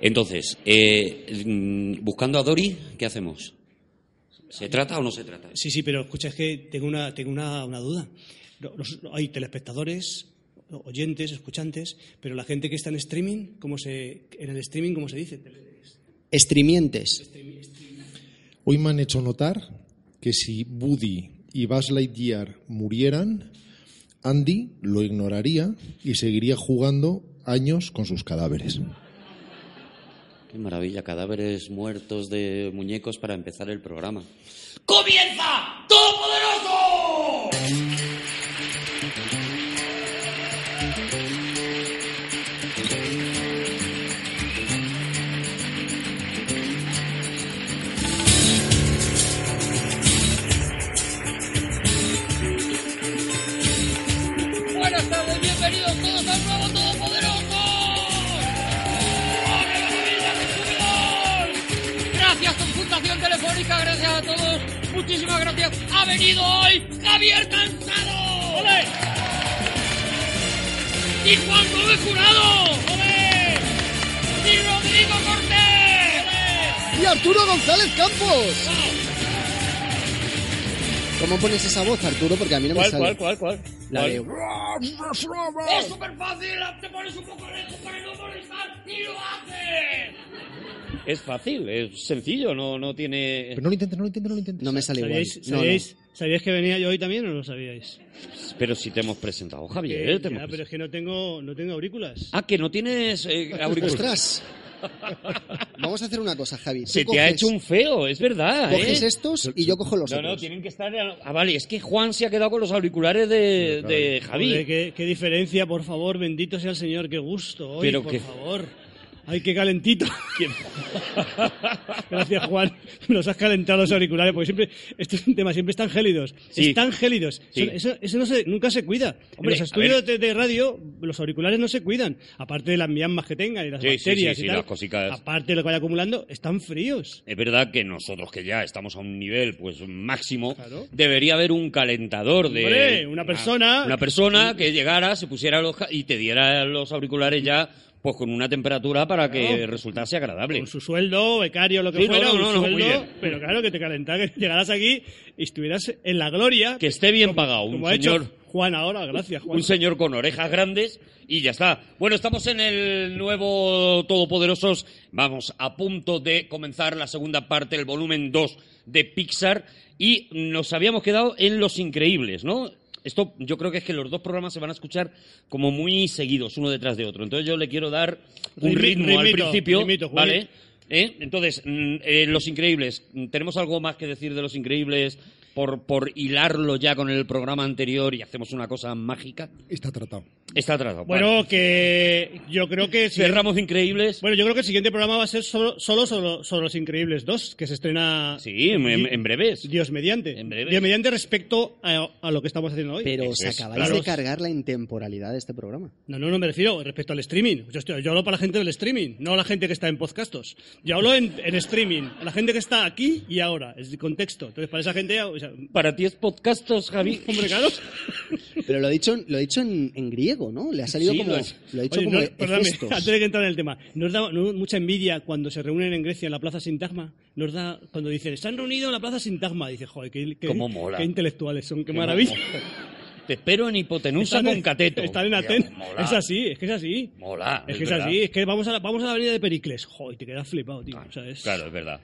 Entonces, eh, mm, buscando a Dori, ¿qué hacemos? ¿Se trata o no se trata? Sí, sí, pero escucha, es que tengo una, tengo una, una duda. Los- hay telespectadores, oyentes, escuchantes, pero la gente que está en streaming, ¿cómo se, en el streaming, ¿cómo se dice? Estrimientes. Hoy me han hecho notar que si Woody y Buzz Lightyear murieran, Andy lo ignoraría y seguiría jugando años con sus cadáveres. Qué maravilla, cadáveres muertos de muñecos para empezar el programa. ¡Comienza! ¡Todopoderoso! Buenas tardes, bienvenidos todos al nuevo Telefónica, gracias a todos. Muchísimas gracias. Ha venido hoy Javier Cansado. ¡Ole! Y Juan Gómez Jurado. ¡Ole! Y Rodrigo Cortés. ¡Ole! ¡Y Arturo González Campos! ¿Cómo pones esa voz, Arturo? Porque a mí no me sale. cuál, cuál? La de... Es súper fácil, te pones un poco lejos para no molestar y lo haces. Es fácil, es sencillo, no, no tiene... Pero no lo intentes, no lo intentes, no lo intentes. No me sale igual. ¿Sabíais, No, no. sabíais- sabíais que venía yo hoy también o no lo sabíais? Pero si te hemos presentado, Javier. Que- te ya, hemos pero es que no tengo, no tengo aurículas. Ah, que no tienes eh, auriculares. ¡Ostras! Vamos a hacer una cosa, Javi. Se te ha coges- hecho un feo, es verdad, Coges ¿eh? estos y yo cojo los No, no, otros. tienen que estar... Ah, vale, es que Juan se ha quedado con los auriculares de, de Javi. Joder, qué, qué diferencia, por favor, bendito sea el Señor, qué gusto hoy, Pero por que- favor. Ay, qué calentito. Gracias, Juan. Nos has calentado los auriculares, porque siempre, esto es un tema, siempre están gélidos. Sí. Están gélidos. Sí. Eso, eso- no se, nunca se cuida. Hombre, los estudios de, de radio, los auriculares no se cuidan. Aparte de las miasmas que tengan y las Sí, bacterias sí, y tal. las cosicas. Aparte de lo que vaya acumulando, están fríos. Es verdad que nosotros que ya estamos a un nivel pues máximo, Claro. debería haber un calentador de Hombre, una persona- una persona que llegara, se pusiera los, y te diera los auriculares ya pues con una temperatura para que Claro. resultase agradable. Con su sueldo, becario, lo que Sí, fuera, no, no, no, muy sueldo, bien. pero claro, que te calentara, que llegaras aquí y estuvieras en la gloria. Que esté bien pagado, un como ha señor hecho Juan ahora, gracias, Juan. un señor con orejas grandes y ya está. Bueno, estamos en el nuevo Todopoderosos. Vamos a punto de comenzar la segunda parte, el volumen 2 de Pixar. Y nos habíamos quedado en Los Increíbles, ¿no? Esto yo creo que es que los dos programas se van a escuchar como muy seguidos, uno detrás de otro. Entonces yo le quiero dar un ritmo al rimito, principio, rimito, Juli. ¿vale? ¿Eh? Entonces, mm, eh, Los Increíbles, ¿tenemos algo más que decir de Los Increíbles por, por hilarlo ya con el programa anterior y hacemos una cosa mágica? Está tratado. Está tratado. Bueno, Vale. que yo creo que... si- cerramos Increíbles. Bueno, yo creo que el siguiente programa va a ser solo, solo sobre, sobre Los Increíbles 2, que se estrena... Sí, en, en- en breves. Dios mediante. En. Dios mediante respecto a, a lo que estamos haciendo hoy. Pero os acabáis claro. de cargar la intemporalidad de este programa. No, no, no me refiero respecto al streaming. Yo, estoy- yo hablo para la gente del streaming, no a la gente que está en podcastos. Yo hablo en, en streaming, a la gente que está aquí y ahora, es de contexto. Entonces, para esa gente, sea, Para ti es podcastos, Javi. hombre, claro. Pero lo he dicho, lo he dicho en, en griego, ¿no? Le ha salido Sí, como... lo Lo, es. he dicho Oye, como no, de antes de que entrar en el tema, ¿nos da no, mucha envidia cuando se reúnen en Grecia en la Plaza Sintagma? Nos da, cuando dicen, se han reunido en la Plaza Sintagma, dice, joder, qué, qué- Cómo mola. qué intelectuales son, qué, Qué maravilla. Te espero en hipotenusa Están con en- cateto. Están en Atenas. Es así, es que es así. Mola. Es que es verdad. así, es que vamos a la, vamos a la avenida de Pericles. Joder, te quedas flipado, tío. O sea, es- Claro, es verdad.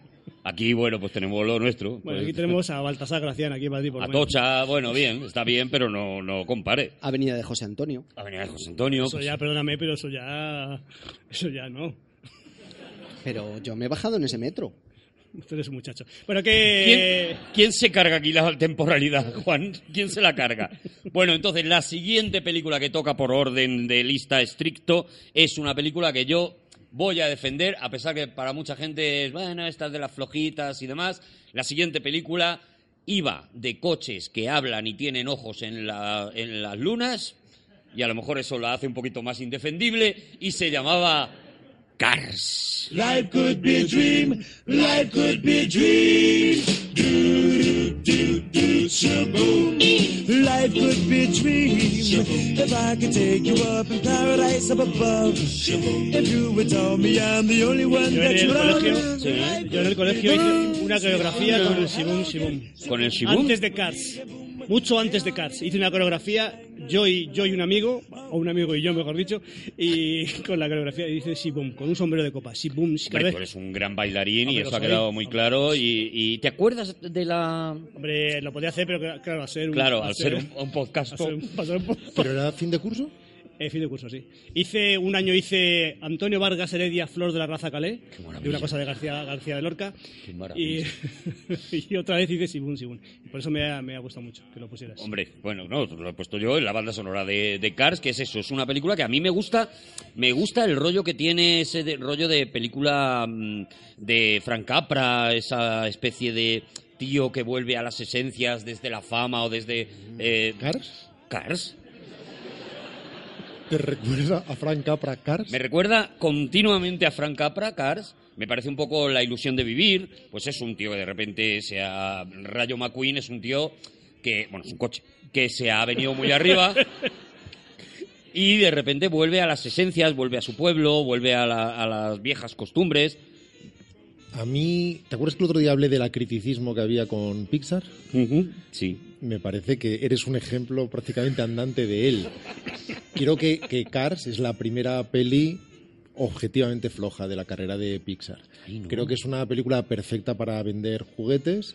Aquí, bueno, pues tenemos lo nuestro. Bueno, Pues, aquí tenemos a Baltasar Gracián, aquí en Madrid, por A lo menos. Tocha, bueno, bien, está bien, pero no, no compare. Avenida de José Antonio. Avenida de José Antonio. Eso pues, ya, perdóname, pero eso ya... Eso ya no. Pero yo me he bajado en ese metro. Usted es un muchacho. Bueno, que... ¿Quién, quién se carga aquí la temporalidad, Juan? ¿Quién se la carga? Bueno, entonces la siguiente película que toca por orden de lista estricto es una película que yo voy a defender, a pesar que para mucha gente es, bueno, estas de las flojitas y demás. La siguiente película iba de coches que hablan y tienen ojos en, la- en las lunas, y a lo mejor eso la hace un poquito más indefendible, y se llamaba Cars. Life could be a dream, life could be a dream. Do, do, do, shaboom. Life could be a dream if I could take you up in paradise up above. If you would tell me I'm the only one Yo that en you el love. colegio, yo en el colegio hice una coreografía con el Shibum Shibum. ¿Con el Shibum? Antes de Cars. Mucho antes de Cars. Hice una coreografía, yo y, yo y un amigo, o un amigo y yo, mejor dicho, y con la coreografía dice Shibum, con un sombrero de copa. Shibum, Hombre, cada vez- tú eres un gran bailarín y Hombre, eso ha quedado muy claro. Y, y ¿te acuerdas de la...? Hombre, lo podía hacer, pero claro, al ser un... Claro, al ser un, un podcast. al ser un- al ser un po- ¿Pero era fin de curso? Eh, fin de curso, sí. Hice un año hice Antonio Vargas Heredia, Flor de la raza Calé, Qué maravilla. de una cosa de García, García de Lorca. Qué Y, maravilla. y otra vez hice Sibun Sibun. Y por eso me ha, me ha gustado mucho que lo pusieras. Hombre, bueno, no, lo he puesto yo en la banda sonora de, de Cars, que es eso, es una película que a mí me gusta, me gusta el rollo que tiene ese de- rollo de película mm, de Frank Capra, esa especie de tío que vuelve a las esencias desde la fama o desde... eh, ¿Cars? Cars. ¿Te recuerda a Frank Capra Cars? Me recuerda continuamente a Frank Capra, Cars. Me parece un poco la ilusión de vivir. Pues es un tío que de repente sea Rayo McQueen, es un tío que, bueno, es un coche, que se ha venido muy arriba y de repente vuelve a las esencias, vuelve a su pueblo, vuelve a, la- a las viejas costumbres. A mí, ¿te acuerdas que el otro día hablé del acriticismo que había con Pixar? Sí. Me parece que eres un ejemplo prácticamente andante de él. Creo que, que Cars es la primera peli objetivamente floja de la carrera de Pixar. Ay, no. Creo que es una película perfecta para vender juguetes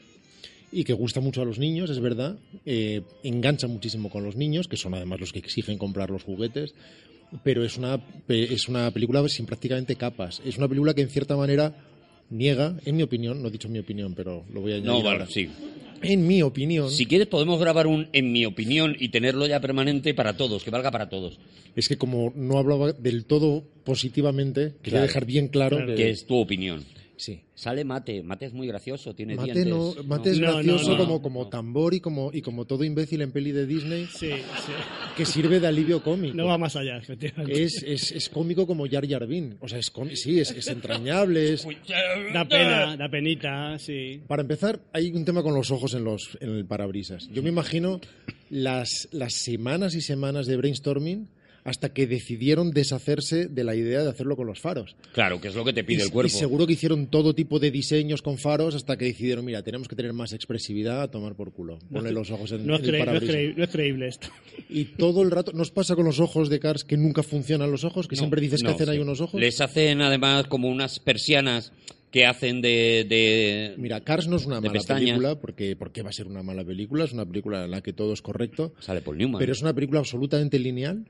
y que gusta mucho a los niños, es verdad. Eh, engancha muchísimo con los niños, que son además los que exigen comprar los juguetes. Pero es una, es una película sin prácticamente capas. Es una película que en cierta manera niega, en mi opinión, no he dicho mi opinión, pero lo voy a añadir No, vale, ahora. sí. En mi opinión, Si quieres podemos grabar un, en mi opinión, y tenerlo ya permanente para todos, que valga para todos. es que como no hablaba del todo positivamente, quería dejar bien claro, que, Que es tu opinión. Sí. Sale Mate, Mate es muy gracioso, tiene Mate, dientes. no, Mate es No, no, gracioso no, como, no. como tambor y como, y como todo imbécil en peli de Disney Sí, sí. que sirve de alivio cómico. No va más allá, efectivamente. es, es, es cómico como Jar Jar Binks. O sea, es sí, es, es entrañable. es- Da pena, da penita, sí. Para empezar, hay un tema con los ojos en, los, en el parabrisas. Yo me imagino las, las semanas y semanas de brainstorming hasta que decidieron deshacerse de la idea de hacerlo con los faros. Claro, que es lo que te Y, pide el y cuerpo. seguro que hicieron todo tipo de diseños con faros hasta que decidieron, mira, tenemos que tener más expresividad a tomar por culo. Ponle los ojos en, No es, en el cre- no es parabrisas. creíble, no es creíble esto. Y todo el rato, ¿nos pasa con los ojos de Cars que nunca funcionan los ojos? Que No, siempre dices no, que hacen sí. ahí unos ojos. Les hacen además como unas persianas que hacen de... de- Mira, Cars no es una mala pestañas. película, porque ¿por qué va a ser una mala película? Es una película en la que todo es correcto, Sale Paul Newman. pero es una película absolutamente lineal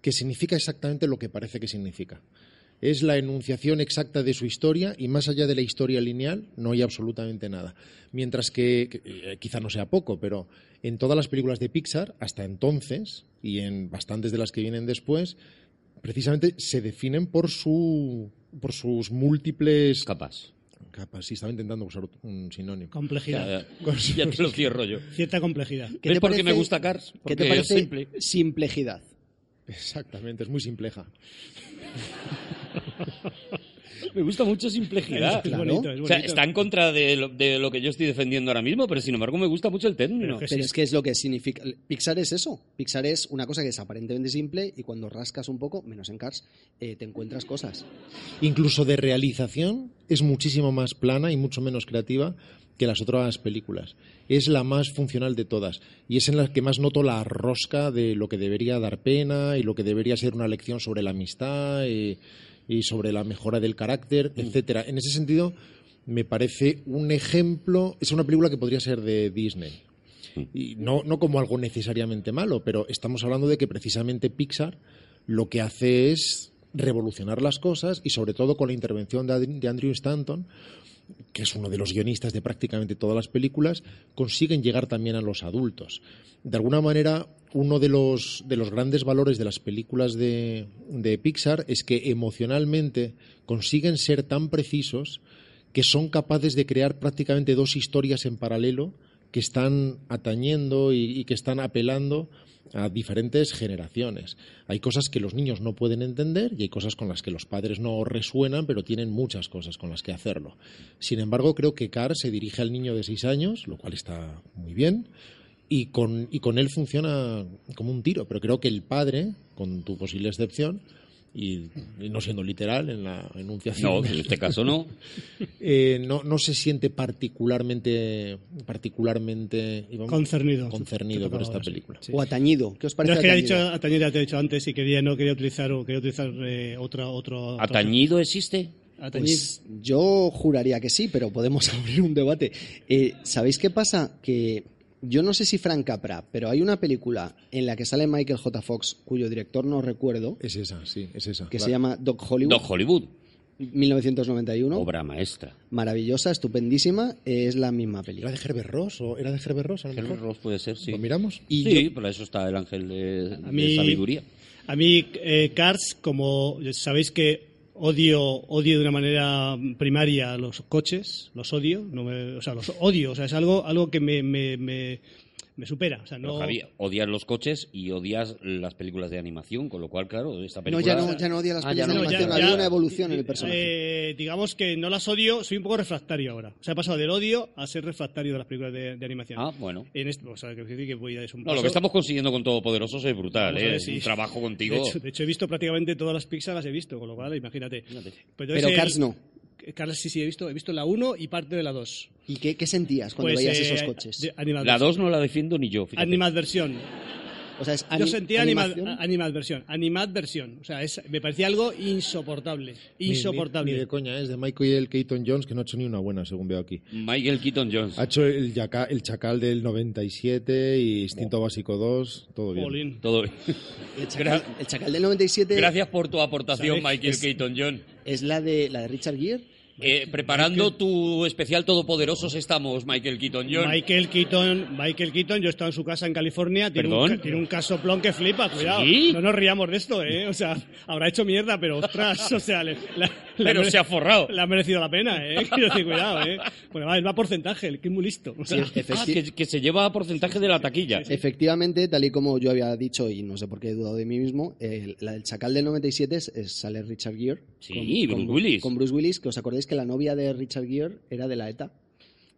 que significa exactamente lo que parece que significa. Es la enunciación exacta de su historia y más allá de la historia lineal no hay absolutamente nada. Mientras que, que, eh, quizá no sea poco, pero en todas las películas de Pixar, hasta entonces, y en bastantes de las que vienen después, precisamente se definen por, su, por sus múltiples Capaz. capas. Sí, estaba intentando usar un sinónimo. Complejidad. Ya, ya te lo cierro yo. Cierta complejidad. ¿Qué ¿Ves te por qué me gusta Cars? ¿Qué Porque te es parece simple. simplejidad? Exactamente, es muy simpleja. Me gusta mucho simplejidad. Es Claro. bonito, es O sea, está en contra de lo, de lo que yo estoy defendiendo ahora mismo, pero sin embargo me gusta mucho el término. Pero que Pero sí. es que es lo que significa. Pixar es eso. Pixar es una cosa que es aparentemente simple y cuando rascas un poco, menos en Cars, eh, te encuentras cosas. Incluso de realización es muchísimo más plana y mucho menos creativa que las otras películas. Es la más funcional de todas y es en la que más noto la rosca de lo que debería dar pena y lo que debería ser una lección sobre la amistad y, y sobre la mejora del carácter, etcétera. En ese sentido, me parece un ejemplo. Es una película que podría ser de Disney. Y no, no como algo necesariamente malo, pero estamos hablando de que precisamente Pixar lo que hace es revolucionar las cosas y sobre todo con la intervención de, de Andrew Stanton, que es uno de los guionistas de prácticamente todas las películas, consiguen llegar también a los adultos. De alguna manera, uno de los, de los grandes valores de las películas de, de Pixar es que emocionalmente consiguen ser tan precisos que son capaces de crear prácticamente dos historias en paralelo que están atañendo y, y que están apelando a diferentes generaciones. Hay cosas que los niños no pueden entender y hay cosas con las que los padres no resuenan, pero tienen muchas cosas con las que hacerlo. Sin embargo, creo que Car se dirige al niño de seis años, lo cual está muy bien, y con, y con él funciona como un tiro. Pero creo que el padre, con tu posible excepción, y, y no siendo literal en la enunciación, No, en este caso no. eh, no, no se siente particularmente, particularmente Concernido. concernido por esta película. Sí. O atañido. ¿Qué os parece es que he atañido? dicho atañido, ya te he dicho antes y quería, no quería utilizar, o quería utilizar eh, otra, otro, otra- ¿Atañido existe? Pues yo juraría que sí, pero podemos abrir un debate. Eh, ¿Sabéis qué pasa? Que yo no sé si Frank Capra, pero hay una película en la que sale Michael J. Fox, cuyo director no recuerdo, Es esa, sí, es esa. que se llama Doc Hollywood, Doc Hollywood. 1991. Obra maestra. Maravillosa, estupendísima, es la misma ¿Era película. de Herbert Ross o era de Herbert Ross? A lo Henry mejor? Ross puede ser, sí. ¿Lo miramos? Y sí, yo- para eso está el ángel de, A de mí- sabiduría. A mí, eh, Cars, como sabéis que odio, odio de una manera primaria los coches, los odio, no me- o sea, los odio, o sea, es algo, algo que me, me, me, me supera. O sea, Pero, no, Javi, odias los coches y odias las películas de animación, con lo cual, claro, esta No, película... ya no, ya no odia las Ah, ya películas de no, animación, ya- ya- una evolución en el personaje. Eh, digamos que no las odio, soy un poco refractario ahora. O sea, he pasado del odio a ser refractario de las películas de, de animación. Ah, bueno. En esto, o sea, que voy a un No, lo que estamos consiguiendo con Todopoderosos es brutal, Vamos ¿eh? ver Un trabajo contigo... De hecho, de hecho, he visto prácticamente todas las Pixar, las he visto, con lo cual, imagínate. Pues entonces Pero el- Cars no. Cars sí, sí, he visto, he visto la 1 y parte de la 2. ¿Y qué, qué sentías cuando Pues, veías eh, esos coches? de- animal La versión. 2 no la defiendo ni yo, fíjate. Animadversión. O sea, es Yo ani- sentía animal, animación. animadversión. Animadversión. O sea, es, me parecía algo insoportable. Ni- ni- Insoportable. Ni, de coña, es de Michael Keaton Jones, que no ha hecho ni una buena, según veo aquí. Michael Keaton Jones. Ha hecho el, yaca- el Chacal del 97 y Instinto Básico 2, todo bien. Jolín. Todo... El chacal, el chacal del 97 Gracias por tu aportación, ¿Sabes? Michael Es- Keaton John. es la de, la de Richard Gere. Eh, preparando tu especial Todopoderosos estamos, Michael Keaton John. Michael Keaton, Michael Keaton, yo he estado en su casa en California, tiene, un, tiene un casoplón que flipa, cuidado. ¿Sí? No nos riamos de esto, ¿eh? O sea, habrá hecho mierda, pero ostras, o sea, le, la- Pero mere- se ha forrado. Le ha merecido la pena, ¿eh? Quiero decir, cuidado, ¿eh? Bueno, va, va a porcentaje, el que es muy listo. O sea, Sí, Ah, que, que se lleva porcentaje de la taquilla. Efectivamente, tal y como yo había dicho, y no sé por qué he dudado de mí mismo, el- la del Chacal del 97 es, es- sale Richard Gere. Sí, Bruce Willis. Con Bruce Willis, que os acordáis que la novia de Richard Gere era de la ETA.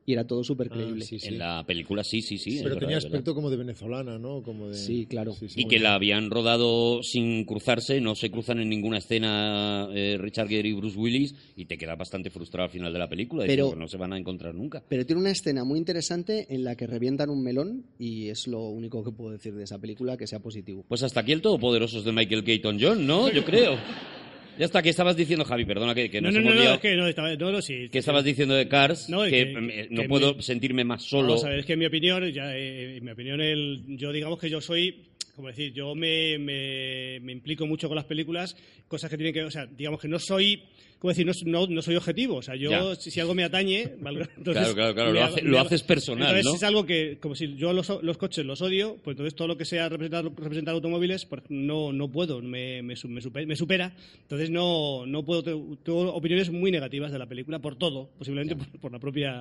Y era todo súper creíble. Ah, sí, sí. En la película sí, sí, sí. Pero verdad, tenía verdad. aspecto como de venezolana, ¿no? Como de... Sí, claro. Y que la habían rodado sin cruzarse, no se cruzan en ninguna escena eh, Richard Gere y Bruce Willis, y te quedas bastante frustrado al final de la película. Pero- Pero no se van a encontrar nunca. Pero tiene una escena muy interesante en la que revientan un melón y es lo único que puedo decir de esa película que sea positivo. Pues hasta aquí el Todopoderosos de Michael Keaton John, ¿no? Yo creo. Ya está, ¿qué estabas diciendo, Javi? Perdona que, que no, no, no, no, es que no, estaba, no, no, sí. ¿Qué estabas diciendo de Cars? No, que, que- eh, que no puedo sentirme más solo. Vamos a ver, es que en mi opinión, ya, eh, en mi opinión, el, yo digamos que yo soy, como decir, yo me, me, me implico mucho con las películas, cosas que tienen que, o sea, digamos que no soy, como decir, no, no, no soy objetivo, o sea, yo si, si algo me atañe, entonces, Claro, claro, claro, lo hace- lo haces personal, entonces ¿no? es algo que, como si yo los, los coches los odio, pues entonces todo lo que sea representar, representar automóviles, pues no, no puedo, me, me, su- me supera, entonces no, no puedo, tengo tengo opiniones muy negativas de la película por todo, posiblemente por, por la propia,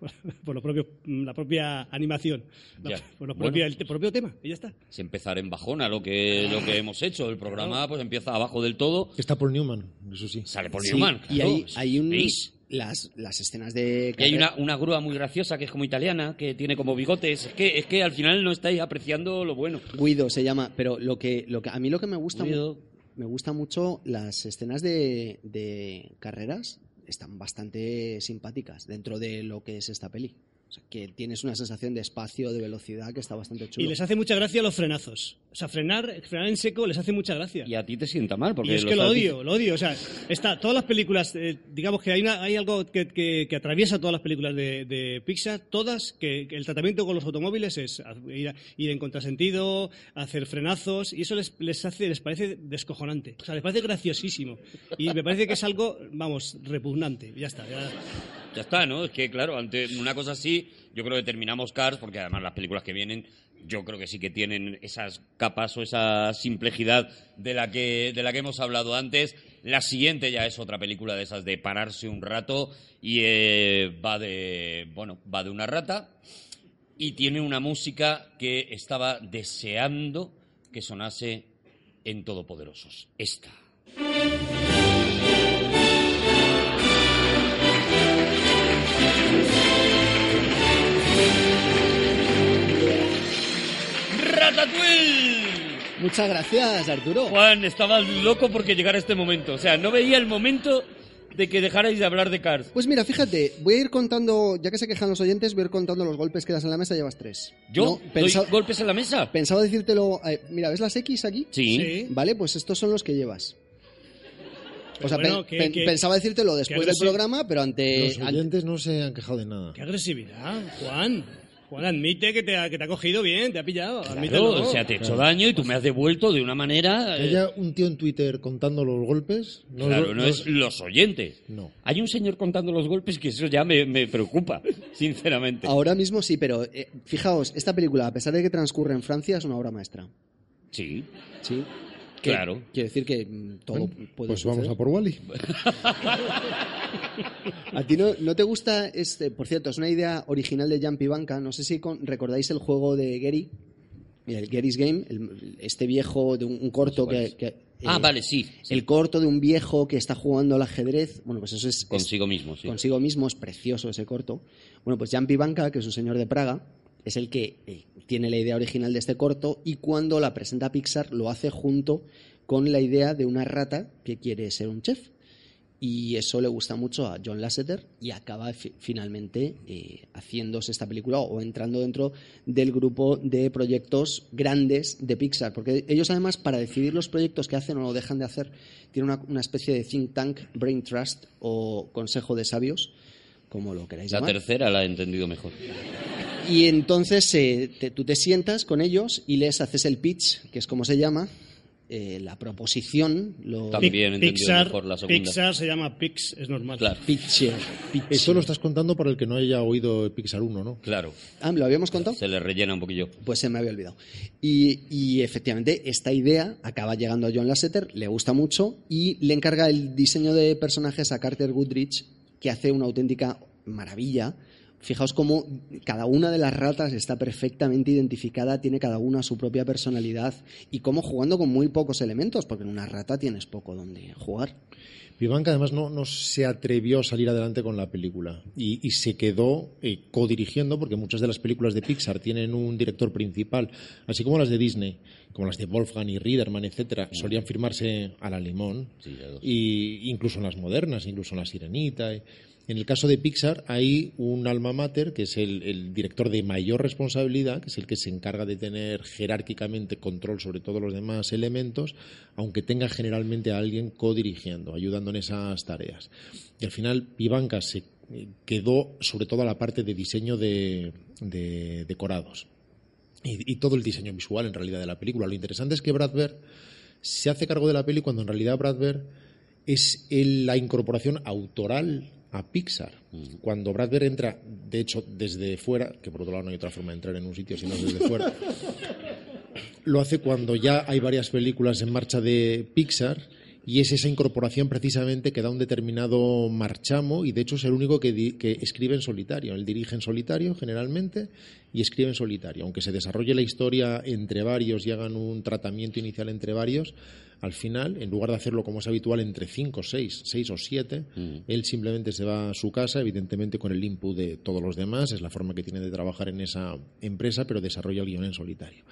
por, por lo propio, la propia animación, la- por lo Bueno. propio, el propio tema, y ya está. Es empezar en bajona lo que, lo que hemos hecho. El programa pues empieza abajo del todo. Está Paul Newman, eso sí. Sale por Sí, Y claro. hay, hay un, ¿Veis? las, las escenas de... Y hay una, una grúa muy graciosa que es como italiana, que tiene como bigotes. Es que, es que al final no estáis apreciando lo bueno. Guido se llama, pero lo que, lo que a mí lo que me gusta mu- Guido. me gusta mucho las escenas de, de carreras están bastante simpáticas dentro de lo que es esta peli. O sea, que tienes una sensación de espacio, de velocidad que está bastante chulo. Y les hace mucha gracia los frenazos. O sea, frenar, frenar en seco les hace mucha gracia. Y a ti te sienta mal. Porque Y es que lo odio, lo odio. O sea, está, todas las películas, eh, digamos que hay, una- hay algo que, que- que atraviesa todas las películas de, de Pixar, todas, que, que el tratamiento con los automóviles es a- ir, a- ir en contrasentido, hacer frenazos, y eso les, les hace, les parece descojonante. O sea, les parece graciosísimo. Y me parece que es algo, vamos, repugnante. Ya está. ya- Ya está, ¿no? Es que, claro, ante una cosa así, yo creo que terminamos Cars, porque además las películas que vienen, yo creo que sí que tienen esas capas o esa simplejidad de la que, de la que hemos hablado antes. La siguiente ya es otra película de esas de pararse un rato y eh, va de, bueno, va de una rata y tiene una música que estaba deseando que sonase en Todopoderosos. Esta. ¡Ratatouille! Muchas gracias, Arturo. Juan, estaba loco porque llegara este momento. O sea, no veía el momento de que dejarais de hablar de Cars. Pues mira, fíjate, voy a ir contando, ya que se quejan los oyentes, voy a ir contando los golpes que das en la mesa, llevas tres. ¿Yo? No, ¿Doy pensa- golpes en la mesa? Pensaba decírtelo, eh, mira, ¿ves las X aquí? Sí. Sí. Vale, pues estos son los que llevas. Pero o sea, bueno, pe- que- pe- que- pensaba decírtelo después del programa, pero ante... Los ante- oyentes no se han quejado de nada. Qué agresividad, Juan. Juan, admite que te ha, que te ha cogido bien, te ha pillado. Claro, o sea, te he hecho daño y tú me has devuelto de una manera... Que eh, haya un tío en Twitter contando los golpes. No, claro, no es los oyentes. No. Hay un señor contando los golpes que eso ya me, me preocupa, sinceramente. Ahora mismo sí, pero eh, fijaos, esta película, a pesar de que transcurre en Francia, es una obra maestra. Sí, Sí. Que- Claro. Quiero decir que mm, todo puede Pues vamos a por Wally. ¿A ti no, no te gusta este? Por cierto, es una idea original de Jan Pibanca. No sé si con- recordáis el juego de Gary, el Gary's Game, el- este viejo de un, un corto que, que, Ah, eh, vale, sí. sí. El corto de un viejo que está jugando al ajedrez. Bueno, pues eso es, es- Consigo mismo, sí. consigo mismo, es precioso ese corto. Bueno, pues Jan Pibanca, que es un señor de Praga, es el que eh, tiene la idea original de este corto y cuando la presenta Pixar lo hace junto con la idea de una rata que quiere ser un chef. Y eso le gusta mucho a John Lasseter y acaba fi- finalmente eh, haciéndose esta película o entrando dentro del grupo de proyectos grandes de Pixar. Porque ellos además para decidir los proyectos que hacen o dejan de hacer tienen una, una especie de think tank, brain trust o consejo de sabios, como lo queráis La llamar. tercera la he entendido mejor. Y entonces eh, te- tú te sientas con ellos y les haces el pitch, que es como se llama, eh, la proposición, lo También. Pixar, mejor la segunda. Pixar se llama Pix, es normal. Claro, pitch. pitch. Esto lo estás contando para el que no haya oído Pixar 1, ¿no? claro. Ah, ¿lo habíamos contado? Se le rellena un poquillo. Pues se me había olvidado. Y, y efectivamente, esta idea acaba llegando a John Lasseter, le gusta mucho y le encarga el diseño de personajes a Carter Goodrich, que hace una auténtica maravilla. Fijaos cómo cada una de las ratas está perfectamente identificada, tiene cada una su propia personalidad y cómo jugando con muy pocos elementos, porque en una rata tienes poco donde jugar. Vivanka además no, no se atrevió a salir adelante con la película y, y se quedó eh, codirigiendo porque muchas de las películas de Pixar tienen un director principal, así como las de Disney, como las de Wolfgang y Riederman, etcétera, solían firmarse a la limón Sí, y incluso en las modernas, incluso en la Sirenita. y- En el caso de Pixar hay un alma mater, que es el, el director de mayor responsabilidad, que es el que se encarga de tener jerárquicamente control sobre todos los demás elementos, aunque tenga generalmente a alguien codirigiendo, ayudando en esas tareas. Y al final, Vivanka se eh, quedó sobre todo a la parte de diseño de, de decorados y, y todo el diseño visual en realidad de la película. Lo interesante es que Brad Bird se hace cargo de la peli cuando en realidad Brad Bird es el- la incorporación autoral a Pixar. Cuando Brad Bird entra, de hecho, desde fuera, que por otro lado no hay otra forma de entrar en un sitio sino desde fuera, lo hace cuando ya hay varias películas en marcha de Pixar y es esa incorporación precisamente que da un determinado marchamo y de hecho es el único que, di- que escribe en solitario. Él dirige en solitario generalmente y escribe en solitario. Aunque se desarrolle la historia entre varios y hagan un tratamiento inicial entre varios, al final, en lugar de hacerlo como es habitual entre cinco, seis, seis o siete, él simplemente se va a su casa, evidentemente con el input de todos los demás, es la forma que tiene de trabajar en esa empresa, pero desarrolla el guion en solitario.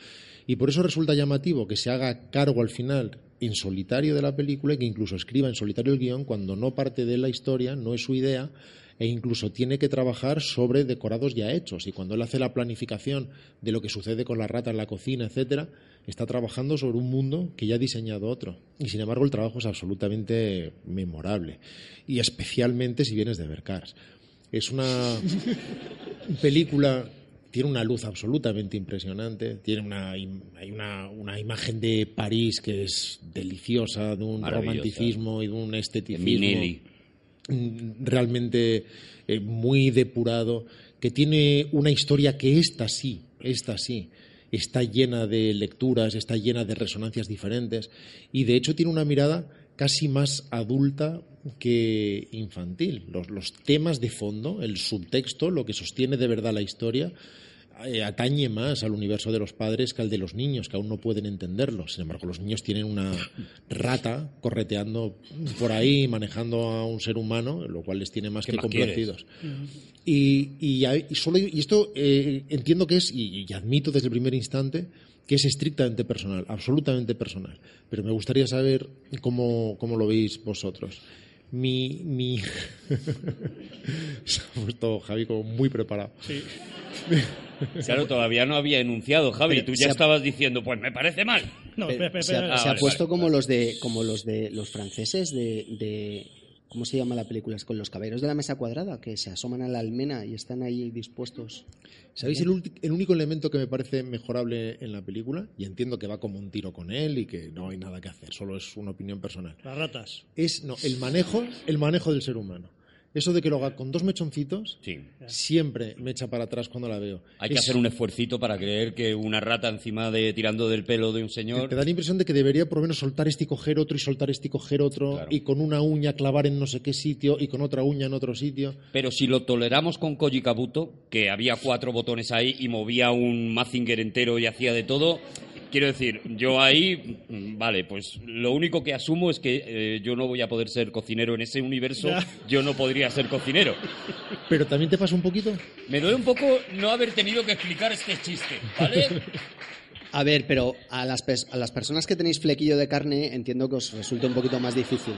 Y por eso resulta llamativo que se haga cargo al final en solitario de la película y que incluso escriba en solitario el guion cuando no parte de la historia, no es su idea, e incluso tiene que trabajar sobre decorados ya hechos. Y cuando él hace la planificación de lo que sucede con la rata en la cocina, etcétera, está trabajando sobre un mundo que ya ha diseñado otro. Y sin embargo, el trabajo es absolutamente memorable. Y especialmente si vienes de ver Cars. Es una película tiene una luz absolutamente impresionante, tiene una, hay una, una imagen de París que es deliciosa, de un romanticismo y de un esteticismo Minelli. mm, realmente eh, muy depurado, que tiene una historia que esta sí, esta sí, está llena de lecturas, está llena de resonancias diferentes y de hecho tiene una mirada casi más adulta que infantil. Los, los temas de fondo, el subtexto, lo que sostiene de verdad la historia, atañe más al universo de los padres que al de los niños, que aún no pueden entenderlo. Sin embargo, los niños tienen una rata correteando por ahí, manejando a un ser humano, lo cual les tiene más ¿Qué que más complacidos. Y, y, hay- y solo, y esto eh, entiendo que es, y, y admito desde el primer instante, que es estrictamente personal, absolutamente personal. Pero me gustaría saber cómo, cómo lo veis vosotros. Mi. mi... Se ha puesto Javi como muy preparado. Claro, todavía no había enunciado, Javi. Pero Tú ya ha- estabas diciendo, pues me parece mal. No, Pero se ha, espera. se ha vale, puesto vale, como los de como los de los franceses de, de- ¿cómo se llama la película? Es con los caballeros de la mesa cuadrada que se asoman a la almena y están ahí dispuestos. ¿Sabéis el, ulti- el único elemento que me parece mejorable en la película? Y entiendo que va como un tiro con él y que no hay nada que hacer, solo es una opinión personal. Las ratas. Es no, el manejo, el manejo del ser humano. Eso de que lo haga con dos mechoncitos, Sí. siempre me echa para atrás cuando la veo. Hay que hacer un esfuercito para creer que una rata encima de tirando del pelo de un señor. Te da la impresión de que debería por lo menos soltar este y coger otro y soltar este y coger otro Claro. y con una uña clavar en no sé qué sitio y con otra uña en otro sitio. Pero si lo toleramos con Koji Kabuto, que había cuatro botones ahí y movía un Mazinger entero y hacía de todo, quiero decir, yo ahí, vale, pues lo único que asumo es que eh, yo no voy a poder ser cocinero en ese universo, Ya. yo no podría ser cocinero. Pero también te pasa un poquito. Me duele un poco no haber tenido que explicar este chiste, ¿vale? A ver, pero a las, a las personas que tenéis flequillo de carne entiendo que os resulta un poquito más difícil.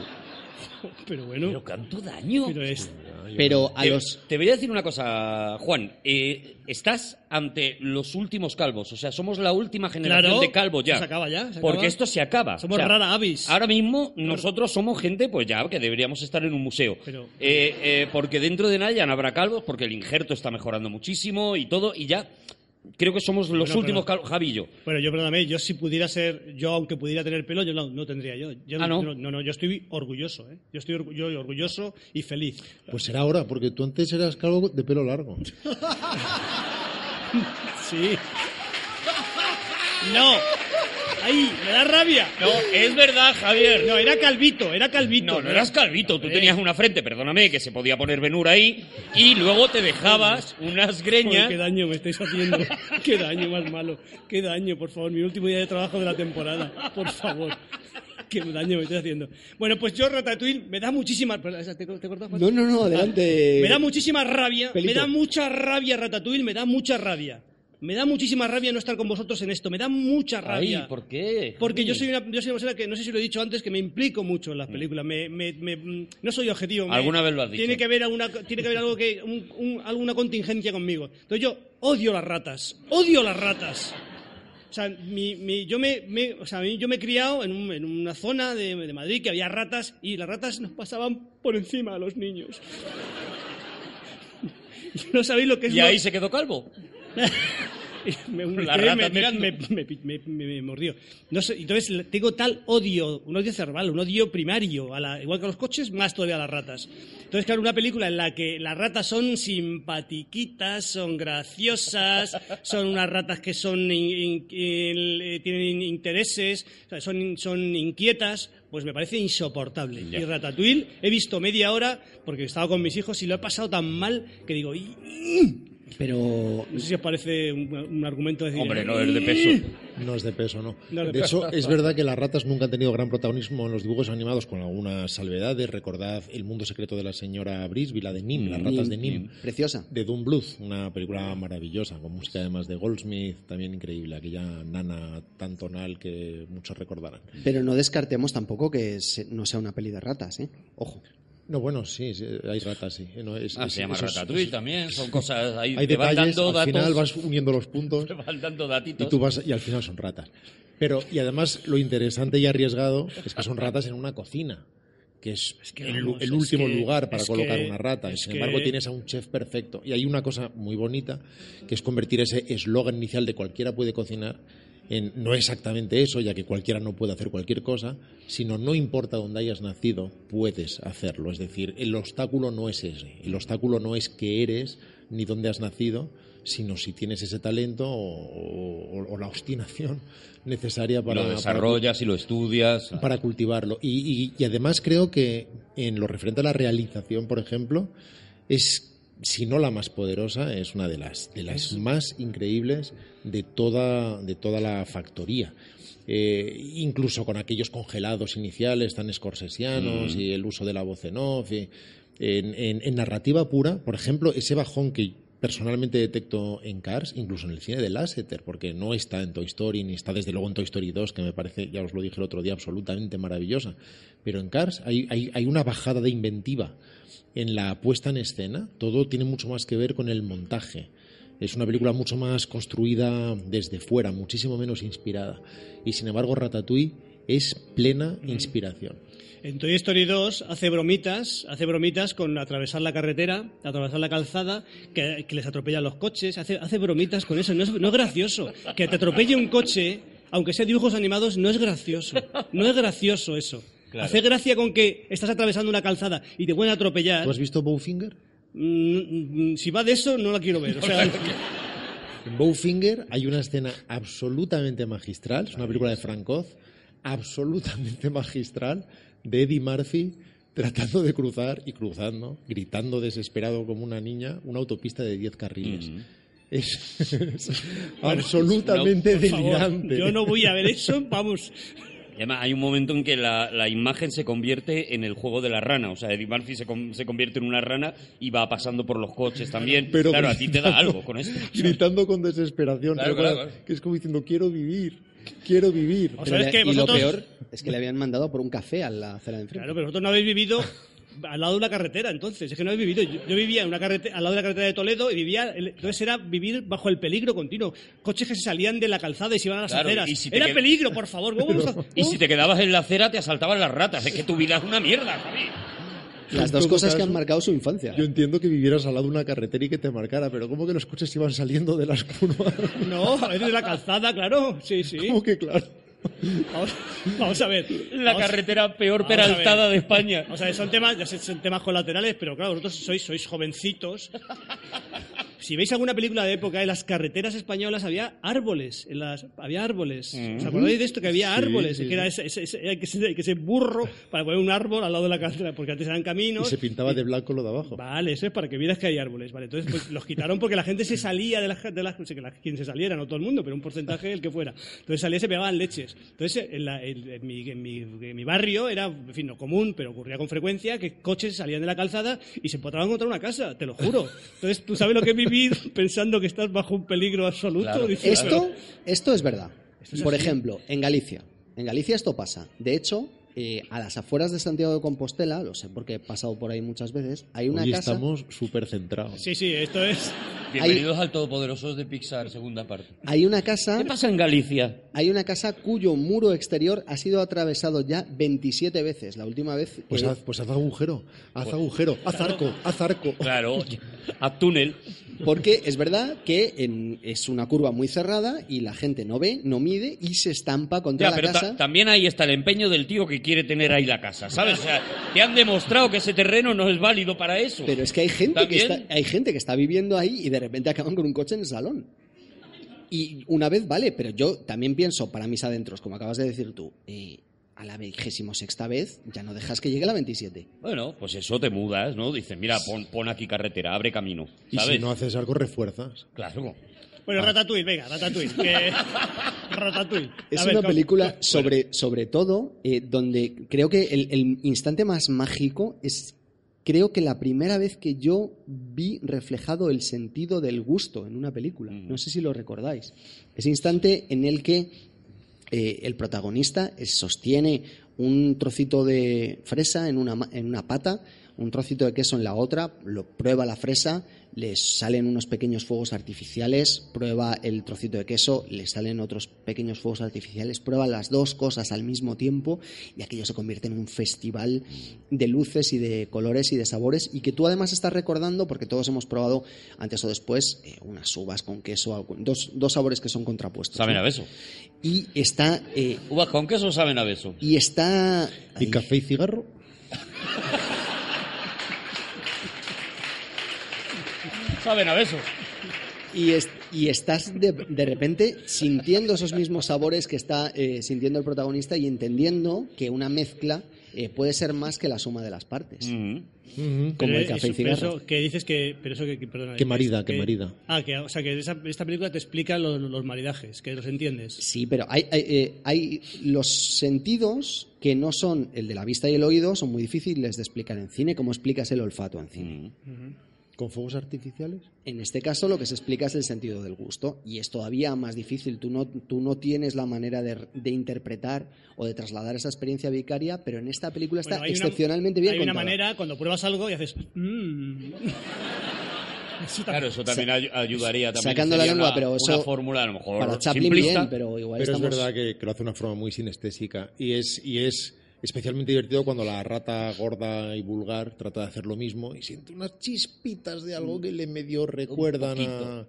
Pero bueno, Pero cuánto daño. pero es, Pero a Te, los te voy a decir una cosa, Juan. Eh, estás ante los últimos calvos. O sea, somos la última generación Claro, de calvos ya. se acaba ya, se porque acaba. esto se acaba. Somos O sea, rara avis. Ahora mismo nosotros somos gente, pues ya, que deberíamos estar en un museo. Pero- Eh, eh, porque dentro de nada ya no habrá calvos, porque el injerto está mejorando muchísimo y todo, y ya creo que somos los Bueno, últimos pero- calvos. Javi y yo. Bueno, yo perdóname, yo si pudiera ser, yo aunque pudiera tener pelo, yo no, no tendría yo. Yo Ah, ¿no? no, no, yo estoy orgulloso, ¿eh? Yo estoy orgu- yo orgulloso y feliz. Pues será ahora, porque tú antes eras calvo de pelo largo. Sí. No. Ay, me da rabia. No, es verdad, Javier. No, era calvito, era calvito. No, no eras calvito, tú tenías una frente, perdóname, que se podía poner venura ahí, y luego te dejabas unas greñas. qué daño me estáis haciendo. Qué daño más malo. Qué daño, por favor. Mi último día de trabajo de la temporada. Por favor. Qué daño me estáis haciendo. Bueno, pues yo Ratatouille me da muchísima... ¿Te, te Juan? No, no, no, adelante. Me da muchísima rabia, Pelito. me da mucha rabia Ratatouille, me da mucha rabia. Me da muchísima rabia no estar con vosotros en esto, me da mucha rabia. Ay, ¿por qué? Porque yo soy, una, yo soy una persona que, no sé si lo he dicho antes, que me implico mucho en las películas. Me, me- me- mm, no soy objetivo. Alguna vez lo has dicho. Tiene que haber, alguna, tiene que haber algo que, un- un- alguna contingencia conmigo. Entonces yo odio las ratas. Odio las ratas. O sea, mi- mi- yo, me, me- o sea, yo me he criado en, un- en una zona de, de Madrid que había ratas y las ratas nos pasaban por encima a los niños. No sabéis lo que es Y lo- ahí se quedó calvo. me, La rata me- me- me- mordió. No sé, entonces tengo tal odio, un odio cerval, un odio primario, a la- igual que a los coches, más todavía a las ratas. Entonces, claro, una película en la que las ratas son simpatiquitas, son graciosas, son unas ratas que son in- in- in- eh, tienen intereses, son, son inquietas, pues me parece insoportable. Ya. Y Ratatouille he visto media hora, porque he estado con mis hijos y lo he pasado tan mal que digo, "Y- Pero no sé si os parece un, un argumento de decir, Hombre, no es de peso. No es de peso, no. No es de de peso. hecho, es verdad que las ratas nunca han tenido gran protagonismo en los dibujos animados, con algunas salvedades. Recordad El mundo secreto de la señora Brisby, la de Nim, las ratas de Nim. preciosa. De Doom Bluth, una película maravillosa, con música además de Goldsmith, también increíble, aquella nana tan tonal que muchos recordarán. Pero no descartemos tampoco que se- no sea una peli de ratas, ¿eh? Ojo. No, bueno, sí, sí, hay ratas, sí. No, es- Ah, es- se llama Ratatouille también, son cosas Hay te van detalles, dando al datos. final vas uniendo los puntos. te van dando datitos. Y tú vas y al final son ratas. Pero y además lo interesante y arriesgado es que son ratas en una cocina, que es, que el, vamos, el es último que- lugar para colocar que- una rata. Y sin embargo tienes a un chef perfecto. Y hay una cosa muy bonita que es convertir ese eslogan inicial de cualquiera puede cocinar en no exactamente eso, ya que cualquiera no puede hacer cualquier cosa, sino no importa dónde hayas nacido, puedes hacerlo. Es decir, el obstáculo no es ese. El obstáculo no es que eres ni dónde has nacido, sino si tienes ese talento o, o- o la obstinación necesaria para, lo para- desarrollas y lo estudias. para cultivarlo. Y, y- y además creo que en lo referente a la realización, por ejemplo, es si no la más poderosa, es una de las, de las más increíbles de toda, de toda la factoría. Eh, incluso con aquellos congelados iniciales tan escorsesianos y el uso de la voz en off. y en, en- en narrativa pura, por ejemplo, ese bajón que personalmente detecto en Cars, incluso en el cine de Lasseter, porque no está en Toy Story, ni está desde luego en Toy Story 2, que me parece, ya os lo dije el otro día, absolutamente maravillosa. Pero en Cars hay, hay, hay una bajada de inventiva en la puesta en escena. Todo tiene mucho más que ver con el montaje. Es una película mucho más construida desde fuera, muchísimo menos inspirada. Y sin embargo, Ratatouille es plena inspiración. En Toy Story 2 hace bromitas, hace bromitas con atravesar la carretera, atravesar la calzada, que, que les atropellan los coches, hace, hace bromitas con eso, no es, no es gracioso. Que te atropelle un coche, aunque sea dibujos animados, no es gracioso. No es gracioso eso. Hace gracia con que estás atravesando una calzada y te pueden atropellar. ¿Tú has visto Bowfinger? Mm, mm, si va de eso, no la quiero ver. O sea, En Bowfinger hay una escena absolutamente magistral, es una película de Frank Oz, absolutamente magistral, de Eddie Murphy tratando de cruzar y cruzando, gritando desesperado como una niña, una autopista de 10 carriles. Es, es absolutamente por favor, delirante. yo no voy a ver eso, vamos. Además, hay un momento en que la, la imagen se convierte en el juego de la rana. O sea, Eddie Murphy se, con- se convierte en una rana y va pasando por los coches también. Pero claro, a ti te da gritando- algo con esto. Gritando con desesperación, Claro, pero claro, que es como diciendo, quiero vivir, quiero vivir. O Pero sea, es le- que y vosotros- lo peor es que le habían mandado por un café a la acera de enfrente. Claro, pero vosotros no habéis vivido al lado de una carretera, entonces. Es que no habéis vivido. Yo, yo vivía en una carrete- al lado de la carretera de Toledo y vivía. el- Entonces era vivir bajo el peligro continuo. Coches que se salían de la calzada y se iban a las Claro, aceras. si era qued- peligro, por favor. ¿cómo vamos a- Y si te quedabas en la acera, te asaltaban las ratas. Es que tu vida es una mierda, Javi. Las dos cosas que caso, han marcado su infancia. Yo entiendo que vivieras al lado de una carretera y que te marcara, pero ¿cómo que los coches iban saliendo de las curvas? No, a veces de la calzada, claro. Sí, sí. ¿Cómo que claro? Vamos, vamos a ver. La Vamos- carretera peor peraltada de España. O sea, son temas, ya sé, son temas colaterales, pero claro, vosotros sois, sois jovencitos. Si veis alguna película de época, en las carreteras españolas había árboles. En las, había árboles. ¿Os acordáis de esto? Que había árboles. sí, que era ese, ese- ese- que ser, burro para poner un árbol al lado de la carretera, porque antes eran Y caminos. se pintaba de blanco lo de abajo. Vale, eso es para que vieras que hay árboles. Vale, entonces pues, los quitaron porque la gente se salía de las. De las no sé, que la- quien se saliera, no todo el mundo, pero un porcentaje el que fuera. Entonces salía y se pegaban leches. Entonces en, la- en- en mi, en mi- mi barrio era, en fin, no común, pero ocurría con frecuencia que coches salían de la calzada y se encontraban contra una casa, te lo juro. Entonces tú sabes lo que es vivir pensando que estás bajo un peligro absoluto. Claro. Dices, Esto, esto es verdad. Por ejemplo, en Galicia. En Galicia esto pasa. De hecho, eh, a las afueras de Santiago de Compostela, lo sé porque he pasado por ahí muchas veces, hay una Hoy casa. estamos súper centrados. Sí, sí, esto es. Bienvenidos al Todopoderosos de Pixar, segunda parte. Hay una casa. ¿Qué pasa en Galicia? Hay una casa cuyo muro exterior ha sido atravesado ya 27 veces. La última vez. Pues haz, pues haz agujero, haz agujero, haz arco, haz arco. Claro, a túnel. Porque es verdad que en- es una curva muy cerrada y la gente no ve, no mide y se estampa contra Ya, la pero ta- casa. también ahí está el empeño del tío que quiere tener ahí la casa, ¿sabes? O sea, te han demostrado que ese terreno no es válido para eso. Pero es que hay gente que, está, hay gente que está viviendo ahí y de repente acaban con un coche en el salón. Y una vez vale, pero yo también pienso para mis adentros, como acabas de decir tú, eh, a la vigésimo sexta vez ya no dejas que llegue la 27. Bueno, pues eso te mudas, ¿no? Dices, mira, pon, pon aquí carretera, abre camino, Y ¿sabes? si no haces arco, refuerzas. Claro. Bueno, Ratatouille, venga, Ratatouille. que- Ratatouille. Es ver, una ¿cómo- película sobre, sobre todo eh, donde creo que el, el instante más mágico es, creo que la primera vez que yo vi reflejado el sentido del gusto en una película. No sé si lo recordáis. Ese instante en el que eh, el protagonista sostiene un trocito de fresa en una, en una pata, un trocito de queso en la otra, lo prueba la fresa, le salen unos pequeños fuegos artificiales, prueba el trocito de queso, le salen otros pequeños fuegos artificiales, prueba las dos cosas al mismo tiempo y aquello se convierte en un festival de luces y de colores y de sabores y que tú además estás recordando porque todos hemos probado antes o después eh, unas uvas con queso, dos, dos sabores que son contrapuestos. Saben ¿no? a beso. Y está... eh, Uvas con queso saben a beso. y está... ¿Y ahí. café y cigarro? Saben a beso. Y, es- y estás de, de repente sintiendo esos mismos sabores que está eh, sintiendo el protagonista y entendiendo que una mezcla eh, puede ser más que la suma de las partes. Como Pero el café y eso- pero cigarro. eso que dices que. Pero eso que, que- perdona, Que marida, que que- marida. Ah, que, o sea, que esa- esta película te explica los, los maridajes, que los entiendes. Sí, pero hay, hay, eh, hay los sentidos que no son el de la vista y el oído, son muy difíciles de explicar en cine, como explicas el olfato en cine. ¿Con fuegos artificiales? En este caso lo que se explica es el sentido del gusto y es todavía más difícil. Tú no, tú no tienes la manera de, de interpretar o de trasladar esa experiencia vicaria, pero en esta película está Bueno, hay una- excepcionalmente bien Hay una contada. manera cuando pruebas algo y haces. "Mm". Eso Claro, eso también ay- ayudaría también. Sacando la lengua, una- pero Una eso fórmula a lo mejor Para Chaplin simplista. bien, pero igual Pero estamos... es verdad que, que lo hace de una forma muy sinestésica y es, y es especialmente divertido cuando la rata gorda y vulgar trata de hacer lo mismo y siente unas chispitas de algo que le medio recuerdan a...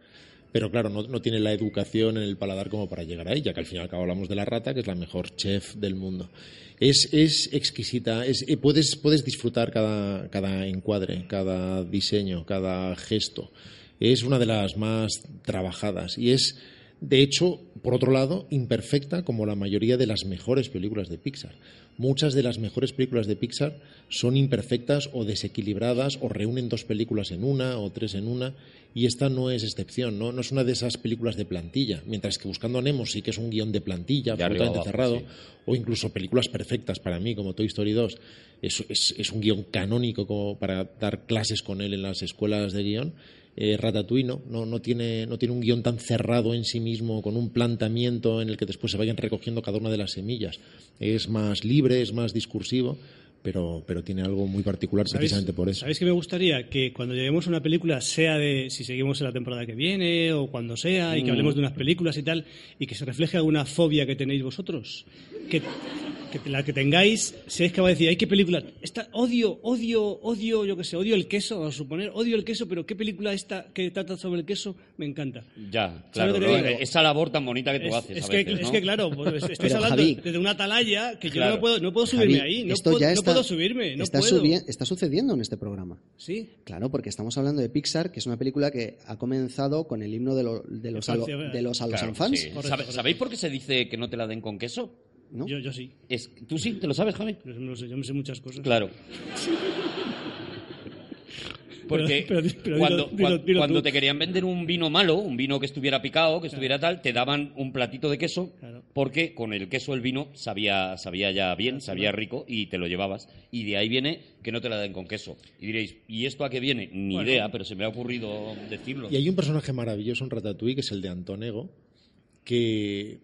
Pero claro, no, no tiene la educación en el paladar como para llegar a ella, que al fin y al cabo hablamos de la rata, que es la mejor chef del mundo. Es, es exquisita, es, eh, puedes, puedes disfrutar cada, cada encuadre, cada diseño, cada gesto. Es una de las más trabajadas y es de hecho, por otro lado, imperfecta como la mayoría de las mejores películas de Pixar. Muchas de las mejores películas de Pixar son imperfectas o desequilibradas o reúnen dos películas en una o tres en una y esta no es excepción, ¿no? No es una de esas películas de plantilla, mientras que Buscando a Nemo sí que es un guion de plantilla, De absolutamente abajo, cerrado, o incluso películas perfectas para mí, como Toy Story 2. Es, es- es un guion canónico como para dar clases con él en las escuelas de guion. Eh, Ratatouille no, no, no tiene, no tiene un guion tan cerrado en sí mismo, con un planteamiento en el que después se vayan recogiendo cada una de las semillas. Es más libre, es más discursivo, pero, pero tiene algo muy particular ¿Sabéis- precisamente por eso. ¿Sabéis que me gustaría que cuando lleguemos a una película, sea de si seguimos en la temporada que viene o cuando sea, y que hablemos de unas películas y tal, y que se refleje alguna fobia que tenéis vosotros? Que, que la que tengáis, seáis capaz de decir, ay, qué película, esta, odio, odio, odio, yo qué sé, odio el queso, vamos a suponer, odio el queso, pero qué película esta que trata sobre el queso me encanta. Ya, claro. que. Esa labor tan bonita que tú Es, haces. es a que, veces, es ¿no? que, claro, pues estáis Pero, hablando Javi, desde una atalaya que yo Claro. no puedo, no puedo subirme Javi, ahí, no, esto puedo, ya no está- puedo subirme, no está, puedo. subi- está sucediendo en este programa. Sí, Claro, porque estamos hablando de Pixar, que es una película que ha comenzado con el himno de, lo- de los, Francia, de los a los Claro, fans. sí. Correcto, ¿Sabe- correcto. ¿Sabéis por qué se dice que no te la den con queso? ¿no? yo, yo sí. Es, ¿Tú sí? ¿Te lo sabes, Javi? Lo sé, yo me sé muchas cosas. Claro. Porque Pero- pero- pero cuando, dilo- dilo- cuan- dilo cuando tú. te querían vender un vino malo, un vino que estuviera picado, que estuviera tal, te daban un platito de queso, Claro. porque con el queso el vino sabía, sabía ya bien, sabía rico y te lo llevabas. Y de ahí viene que no te la den con queso. Y diréis, ¿y esto a qué viene? Ni Bueno. idea, pero se me ha ocurrido decirlo. Y hay un personaje maravilloso en Ratatouille, que es el de Antonego, que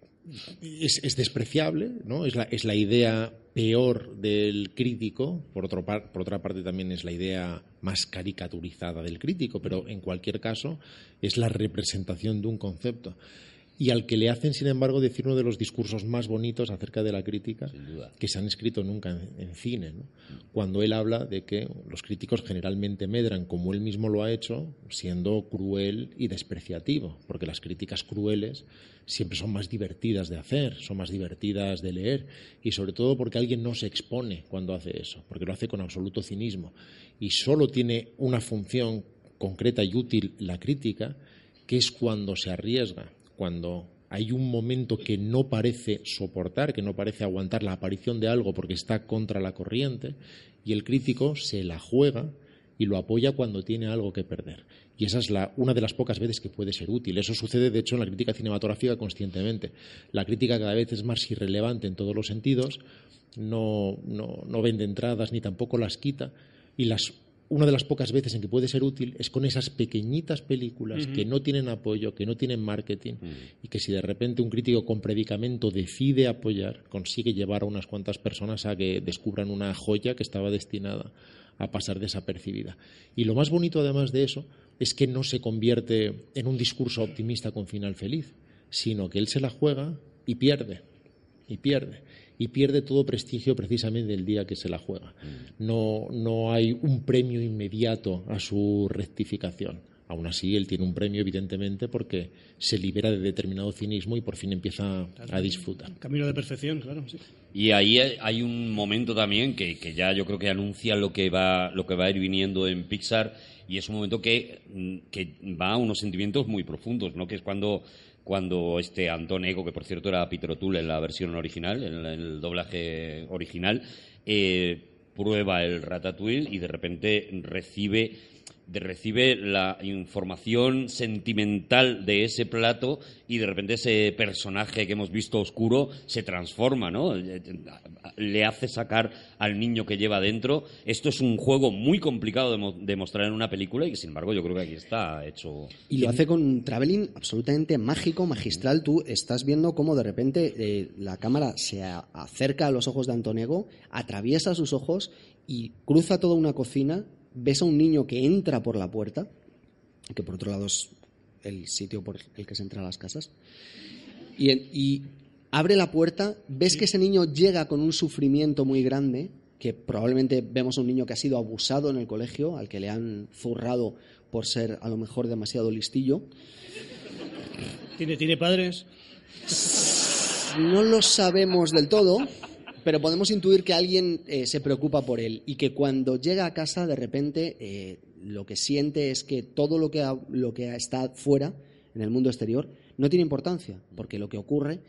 es, es despreciable, ¿no? Es la, es la idea peor del crítico, por, otro por otra parte también es la idea más caricaturizada del crítico, pero en cualquier caso es la representación de un concepto. Y al que le hacen, sin embargo, decir uno de los discursos más bonitos acerca de la crítica que se han escrito nunca en, en cine. ¿no? Cuando él habla de que los críticos generalmente medran, como él mismo lo ha hecho, siendo cruel y despreciativo, porque las críticas crueles siempre son más divertidas de hacer, son más divertidas de leer, y sobre todo porque alguien no se expone cuando hace eso, porque lo hace con absoluto cinismo, y solo tiene una función concreta y útil la crítica, que es cuando se arriesga, cuando hay un momento que no parece soportar, que no parece aguantar la aparición de algo porque está contra la corriente, y el crítico se la juega y lo apoya cuando tiene algo que perder. Y esa es la, una de las pocas veces que puede ser útil. Eso sucede, de hecho, en la crítica cinematográfica conscientemente. La crítica cada vez es más irrelevante en todos los sentidos, no, no, no vende entradas ni tampoco las quita, y las una de las pocas veces en que puede ser útil es con esas pequeñitas películas que no tienen apoyo, que no tienen marketing y que si de repente un crítico con predicamento decide apoyar, consigue llevar a unas cuantas personas a que descubran una joya que estaba destinada a pasar desapercibida. Y lo más bonito además de eso es que no se convierte en un discurso optimista con final feliz, sino que él se la juega y pierde, y pierde y pierde todo prestigio precisamente el día que se la juega. No, no hay un premio inmediato a su rectificación. Aún así, él tiene un premio, evidentemente, porque se libera de determinado cinismo y por fin empieza a disfrutar. Camino de perfección, claro. Sí. Y ahí hay un momento también que, que ya yo creo que anuncia lo que va lo que va a ir viniendo en Pixar y es un momento que, mm, que va a unos sentimientos muy profundos, ¿no? Que es cuando cuando este Antón Ego, que por cierto era Peter O'Toole en la versión original, en el, doblaje original, eh, prueba el ratatouille y de repente recibe recibe la información sentimental de ese plato y de repente ese personaje que hemos visto oscuro se transforma, ¿no? Le hace sacar al niño que lleva dentro. Esto es un juego muy complicado de, mo- de mostrar en una película y que, sin embargo, yo creo que aquí está hecho. Y lo hace con un traveling absolutamente mágico, magistral. Tú estás viendo cómo de repente eh, la cámara se acerca a los ojos de Antonego, atraviesa sus ojos y cruza toda una cocina. Ves a un niño que entra por la puerta, que por otro lado es el sitio por el que se entra a las casas. Y, abre la puerta, ves que ese niño llega con un sufrimiento muy grande, que probablemente vemos a un niño que ha sido abusado en el colegio, al que le han zurrado por ser a lo mejor demasiado listillo. ¿Tiene, tiene padres? No lo sabemos del todo, pero podemos intuir que alguien eh, se preocupa por él y que cuando llega a casa de repente eh, lo que siente es que todo lo que, ha- lo que está fuera, en el mundo exterior, no tiene importancia, porque lo que ocurre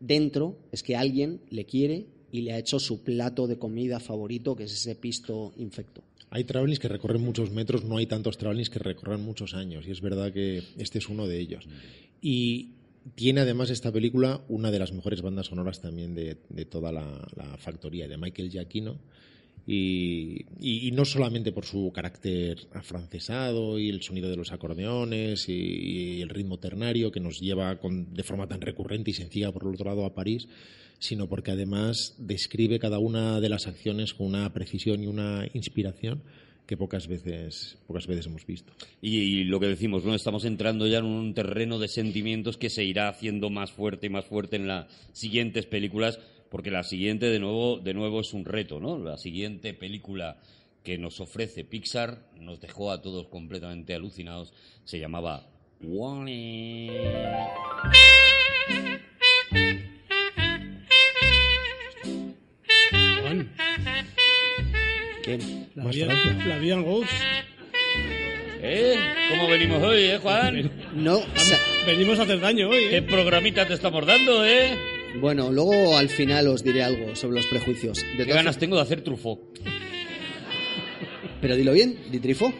dentro es que alguien le quiere y le ha hecho su plato de comida favorito, que es ese pisto infecto. Hay travelings que recorren muchos metros, no hay tantos travelings que recorran muchos años, y es verdad que este es uno de ellos. Y tiene además esta película una de las mejores bandas sonoras también de, toda la, la factoría, de Michael Giacchino. Y, no solamente por su carácter afrancesado y el sonido de los acordeones y, el ritmo ternario que nos lleva de forma tan recurrente y sencilla por el otro lado a París, sino porque además describe cada una de las acciones con una precisión y una inspiración que pocas veces, pocas veces hemos visto. Y, lo que decimos, ¿no? Estamos entrando ya en un terreno de sentimientos que se irá haciendo más fuerte y más fuerte en las siguientes películas, porque la siguiente, de nuevo, de nuevo es un reto, ¿no? La siguiente película que nos ofrece Pixar nos dejó a todos completamente alucinados. Se llamaba Wall-E. ¿Qué? la Francia. la en Ghost. ¿Eh? ¿Cómo venimos hoy, eh, Juan? No, sa- Venimos a hacer daño hoy. ¿Qué ¿eh? programita te estamos dando, eh? bueno, luego al final os diré algo sobre los prejuicios. De ¿Qué ganas tengo de hacer trufo? Pero dilo bien, Ditrifo,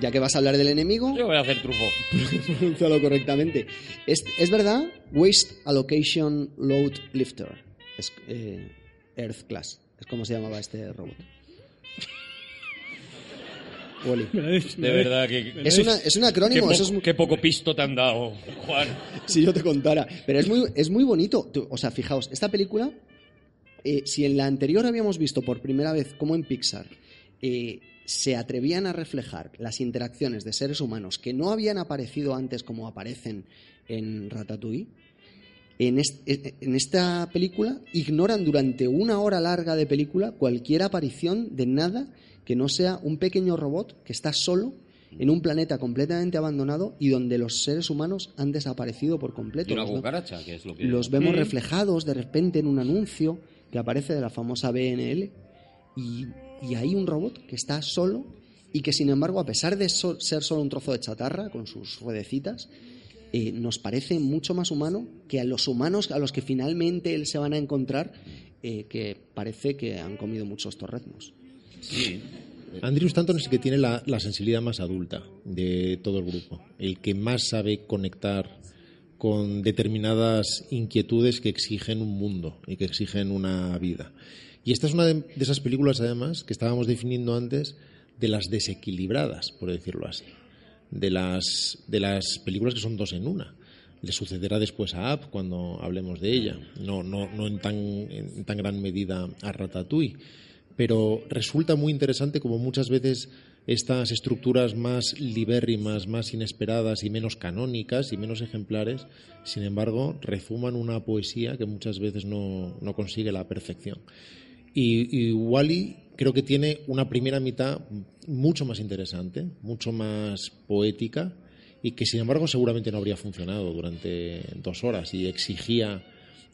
ya que vas a hablar del enemigo, Yo voy a hacer trufo. pronúncialo correctamente. Es, es verdad, Waste Allocation Load Lifter, es, eh, Earth Class, es como se llamaba este robot. De verdad que... Es, una, es un acrónimo, poco, eso es muy- qué poco pisto te han dado, Juan. si yo te contara. Pero es muy, es muy bonito. O sea, fijaos, esta película, eh, si en la anterior habíamos visto por primera vez cómo en Pixar eh, se atrevían a reflejar las interacciones de seres humanos que no habían aparecido antes como aparecen en Ratatouille, en, est- en esta película ignoran durante una hora larga de película cualquier aparición de nada que no sea un pequeño robot que está solo en un planeta completamente abandonado y donde los seres humanos han desaparecido por completo. Y una cucaracha, que es lo que... los vemos reflejados de repente en un anuncio que aparece de la famosa BNL y, y hay un robot que está solo y que sin embargo a pesar de so- ser solo un trozo de chatarra con sus ruedecitas eh, nos parece mucho más humano que a los humanos a los que finalmente él se van a encontrar eh, que parece que han comido muchos torreznos. Sí. Andrew Stanton es el que tiene la, la sensibilidad más adulta de todo el grupo, el que más sabe conectar con determinadas inquietudes que exigen un mundo y que exigen una vida. Y esta es una de, de esas películas, además, que estábamos definiendo antes, de las desequilibradas, por decirlo así. De las, de las películas que son dos en una. Le sucederá después a Up cuando hablemos de ella, no, no, no en, tan, tan gran medida a Ratatouille pero resulta muy interesante como muchas veces estas estructuras más libérrimas, más inesperadas y menos canónicas y menos ejemplares, sin embargo, rezuman una poesía que muchas veces no, no consigue la perfección. Y, y Wally creo que tiene una primera mitad mucho más interesante, mucho más poética y que sin embargo seguramente no habría funcionado durante dos horas y exigía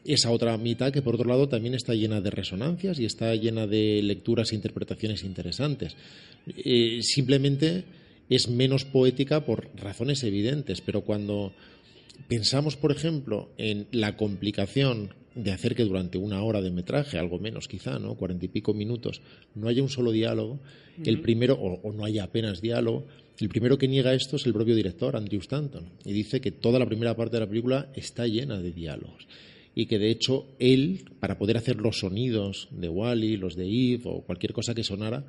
esa otra mitad que por otro lado también está llena de resonancias y está llena de lecturas e interpretaciones interesantes. Eh, simplemente es menos poética por razones evidentes, pero cuando pensamos, por ejemplo, en la complicación de hacer que durante una hora de metraje, algo menos quizá, ¿no? Cuarenta y pico minutos, no haya un solo diálogo, el primero, o, o no haya apenas diálogo, el primero que niega esto es el propio director, Andrew Stanton, y dice que toda la primera parte de la película está llena de diálogos. Y que de hecho él, para poder hacer los sonidos de Wally, los de Eve o cualquier cosa que sonara,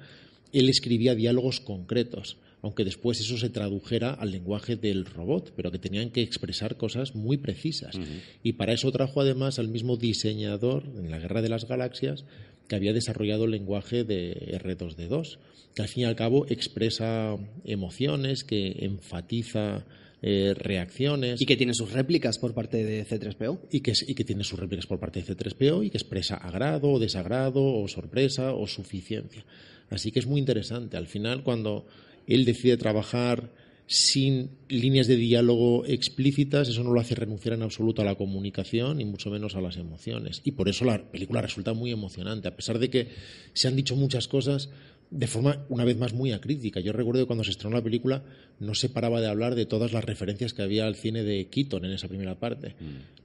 él escribía diálogos concretos, aunque después eso se tradujera al lenguaje del robot, pero que tenían que expresar cosas muy precisas. Y para eso trajo además al mismo diseñador en la Guerra de las Galaxias que había desarrollado el lenguaje de R2D2, que al fin y al cabo expresa emociones, que enfatiza eh, reacciones Y que tiene sus réplicas por parte de C3PO. y que, y que tiene sus réplicas por parte de C3PO y que expresa agrado o desagrado o sorpresa o suficiencia. Así que es muy interesante. Al final, cuando él decide trabajar sin líneas de diálogo explícitas, eso no lo hace renunciar en absoluto a la comunicación y mucho menos a las emociones. Y por eso la película resulta muy emocionante, a pesar de que se han dicho muchas cosas de forma, una vez más, muy acrítica. Yo recuerdo que cuando se estrenó la película no se paraba de hablar de todas las referencias que había al cine de Keaton en esa primera parte.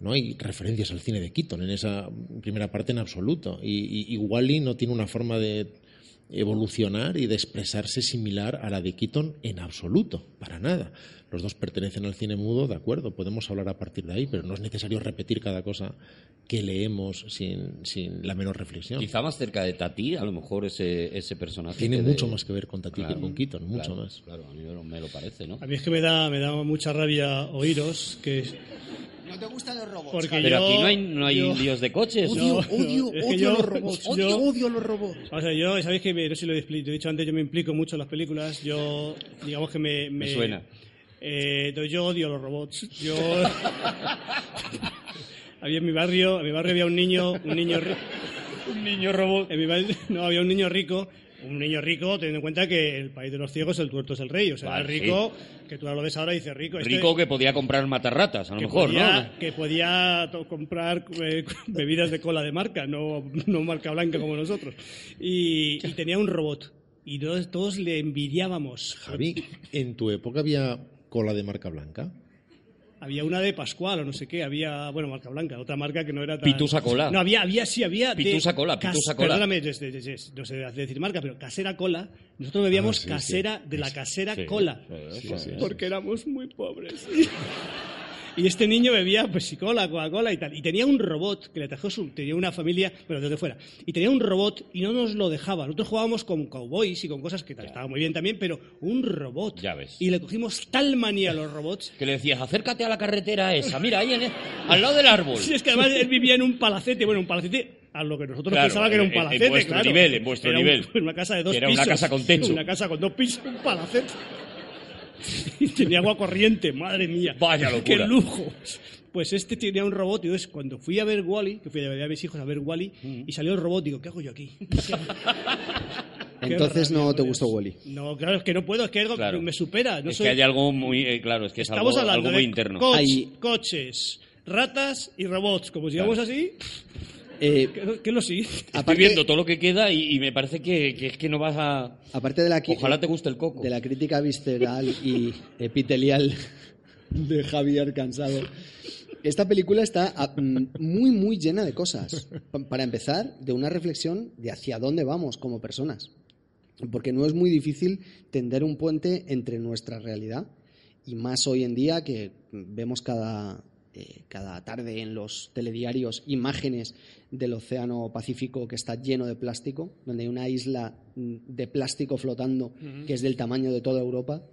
No hay referencias al cine de Keaton en esa primera parte en absoluto. Y, y, y Wall-E no tiene una forma de evolucionar y de expresarse similar a la de Keaton en absoluto, para nada. Los dos pertenecen al cine mudo, de acuerdo, podemos hablar a partir de ahí, pero no es necesario repetir cada cosa que leemos sin, sin la menor reflexión. Quizá más cerca de Tati, a lo mejor ese, ese personaje. Tiene de- mucho más que ver con Tati Claro, que con Keaton, mucho claro, más. Claro, a mí me lo parece, ¿no? A mí es que me da, me da mucha rabia oíros que... ¿No te gustan los robots? Porque Pero yo- aquí no hay, no hay yo- indios de coches. Odio- ¿no? odio- que odio yo- los robots, Oh, yo- odio los robots. O sea, yo, sabéis que, me- no sé si lo he lo he dicho antes, yo me implico mucho en las películas. Yo, digamos que me. Me suena. Eh, entonces yo odio los robots. Yo. había en mi barrio, en mi barrio había un niño, un niño. Un niño robot. En mi barrio, no, había un niño rico. Un niño rico, teniendo en cuenta que el país de los ciegos, el tuerto es el rey. O sea, Vale, el rico, que tú lo ves ahora y dices rico. este- Rico que podía comprar matarratas, a lo mejor, podía, ¿no? que podía comprar eh, bebidas de cola de marca, no, no marca blanca como nosotros. Y, y tenía un robot. Y todos, todos le envidiábamos. Javi, ¿en tu época había cola de marca blanca? Había una de Pascual o no sé qué, había, bueno, marca blanca, otra marca que no era tan... Pitusa Cola. No, había, había, sí, había... de Pitusa Cola, cas- Pitusa Cola. Perdóname, es- es- es- es- no sé decir marca, pero casera cola. Nosotros bebíamos Ah, sí, casera de la casera Sí, cola. sí, sí, sí. porque éramos muy pobres. Y este niño bebía pues cola, Coca-Cola y tal. Y tenía un robot que le trajo su. Tenía una familia, bueno, desde fuera. Y tenía un robot y no nos lo dejaba. Nosotros jugábamos con cowboys y con cosas que estaba muy bien también, pero un robot. Ya ves. Y le cogimos tal manía a los robots. Que le decías, acércate a la carretera esa, mira, ahí en el- al lado del árbol. Sí, es que además él vivía en un palacete. Bueno, un palacete a lo que nosotros Claro, pensábamos que era un en- en palacete. vuestro claro. nivel, en vuestro Era un- nivel. una casa de dos Que era una pisos. casa con techo. Una casa con dos pisos, un palacete. Tenía agua corriente, madre mía. Vaya locura. ¡Qué lujo! Pues este tenía un robot y entonces cuando fui a ver Wally, que fui a ver a mis hijos a ver Wally, Mm. y salió el robot, digo, ¿qué hago yo aquí? Entonces rabia, no te gustó. Wally. No, claro, es que no puedo, es que algo Claro. me supera. No es soy- que hay algo muy... eh, claro, es que es Estamos algo, algo muy interno. Hay- coches, ratas y robots. Como sigamos así, Eh, ¿qué, qué es lo? Estoy aparte, viendo todo lo que queda y, y me parece que, que es que no vas a... aparte de la, Ojalá te guste el coco. de la crítica visceral y epitelial de Javier Cansado, esta película está ah, mm, muy, muy llena de cosas. Pa- Para empezar, de una reflexión de hacia dónde vamos como personas. Porque no es muy difícil tender un puente entre nuestra realidad y más hoy en día que vemos cada, eh, cada tarde en los telediarios imágenes del Océano Pacífico que está lleno de plástico, donde hay una isla mm, de plástico flotando que es del tamaño de toda Europa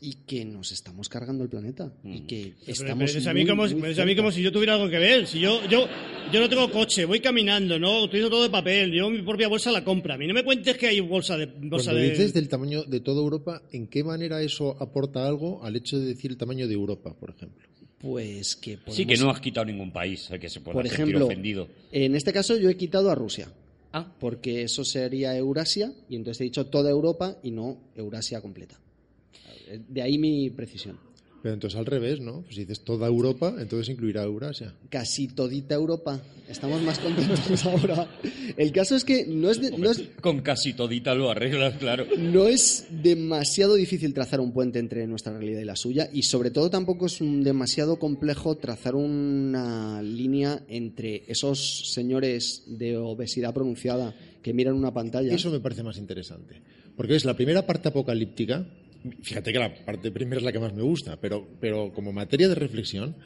y que nos estamos cargando el planeta y que Pero estamos me dices a mí, muy, como, muy a mí como si yo tuviera algo que ver. Si yo, yo, yo no tengo coche, voy caminando, no utilizo todo de papel, llevo mi propia bolsa la compra. A mí no me cuentes que hay bolsa de. Bolsa Cuando de... dices del tamaño de toda Europa, ¿en qué manera eso aporta algo al hecho de decir el tamaño de Europa, por ejemplo? Pues que Sí, que podemos- no has quitado ningún país al que se pueda por sentir ejemplo, ofendido. en este caso yo he quitado a Rusia. Ah, porque eso sería Eurasia, y entonces he dicho toda Europa y no Eurasia completa. De ahí mi precisión. Pero entonces al revés, ¿no? Pues si dices toda Europa, entonces incluirá Eurasia. Casi todita Europa. Estamos más contentos ahora. El caso es que no es, de- no es, Con casi todita lo arreglas, claro. no es demasiado difícil trazar un puente entre nuestra realidad y la suya y sobre todo tampoco es demasiado complejo trazar una línea entre esos señores de obesidad pronunciada que miran una pantalla. Eso me parece más interesante. Porque es la primera parte apocalíptica. Fíjate que la parte primera es la que más me gusta, pero, pero como materia de reflexión,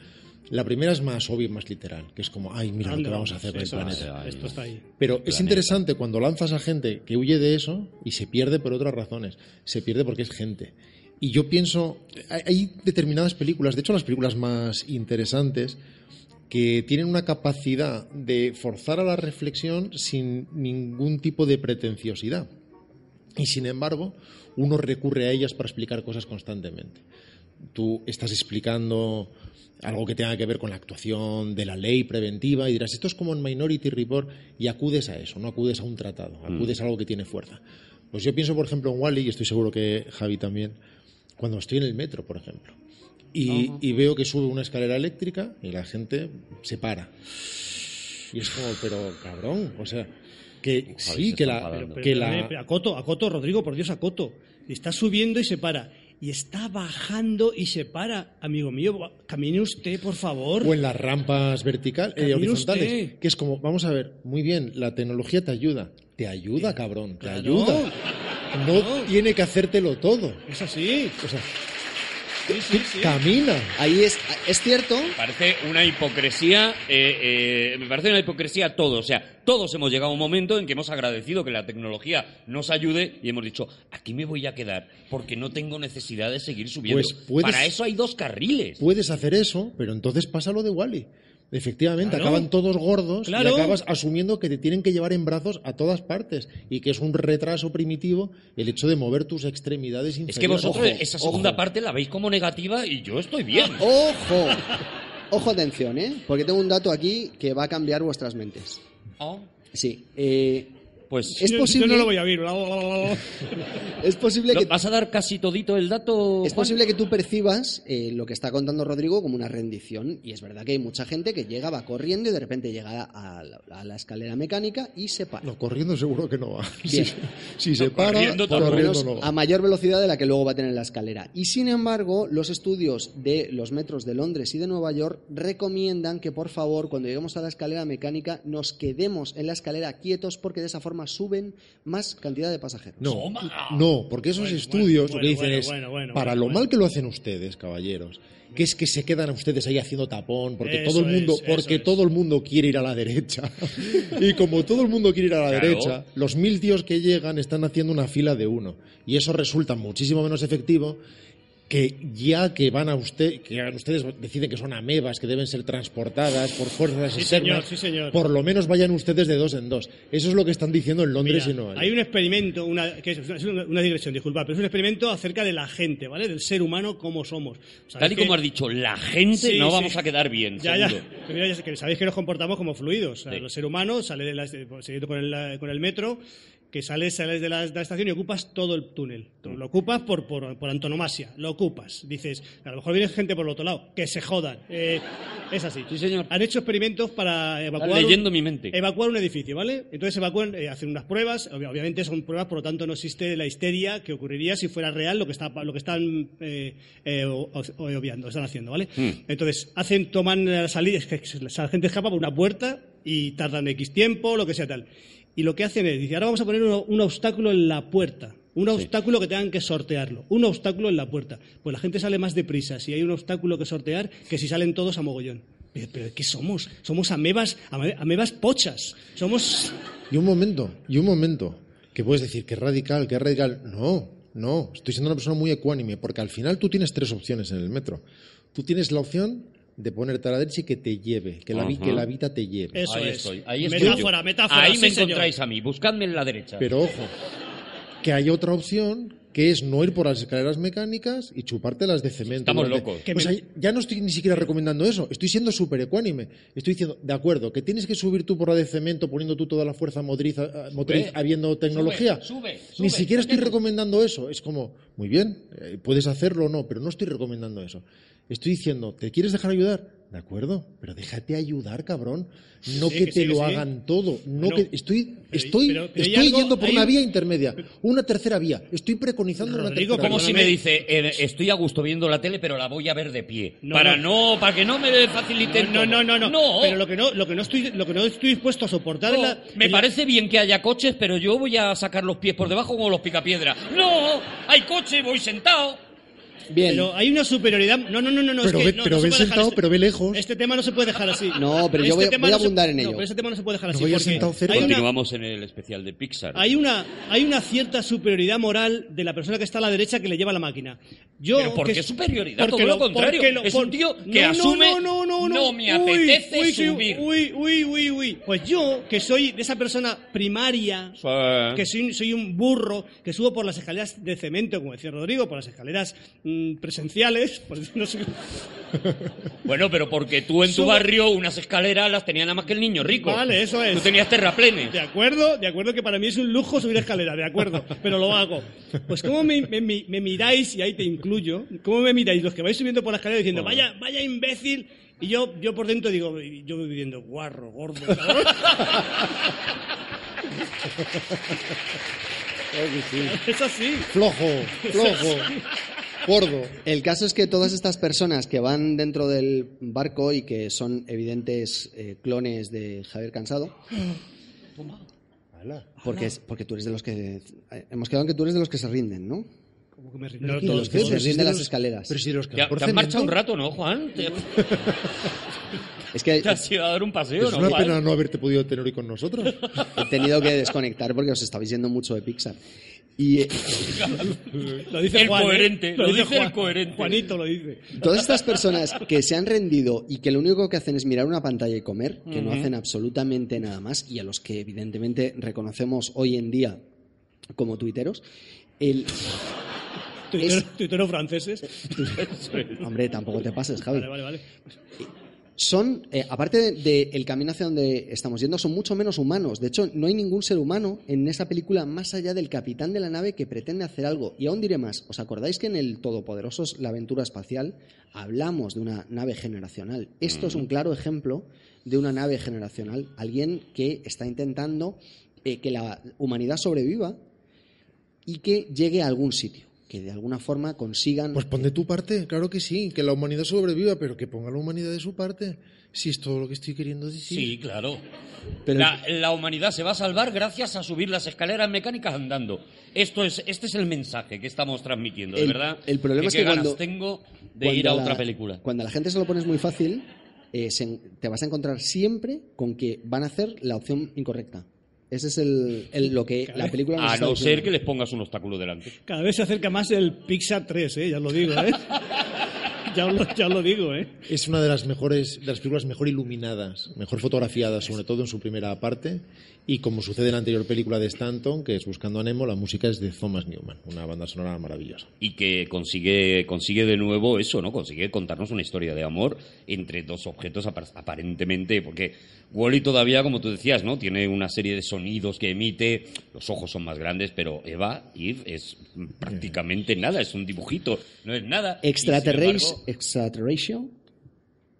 la primera es más obvia y más literal, que es como, ay, mira lo ¿Dónde que vamos a hacer con el planeta. Esto está ahí. Pero es interesante cuando lanzas a gente que huye de eso y se pierde por otras razones. Se pierde porque es gente. Y yo pienso, hay- hay determinadas películas, de hecho las películas más interesantes, que tienen una capacidad de forzar a la reflexión sin ningún tipo de pretenciosidad. Y sin embargo, uno recurre a ellas para explicar cosas constantemente. Tú estás explicando algo que tenga que ver con la actuación de la ley preventiva y dirás, esto es como en Minority Report y acudes a eso, no acudes a un tratado, acudes a algo que tiene fuerza. Pues yo pienso, por ejemplo, en Wally, y estoy seguro que Javi también, cuando estoy en el metro, por ejemplo, y, y veo que sube una escalera eléctrica y la gente se para. Y es como, pero cabrón, o sea, que sí, que la, que Pero, la, eh, pero acoto, acoto, Rodrigo, por Dios, acoto. Está subiendo y se para. Y está bajando y se para. Amigo mío, camine usted, por favor. o en las rampas verticales, eh, horizontales, usted. que es como, vamos a ver, muy bien, la tecnología te ayuda, te ayuda, cabrón, te Claro. ayuda. No tiene que hacértelo todo. Es así. O sea, Sí, sí, sí. camina. Ahí es, es cierto. Parece una hipocresía, eh, eh, me parece una hipocresía todo. O sea, todos hemos llegado a un momento en que hemos agradecido que la tecnología nos ayude y hemos dicho, aquí me voy a quedar porque no tengo necesidad de seguir subiendo. Pues puedes- Para eso hay dos carriles. Puedes hacer eso, pero entonces pasa lo de Wally. Efectivamente, Claro. acaban todos gordos Claro. y acabas asumiendo que te tienen que llevar en brazos a todas partes y que es un retraso primitivo el hecho de mover tus extremidades inferiores. Es que vosotros Ojo, esa segunda ojo. parte la veis como negativa y yo estoy bien. Ojo. Ojo, atención, ¿eh? Porque tengo un dato aquí que va a cambiar vuestras mentes. Oh, Sí. eh, pues, Es Yo- posible- Yo no lo voy a bla. es posible ¿lo- que ¿vas a dar casi todito el dato? Es Juan? posible que tú percibas eh, lo que está contando Rodrigo como una rendición. Y es verdad que hay mucha gente que llega, va corriendo y de repente llega a la, a la escalera mecánica y se para. No, corriendo seguro que no va. Bien. Si, si se para, corriendo no va. a mayor velocidad de la que luego va a tener la escalera. Y sin embargo, los estudios de los metros de Londres y de Nueva York recomiendan que por favor, cuando lleguemos a la escalera mecánica, nos quedemos en la escalera quietos porque de esa forma suben más cantidad de pasajeros. No, no, porque esos Bueno, estudios bueno, lo que dicen bueno, es, bueno, bueno, para bueno, lo bueno. mal que lo hacen ustedes, caballeros, que es que se quedan a ustedes ahí haciendo tapón, porque Eso todo el mundo, es, porque es. todo el mundo quiere ir a la derecha. y como todo el mundo quiere ir a la Claro. derecha, los mil tíos que llegan están haciendo una fila de uno. Y eso resulta muchísimo menos efectivo que ya que van a usted, que ustedes deciden que son amebas, que deben ser transportadas por fuerzas Sí, externas, señor, sí, señor. por lo menos vayan ustedes de dos en dos. Eso es lo que están diciendo en Londres Mira, y Nueva York. hay un experimento, una, que es, es una, una digresión, disculpa, pero es un experimento acerca de la gente, ¿vale? Del ser humano, cómo somos. Tal ¿Sabéis y como has dicho, la gente Sí, no sí. vamos a quedar bien, Ya, ya. Pero sabéis que nos comportamos como fluidos. O sea, Sí. El ser humano sale de la, siguiendo con el, con el metro, que sales, sales de, la, de la estación y ocupas todo el túnel. Tú Lo ocupas por, por, por antonomasia, lo ocupas. Dices, a lo mejor viene gente por el otro lado, que se jodan. Eh, es así. Sí, señor. Han hecho experimentos para evacuar. Estás leyendo un, mi mente. Evacuar un edificio, ¿vale? Entonces evacúan, eh, hacen unas pruebas. Ob- Obviamente son pruebas, por lo tanto no existe la histeria que ocurriría si fuera real lo que, está, lo que están eh, eh, o- o- obviando, están haciendo, ¿vale? Hmm. Entonces hacen, toman la salida, es que la gente escapa por una puerta y tardan X tiempo, lo que sea tal. Y lo que hacen es, dice, ahora vamos a poner un, un obstáculo en la puerta. Un obstáculo que tengan que sortearlo. Un obstáculo en la puerta. Pues la gente sale más deprisa si hay un obstáculo que sortear que si salen todos a mogollón. Pero, pero ¿qué somos? Somos amebas, ame- amebas pochas. Somos... Y un momento, y un momento, que puedes decir que es radical, que es radical. No, no, estoy siendo una persona muy ecuánime, porque al final tú tienes tres opciones en el metro. Tú tienes la opción de ponerte a la derecha y que te lleve, que la, vi- Ajá. que la vida te lleve. Eso ahí es. estoy, ahí estoy Metáfora, yo. metáfora, Ahí sí, me señor. encontráis a mí, buscadme en la derecha. Pero ojo, que hay otra opción que es no ir por las escaleras mecánicas y chupártelas de cemento. Estamos locos. O sea, ya no estoy ni siquiera recomendando eso, estoy siendo súper ecuánime. Estoy diciendo, de acuerdo, que tienes que subir tú por la de cemento poniendo tú toda la fuerza motriz, a- motriz habiendo tecnología. sube, Ni sube, siquiera estoy sube. recomendando eso. Es como, muy bien, eh, puedes hacerlo o no, pero no estoy recomendando eso. Estoy diciendo, ¿te quieres dejar ayudar? De acuerdo, pero déjate ayudar, cabrón. No Sí, que, que te sí, que lo sí. hagan todo. No que estoy, pero- estoy, pero- pero hay estoy algo- yendo por una un- vía intermedia, una tercera vía. Estoy preconizando una Rodrigo, tercera Como vía. si me dice, eh, estoy a gusto viendo la tele, pero la voy a ver de pie. No, para no. no, para que no me faciliten No, no, no, no, Pero lo que no, lo que no estoy, lo que no estoy dispuesto a soportar No, es la- me la- parece bien que haya coches, pero yo voy a sacar los pies por debajo como los picapiedras. No, hay coche, voy sentado. Bien. Pero hay una superioridad. No, no, no, no. no, Pero es que ve- no, pero no ve sentado, este- pero ve lejos. Este tema no se puede dejar así. No, pero yo voy a- tema voy a no se- abundar en no, ello. pero este tema no se puede dejar No así. voy a porque cerca. hay una, Continuamos en el especial de Pixar. hay una, hay una cierta superioridad moral de la persona que está a la derecha que le lleva la máquina. Yo, Pero ¿por que qué superioridad? porque Todo lo contrario. porque lo- Es un tío que No, no, asume, No, no, no, no. "No me Uy, apetece uy, subir". Uy, uy, uy, uy. Pues yo, que soy de esa persona primaria, Sí. que soy, soy un burro, que subo por las escaleras de cemento, como decía Rodrigo, por las escaleras mm, presenciales, por decirlo así. Bueno, pero porque tú en tu Subo- barrio unas escaleras las tenía nada más que el niño rico. Vale, eso es. Tú tenías terraplenes. De acuerdo, de acuerdo que para mí es un lujo subir escalera, de acuerdo, pero lo hago. Pues cómo me, me- me- me miráis, y ahí te incluyo, cómo me miráis los que vais subiendo por la escalera diciendo, vaya, vaya imbécil, y yo, yo por dentro digo, y yo voy diciendo, guarro, gordo, cabrón. Es así. Flojo, flojo, gordo. El caso es que todas estas personas que van dentro del barco y que son evidentes eh, clones de Javier Cansado, porque, es, porque tú eres de los que... eh, hemos quedado en que tú eres de los que se rinden, ¿no? Como que me rindo. No, todos, todos, que todos. se rinden de las los- escaleras. Pero si los que por te has marchado un rato, ¿no, Juan? Te, Es que te has ido a dar un paseo, Es ¿no, una Juan? pena no haberte podido tener hoy con nosotros. he tenido que desconectar porque os estabais yendo mucho de Pixar. Y eh, Lo dice El Juan, ¿eh? coherente, lo dice el coherente. Juanito lo dice. todas estas personas que se han rendido y que lo único que hacen es mirar una pantalla y comer, que no hacen absolutamente nada más, y a los que evidentemente reconocemos hoy en día como tuiteros, el... Tuiteros, tuiteros franceses. Hombre, tampoco te pases, Javi. Vale, vale, vale. Son, eh, aparte del camino hacia donde estamos yendo, son mucho menos humanos. De hecho, no hay ningún ser humano en esa película más allá del capitán de la nave que pretende hacer algo. Y aún diré más, ¿os acordáis que en el Todopoderosos, la aventura espacial, hablamos de una nave generacional? Esto es un claro ejemplo de una nave generacional. Alguien que está intentando eh, que la humanidad sobreviva y que llegue a algún sitio. Que de alguna forma consigan... Pues pon de tu parte, claro que sí, que la humanidad sobreviva, pero que ponga la humanidad de su parte. Si es todo lo que estoy queriendo decir. Sí, claro. Pero- la, la humanidad se va a salvar gracias a subir las escaleras mecánicas andando. Esto es, este es el mensaje que estamos transmitiendo, de El- verdad. el problema Que es que ganas cuando- tengo de cuando ir a la- otra película. Cuando a la gente se lo pones muy fácil, eh, se- te vas a encontrar siempre con que van a hacer la opción incorrecta. Ese es el, el- lo que la película nos A está no diciendo. ser que les pongas un obstáculo delante. Cada vez se acerca más el Pixar 3, ¿eh? Ya os lo digo, ¿eh? ya, os lo, ya os lo digo, ¿eh? Es una de las mejores, de las películas mejor iluminadas, mejor fotografiadas, sobre todo en su primera parte. Y como sucede en la anterior película de Stanton, que es Buscando a Nemo, la música es de Thomas Newman, una banda sonora maravillosa. Y que consigue, consigue de nuevo eso, ¿no? Consigue contarnos una historia de amor entre dos objetos apar- aparentemente, porque Wally todavía, como tú decías, ¿no? Tiene una serie de sonidos que emite, los ojos son más grandes, pero Eva, Eve, es prácticamente nada, es un dibujito, no es nada. Embargo, Extraterration,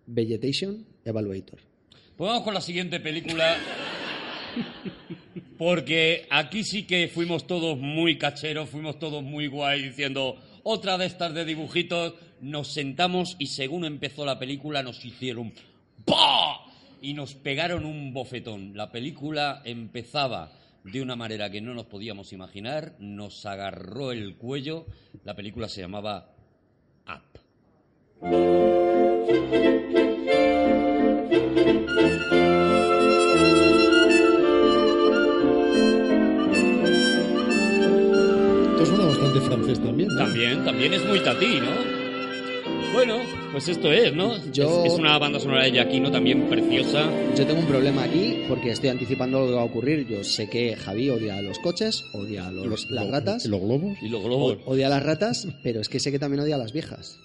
Vegetation, Evaluator. Pues vamos con la siguiente película. Porque aquí sí que fuimos todos muy cacheros, fuimos todos muy guay diciendo otra de estas de dibujitos. Nos sentamos y según empezó la película nos hicieron ¡pa! Y nos pegaron un bofetón. La película empezaba de una manera que no nos podíamos imaginar, nos agarró el cuello. La película se llamaba Up. Esto suena bastante francés también. ¿no? También, también es muy tatí, ¿no? Bueno, pues esto es, ¿no? Yo- Es, es una banda sonora de Giacchino también preciosa. Yo tengo un problema aquí porque estoy anticipando lo que va a ocurrir. Yo sé que Javi odia a los coches, odia a los- las Lo- ratas, ¿Los globos? Y los globos. odia a las ratas, pero es que sé que también odia a las viejas.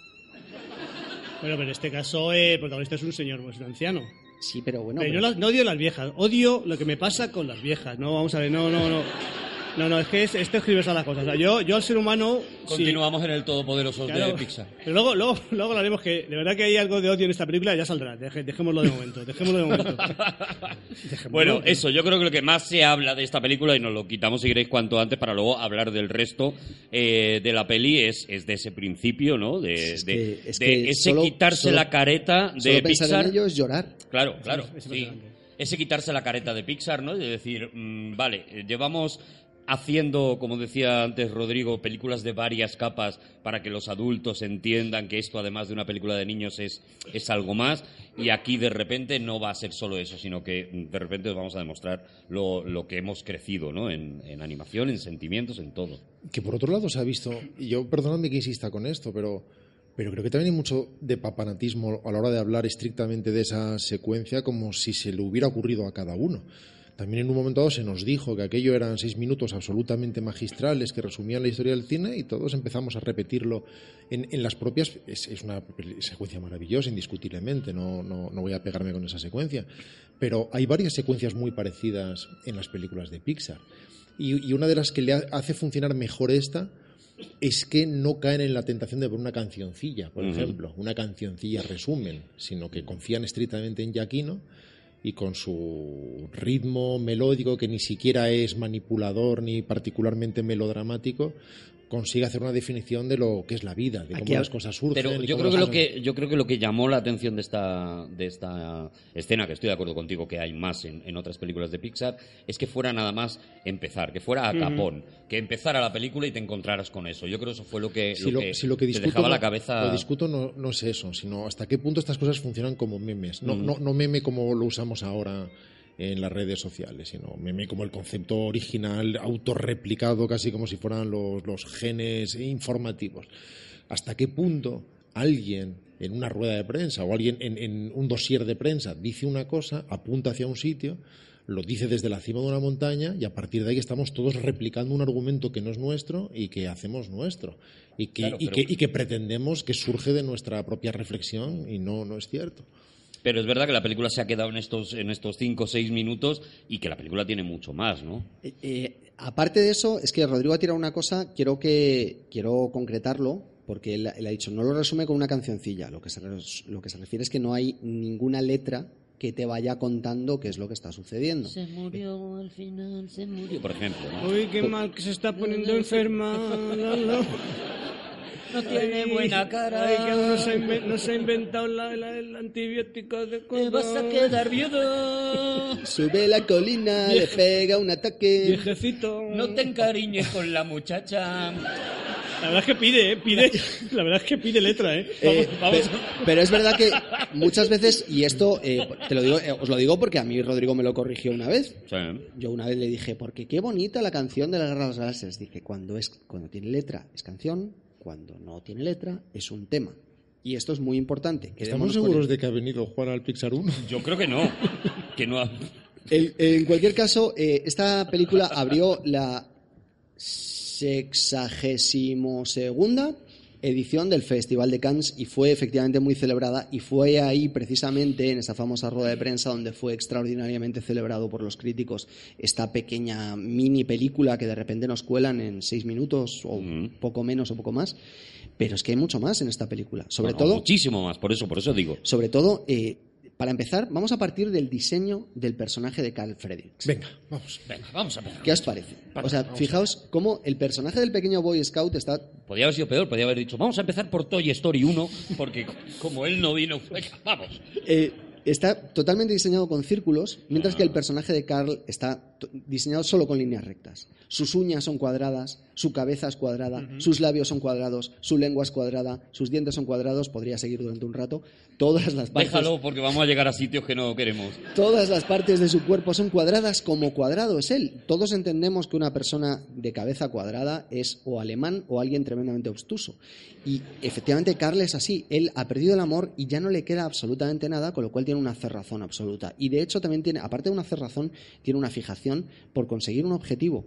Bueno, pero en este caso eh, el protagonista es un señor, pues un anciano. Sí, pero bueno. Pero pero- yo las- no odio las viejas, odio lo que me pasa con las viejas. No, vamos a ver, no, no, no. No, no, es que es, esto escribes a las cosas. O sea, yo, yo al ser humano. sí, Continuamos en el Todopoderoso claro, de Pixar. Pero luego, luego, luego hablaremos que de verdad que hay algo de odio en esta película, ya saldrá. Deje- dejémoslo de momento. Dejémoslo de momento. Dejémoslo. Bueno, eso, yo creo que lo que más se habla de esta película, y nos lo quitamos si queréis cuanto antes para luego hablar del resto eh, de la peli, es, es de ese principio, ¿no? De, Es de- que- es de que ese solo- quitarse solo- la careta de Solo pensar Pixar. en ello es llorar. Claro, claro, es sí. Ese quitarse la careta de Pixar, ¿no? De decir, mm, vale, eh, llevamos haciendo, como decía antes Rodrigo, películas de varias capas para que los adultos entiendan que esto, además de una película de niños, es, es algo más. Y aquí, de repente, no va a ser solo eso, sino que mm, de repente os vamos a demostrar lo, lo que hemos crecido, ¿no? En, en animación, en sentimientos, en todo. Que por otro lado se ha visto, y yo perdonadme que insista con esto, pero, pero creo que también hay mucho de papanatismo a la hora de hablar estrictamente de esa secuencia como si se le hubiera ocurrido a cada uno. También en un momento dado se nos dijo que aquello eran seis minutos absolutamente magistrales que resumían la historia del cine y todos empezamos a repetirlo en, en las propias... Es, es una secuencia maravillosa, indiscutiblemente, no, no, no voy a pegarme con esa secuencia, pero hay varias secuencias muy parecidas en las películas de Pixar. Y, y una de las que le ha- hace funcionar mejor esta es que no caen en la tentación de poner una cancioncilla, por Ujú. ejemplo, una cancioncilla resumen, sino que confían estrictamente en Giacchino y con su ritmo melódico que ni siquiera es manipulador ni particularmente melodramático consigue hacer una definición de lo que es la vida, de cómo Aquí las cosas surgen. Pero yo creo que lo que yo creo que lo que llamó la atención de esta de esta escena, que estoy de acuerdo contigo que hay más en, en otras películas de Pixar, es que fuera nada más empezar, que fuera a capón, que empezara la película y te encontraras con eso. Yo creo que eso fue lo que, si lo, que si lo que te discuto, dejaba no, la cabeza. lo discuto no, no es eso, sino hasta qué punto estas cosas funcionan como memes. No, no, no meme como lo usamos ahora en las redes sociales, sino meme como el concepto original, autorreplicado, casi como si fueran los, los genes informativos. ¿Hasta qué punto alguien en una rueda de prensa o alguien en, en un dossier de prensa dice una cosa, apunta hacia un sitio, lo dice desde la cima de una montaña y a partir de ahí estamos todos replicando un argumento que no es nuestro y que hacemos nuestro y que, Claro, y pero- que, y que pretendemos que surge de nuestra propia reflexión y no, no es cierto. Pero es verdad que la película se ha quedado en estos en estos cinco o seis minutos y que la película tiene mucho más, ¿no? Eh, eh, aparte de eso, es que Rodrigo ha tirado una cosa, quiero que quiero concretarlo, porque él, él ha dicho, no lo resume con una cancioncilla. Lo que, se, lo que se refiere es que no hay ninguna letra que te vaya contando qué es lo que está sucediendo. Se murió al final, se murió, por ejemplo, ¿no? Uy, qué mal que se está poniendo enferma. No, tiene Ay, buena cara. Ay, que no se ha, inven- no se ha inventado la- la- el antibiótico Te adecuado. vas a quedar viudo. Sube la colina, le pega un ataque. Viejecito. No te encariñes con la muchacha. La verdad es que pide, ¿eh? Pide. La verdad es que pide letra, ¿eh? Eh, Vamos, vamos. pe- pero, es verdad que muchas veces, y esto eh, te lo digo, eh, os lo digo porque a mí Rodrigo me lo corrigió una vez. Sí. Yo una vez le dije, porque qué bonita la canción de la Guerra de las Galaxias. Dije, cuando, es, cuando tiene letra es canción, cuando no tiene letra es un tema. Y esto es muy importante. ¿Estamos seguros de que ha venido Juan al Pixar 1? Yo creo que no. Que no ha- El- en cualquier caso, eh, esta película abrió la sexagésimo segunda edición del Festival de Cannes y fue efectivamente muy celebrada y fue ahí precisamente en esa famosa rueda de prensa donde fue extraordinariamente celebrado por los críticos esta pequeña mini película que de repente nos cuelan en seis minutos o Ujú. poco menos o poco más pero es que hay mucho más en esta película sobre Bueno, todo muchísimo más, por eso, por eso digo. sobre todo eh, para empezar vamos a partir del diseño del personaje de Carl Fredericks Venga, vamos. Venga, vamos a ver. ¿Qué os parece? O sea, fijaos cómo el personaje del pequeño Boy Scout está... Podría haber sido peor, podría haber dicho, vamos a empezar por Toy Story 1, porque como él no vino, venga, vamos. eh, está totalmente diseñado con círculos, mientras que el personaje de Carl está diseñado solo con líneas rectas. Sus uñas son cuadradas, su cabeza es cuadrada, sus labios son cuadrados, su lengua es cuadrada, sus dientes son cuadrados, podría seguir durante un rato. Todas las partes, Déjalo porque vamos a llegar a sitios que no queremos. todas las partes de su cuerpo son cuadradas como cuadrado es él. Todos entendemos que una persona de cabeza cuadrada es o alemán o alguien tremendamente obstuso. Y efectivamente Carl es así. Él ha perdido el amor y ya no le queda absolutamente nada, con lo cual tiene una cerrazón absoluta. Y de hecho también tiene, aparte de una cerrazón, tiene una fijación por conseguir un objetivo.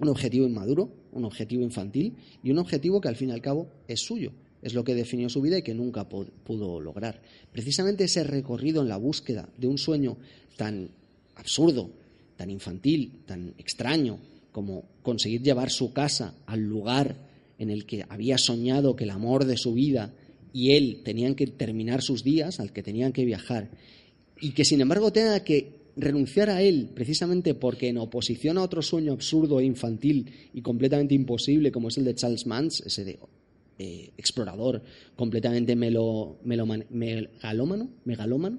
Un objetivo inmaduro, un objetivo infantil y un objetivo que al fin y al cabo es suyo. Es lo que definió su vida y que nunca pu- pudo lograr. Precisamente ese recorrido en la búsqueda de un sueño tan absurdo, tan infantil, tan extraño, como conseguir llevar su casa al lugar en el que había soñado que el amor de su vida y él tenían que terminar sus días, al que tenían que viajar, y que sin embargo tenga que renunciar a él precisamente porque en oposición a otro sueño absurdo e infantil y completamente imposible como es el de Charles Mans, ese de eh, explorador completamente melo, megalómano, megalómano,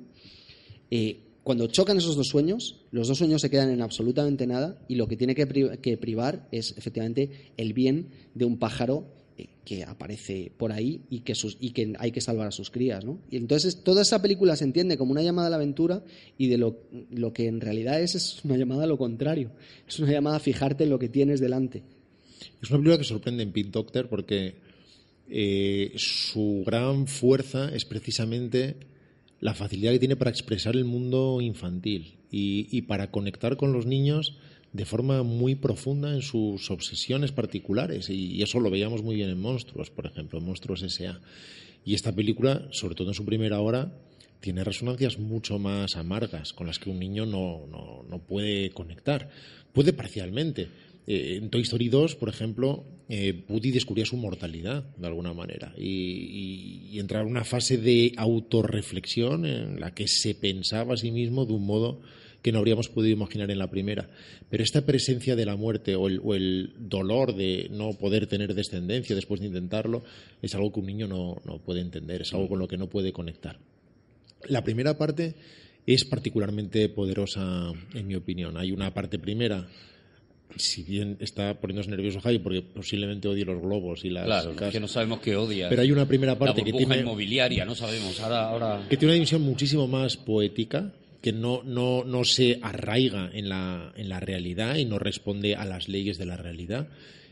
eh, cuando chocan esos dos sueños, los dos sueños se quedan en absolutamente nada y lo que tiene que, pri- que privar es efectivamente el bien de un pájaro que aparece por ahí y que, sus, y que hay que salvar a sus crías. ¿no? Y entonces toda esa película se entiende como una llamada a la aventura y de lo, lo que en realidad es es una llamada a lo contrario. Es una llamada a fijarte en lo que tienes delante. Es una película que sorprende en Pink Doctor porque eh, su gran fuerza es precisamente la facilidad que tiene para expresar el mundo infantil y, y para conectar con los niños de forma muy profunda en sus obsesiones particulares. Y, eso lo veíamos muy bien en Monstruos, por ejemplo, Monstruos S.A. Y esta película, sobre todo en su primera hora, tiene resonancias mucho más amargas con las que un niño no, no, no puede conectar. Puede parcialmente. Eh, en Toy Story 2, por ejemplo, eh, descubría su mortalidad de alguna manera y, y, y entraba en una fase de autorreflexión en la que se pensaba a sí mismo de un modo que no habríamos podido imaginar en la primera. Pero esta presencia de la muerte o el, o el dolor de no poder tener descendencia después de intentarlo es algo que un niño no, no puede entender, es algo con lo que no puede conectar. La primera parte es particularmente poderosa, en mi opinión. Hay una parte primera, si bien está poniéndose nervioso Javi, porque posiblemente odie los globos y las Claro, casas, que no sabemos qué odia. pero hay una primera La parte que burbuja tiene, inmobiliaria, no sabemos. Ahora, ahora... que tiene una dimensión muchísimo más poética, que no, no, no se arraiga en la, en la realidad y no responde a las leyes de la realidad.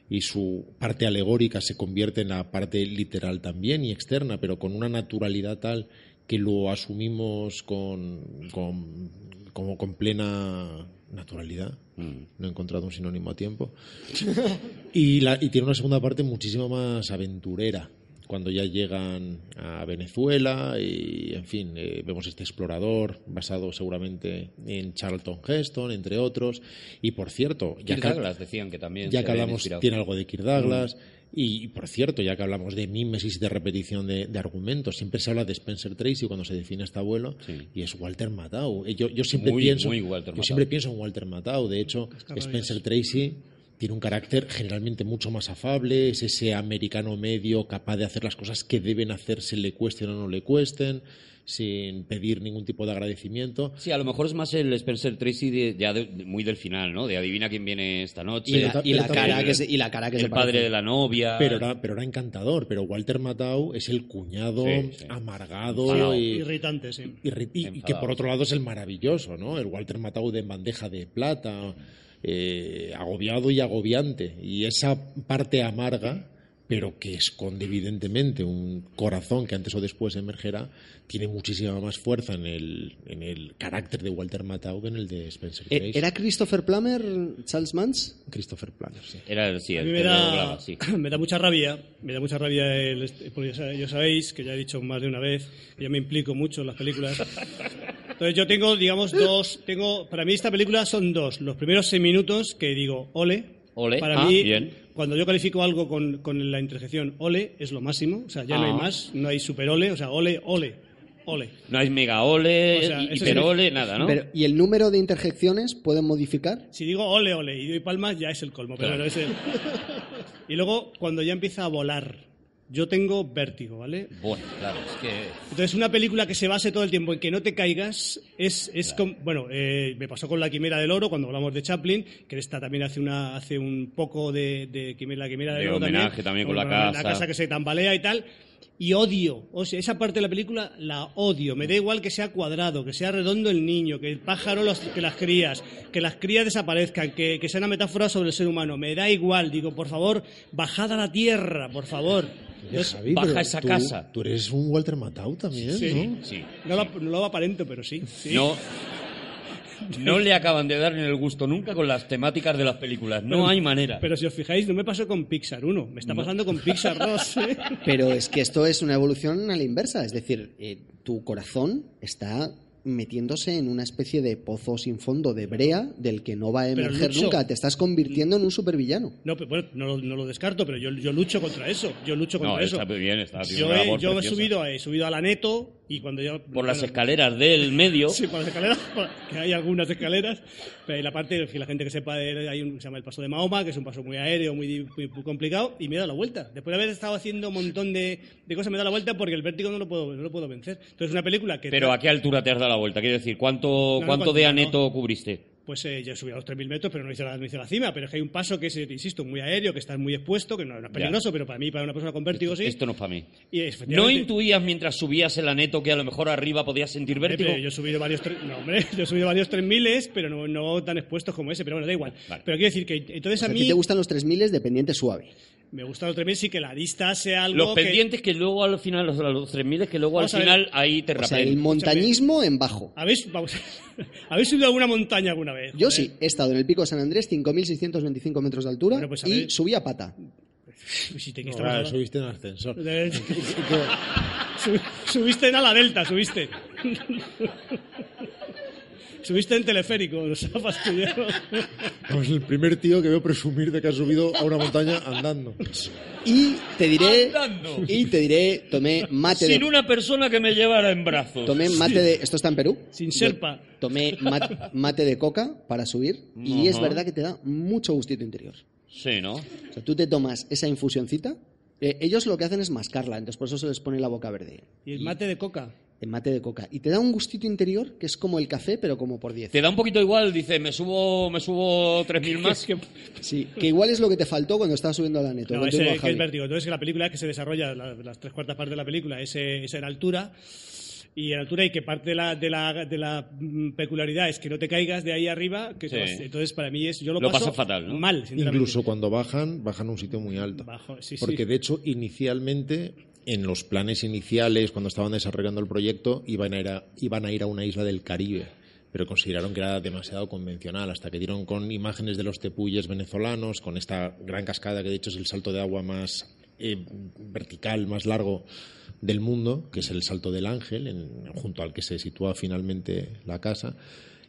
Y su parte alegórica se convierte en la parte literal también y externa, pero con una naturalidad tal que lo asumimos con, con, como con plena naturalidad. No he encontrado un sinónimo a tiempo. Y, la- y tiene una segunda parte muchísimo más aventurera, cuando ya llegan a Venezuela y, en fin, eh, vemos este explorador basado seguramente en Charlton Heston, entre otros. Y, por cierto, ya Kirk que, Douglas decían que también ya que hablamos, tiene algo de Kirk Douglas. Y, por cierto, ya que hablamos de mímesis y de repetición de, de argumentos, siempre se habla de Spencer Tracy cuando se define a este abuelo, Sí. y es Walter Matthau. Eh, Yo, yo siempre Muy, pienso, muy Walter yo Matthau. siempre pienso en Walter Matthau. De hecho, Spencer Tracy tiene un carácter generalmente mucho más afable, es ese americano medio capaz de hacer las cosas que deben hacerse, le cuesten o no le cuesten, sin pedir ningún tipo de agradecimiento. Sí, a lo mejor es más el Spencer Tracy de- ya de- muy del final, ¿no? De adivina quién viene esta noche. Y la, y cara que se, y la cara que el se padre parece. de la novia. Pero era, pero era encantador, pero Walter Matthau es el cuñado Sí, sí. amargado Enfadado. y, Irritante, sí. irri- y- y que por otro lado es el maravilloso, ¿no? El Walter Matthau de bandeja de plata, eh, agobiado y agobiante. Y esa parte amarga, pero que esconde evidentemente un corazón que antes o después emergerá, tiene muchísima más fuerza en el, en el carácter de Walter Matthau que en el de Spencer Eh, Tracy. ¿Era Christopher Plummer, Charles Mans? Christopher Plummer, sí. Era el, sí, A el me lo da, sí. me da mucha rabia, me da mucha rabia, el, este- porque ya sabéis, que ya he dicho más de una vez, que yo me implico mucho en las películas. Entonces yo tengo, digamos, dos, tengo, para mí esta película son dos. Los primeros seis minutos que digo, ole. Ole, Para ah, mí, bien. cuando yo califico algo con, con la interjección ole, es lo máximo. O sea, ya no hay Ah. más, no hay super ole, o sea, ole, ole, ole. No hay mega ole, O sea, hiperole, sí. nada, ¿no? Pero, ¿Y el número de interjecciones pueden modificar? Si digo ole, ole y doy palmas, ya es el colmo. Pero Claro. no es el- Y luego, cuando ya empieza a volar, Yo tengo vértigo, ¿vale? Bueno, claro, es que... Entonces, una película que se base todo el tiempo en que no te caigas es, es bueno, eh, me pasó con La Quimera del Oro cuando hablamos de Chaplin, que esta también hace una hace un poco de, de Quimera- La Quimera del De Oro homenaje también con la casa. La casa que se tambalea y tal. Y odio, o sea, esa parte de la película la odio. Me da igual que sea cuadrado, que sea redondo el niño, que el pájaro, los- que las crías, que las crías desaparezcan, que, que sea una metáfora sobre el ser humano. Me da igual, digo, por favor, bajad a la tierra, por favor. Entonces, Javi, baja pero esa tú- casa. Tú eres un Walter Matthau también, Sí. ¿no? Sí. no, lo, no lo aparento, pero sí. sí. No, no le acaban de dar en el gusto nunca con las temáticas de las películas. No Pero- hay manera. Pero si os fijáis, no me pasó con Pixar 1, me está pasando con Pixar 2. ¿eh? Pero es que esto es una evolución a la inversa, es decir, eh, tu corazón está metiéndose en una especie de pozo sin fondo de brea del que no va a emerger Lucho- nunca, te estás convirtiendo en un supervillano. No, pero bueno, no, lo- no lo descarto, pero yo, yo lucho contra eso. Yo lucho contra No, eso. está muy bien, está tiene yo he, yo subido, he subido a la neto y cuando yo... Por las escaleras del medio. Sí, por las escaleras, que hay algunas escaleras, pero hay la parte, que la gente que sepa, de- hay un que se llama el paso de Mahoma, que es un paso muy aéreo, muy, muy- muy complicado, y me he dado la vuelta. Después de haber estado haciendo un montón de, de cosas, me he dado la vuelta porque el vértigo no lo puedo, no lo puedo vencer. Entonces, una película que... Pero ¿a qué altura te has dado la vuelta? Quiero decir, ¿cuánto, no, cuánto de aneto cubriste? Pues eh, yo subí a los 3.000 metros, pero no hice, la, no hice la cima. Pero es que hay un paso que es, insisto, muy aéreo, que está muy expuesto, que no, no es peligroso, pero para mí, para una persona con vértigo, sí. Esto no es para mí. Y ¿No intuías mientras subías el aneto que a lo mejor arriba podías sentir vértigo? yo he subido varios tre- no, hombre, yo he subido varios 3000 pero no, no tan expuestos como ese, pero bueno, da igual. Vale. Pero quiero decir que entonces O sea, a a mí ti te gustan los 3000 de pendiente suave. Me gusta los 3000 sí que la lista sea algo Los que- pendientes que luego al final, los, los 3000 que luego Vamos a al final ahí te O sea, el montañismo en bajo. ¿Habéis, vamos, ¿Habéis subido alguna montaña alguna vez? Yo sí, he estado en el pico de San Andrés, 5.625 metros de altura, Bueno, pues a y ver. subí a pata. Pues si te- No, claro, subiste en ascensor. subiste en ala delta, subiste. Subiste en teleférico, nos ha fastidiado. Es el primer tío que veo presumir de que ha subido a una montaña andando. Y te diré, Andando. y te diré, tomé mate Sin de, una persona que me llevara en brazos. tomé mate de, esto está en Perú. Sin Yo serpa. Tomé ma- mate de coca para subir y es verdad que te da mucho gustito interior. Sí, ¿no? O sea, tú te tomas esa infusioncita, eh, ellos lo que hacen es mascarla, entonces por eso se les pone la boca verde. Y el mate de coca. El mate de coca. Y te da un gustito interior que es como el café, pero como por 10. Te da un poquito igual, dice, me subo, me subo 3.000 más. Que- Sí, que igual es lo que te faltó cuando estabas subiendo a la neto. No, ese, que es vértigo. Entonces, que la película que se desarrolla, la- las tres cuartas partes de la película, es, es en altura. Y en altura, y que parte de la, de la, de la mm, peculiaridad es que no te caigas de ahí arriba. Que Sí. vas- entonces, para mí, es yo lo, Lo paso pasas fatal, ¿no? Mal. Incluso cuando bajan, bajan a un sitio muy alto. Bajo, sí, sí. Porque de hecho, inicialmente, en los planes iniciales, cuando estaban desarrollando el proyecto, iban a ir a, iban a, ir a una isla del Caribe. Pero consideraron que era demasiado convencional, hasta que dieron con imágenes de los tepuyes venezolanos, con esta gran cascada que de hecho es el salto de agua más eh, vertical, más largo del mundo, que es el Salto del Ángel, en- junto al que se sitúa finalmente la casa,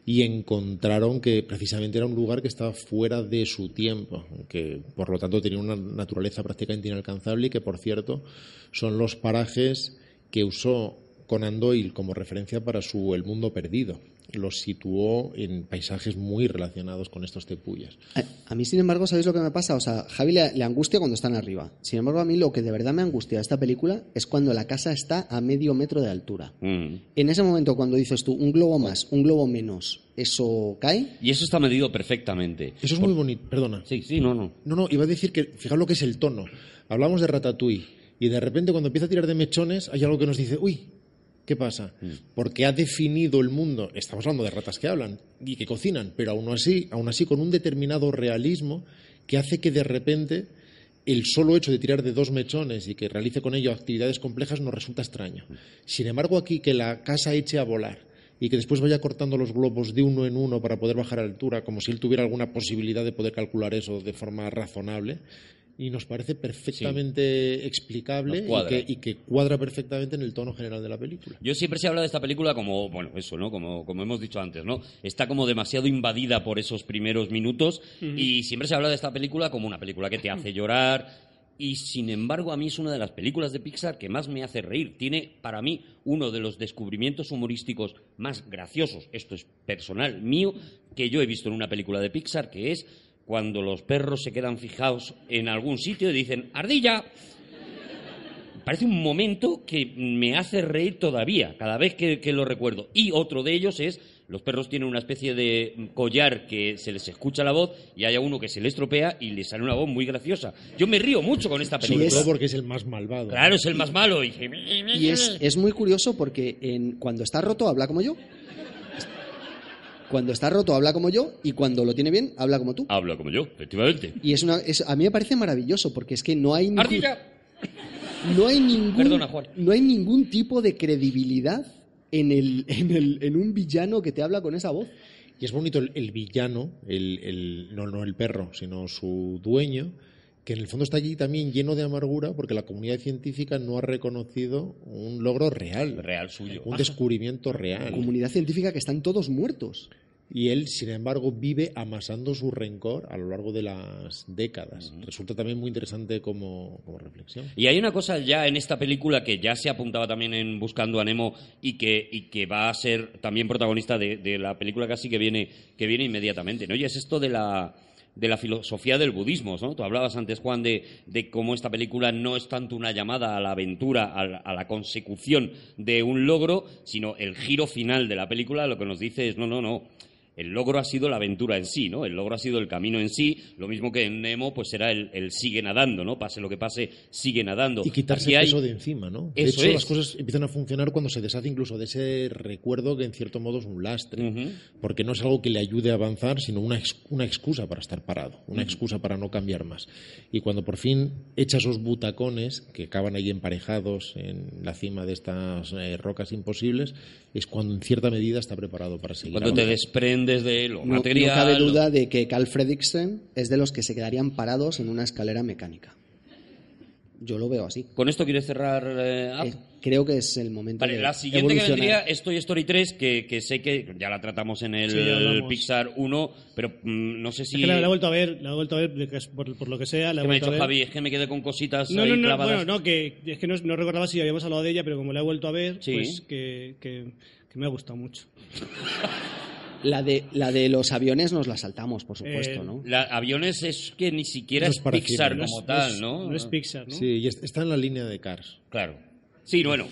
y encontraron que precisamente era un lugar que estaba fuera de su tiempo, que por lo tanto tenía una naturaleza prácticamente inalcanzable y que, por cierto, son los parajes que usó Conan Doyle como referencia para su El mundo perdido. Los situó en paisajes muy relacionados con estos tepuyes. A, a mí, sin embargo, ¿sabéis lo que me pasa? O sea, Javi le, le angustia cuando están arriba. Sin embargo, a mí lo que de verdad me angustia de esta película es cuando la casa está a medio metro de altura. Mm. En ese momento, cuando dices tú, un globo más, un globo menos, ¿eso cae? Y eso está medido perfectamente. Eso es muy bonito, perdona. Sí, sí, no, no. No, no, iba a decir que, fijaos lo que es el tono. Hablamos de Ratatouille y de repente cuando empieza a tirar de mechones hay algo que nos dice, uy, ¿qué pasa? Porque ha definido el mundo, estamos hablando de ratas que hablan y que cocinan, pero aún así, aún así con un determinado realismo que hace que de repente el solo hecho de tirar de dos mechones y que realice con ello actividades complejas nos resulta extraño. Sin embargo, aquí que la casa eche a volar y que después vaya cortando los globos de uno en uno para poder bajar a altura, como si él tuviera alguna posibilidad de poder calcular eso de forma razonable, y nos parece perfectamente explicable que, y que cuadra perfectamente en el tono general de la película. Yo siempre se habla de esta película como, bueno, eso, ¿no? Como, como hemos dicho antes, ¿no? Está como demasiado invadida por esos primeros minutos y siempre se habla de esta película como una película que te hace llorar y sin embargo a mí es una de las películas de Pixar que más me hace reír. Tiene para mí uno de los descubrimientos humorísticos más graciosos, esto es personal mío, que yo he visto en una película de Pixar, que es cuando los perros se quedan fijados en algún sitio y dicen ¡Ardilla! parece un momento que me hace reír todavía, cada vez que, que lo recuerdo. Y otro de ellos es, los perros tienen una especie de collar que se les escucha la voz y hay a uno que se le estropea y le sale una voz muy graciosa. Yo me río mucho con esta Sobre película. todo porque es el más malvado. Claro, es el más malo. Y, Y es, es muy curioso porque en, cuando está roto habla como yo. Cuando está roto habla como yo y cuando lo tiene bien habla como tú. Habla como yo, efectivamente. Y es una, es- a mí me parece maravilloso porque es que no hay ningún, Ardilla. no hay ningún, Perdona, Juan. no hay ningún tipo de credibilidad en, el, en, el, en un villano que te habla con esa voz. Y es bonito el, el villano, el, el- no, no el perro, sino su dueño, que en el fondo está allí también lleno de amargura porque la comunidad científica no ha reconocido un logro real, Real suyo. un descubrimiento real. Comunidad científica que están todos muertos. Y él, sin embargo, vive amasando su rencor a lo largo de las décadas. Resulta también muy interesante como, como reflexión. Y hay una cosa ya en esta película que ya se apuntaba también en Buscando a Nemo y que, y que va a ser también protagonista de, de la película casi que viene, que viene inmediatamente, ¿no? Y es esto de la, de la filosofía del budismo, ¿no? Tú hablabas antes, Juan, de, de cómo esta película no es tanto una llamada a la aventura, a la, a la consecución de un logro, sino el giro final de la película lo que nos dice es, no, no, no, el logro ha sido la aventura en sí, ¿no? El logro ha sido el camino en sí, lo mismo que en Nemo, pues será el, el sigue nadando, ¿no? Pase lo que pase, sigue nadando. Y quitarse Aquí el hay- peso de encima, ¿no? De Eso hecho, es. las cosas empiezan a funcionar cuando se deshace incluso de ese recuerdo que en cierto modo es un lastre. Porque no es algo que le ayude a avanzar, sino una, ex- una excusa para estar parado, una excusa para no cambiar más. Y cuando por fin echa esos butacones que acaban ahí emparejados en la cima de estas eh, rocas imposibles, es cuando en cierta medida está preparado para seguir. Cuando te desprendes de lo No, no material. cabe lo- duda de que Carl Fredricksen es de los que se quedarían parados en una escalera mecánica. Yo lo veo así. ¿Con esto quieres cerrar eh, Up? Eh, creo que es el momento Vale, de la siguiente que vendría es Toy Story 3, que, que sé que ya la tratamos en el Sí, hablamos. Pixar 1, pero mm, no sé si... Es que la, la he vuelto a ver, la he vuelto a ver que por, por lo que sea. La he ¿Qué me ha dicho. Javi? Es que me quedé con cositas No, ahí no, no, clavadas. bueno, no, que es que no, no recordaba si habíamos hablado de ella, pero como la he vuelto a ver, Sí. pues que, que, que me ha gustado mucho. La de, la de los aviones nos la saltamos, por supuesto, Eh, ¿no? La, aviones es que ni siquiera No es Pixar cine. como No tal, es- ¿no? No es Pixar, ¿no? Sí, y es- está en la línea de Cars. Claro. Sí, bueno.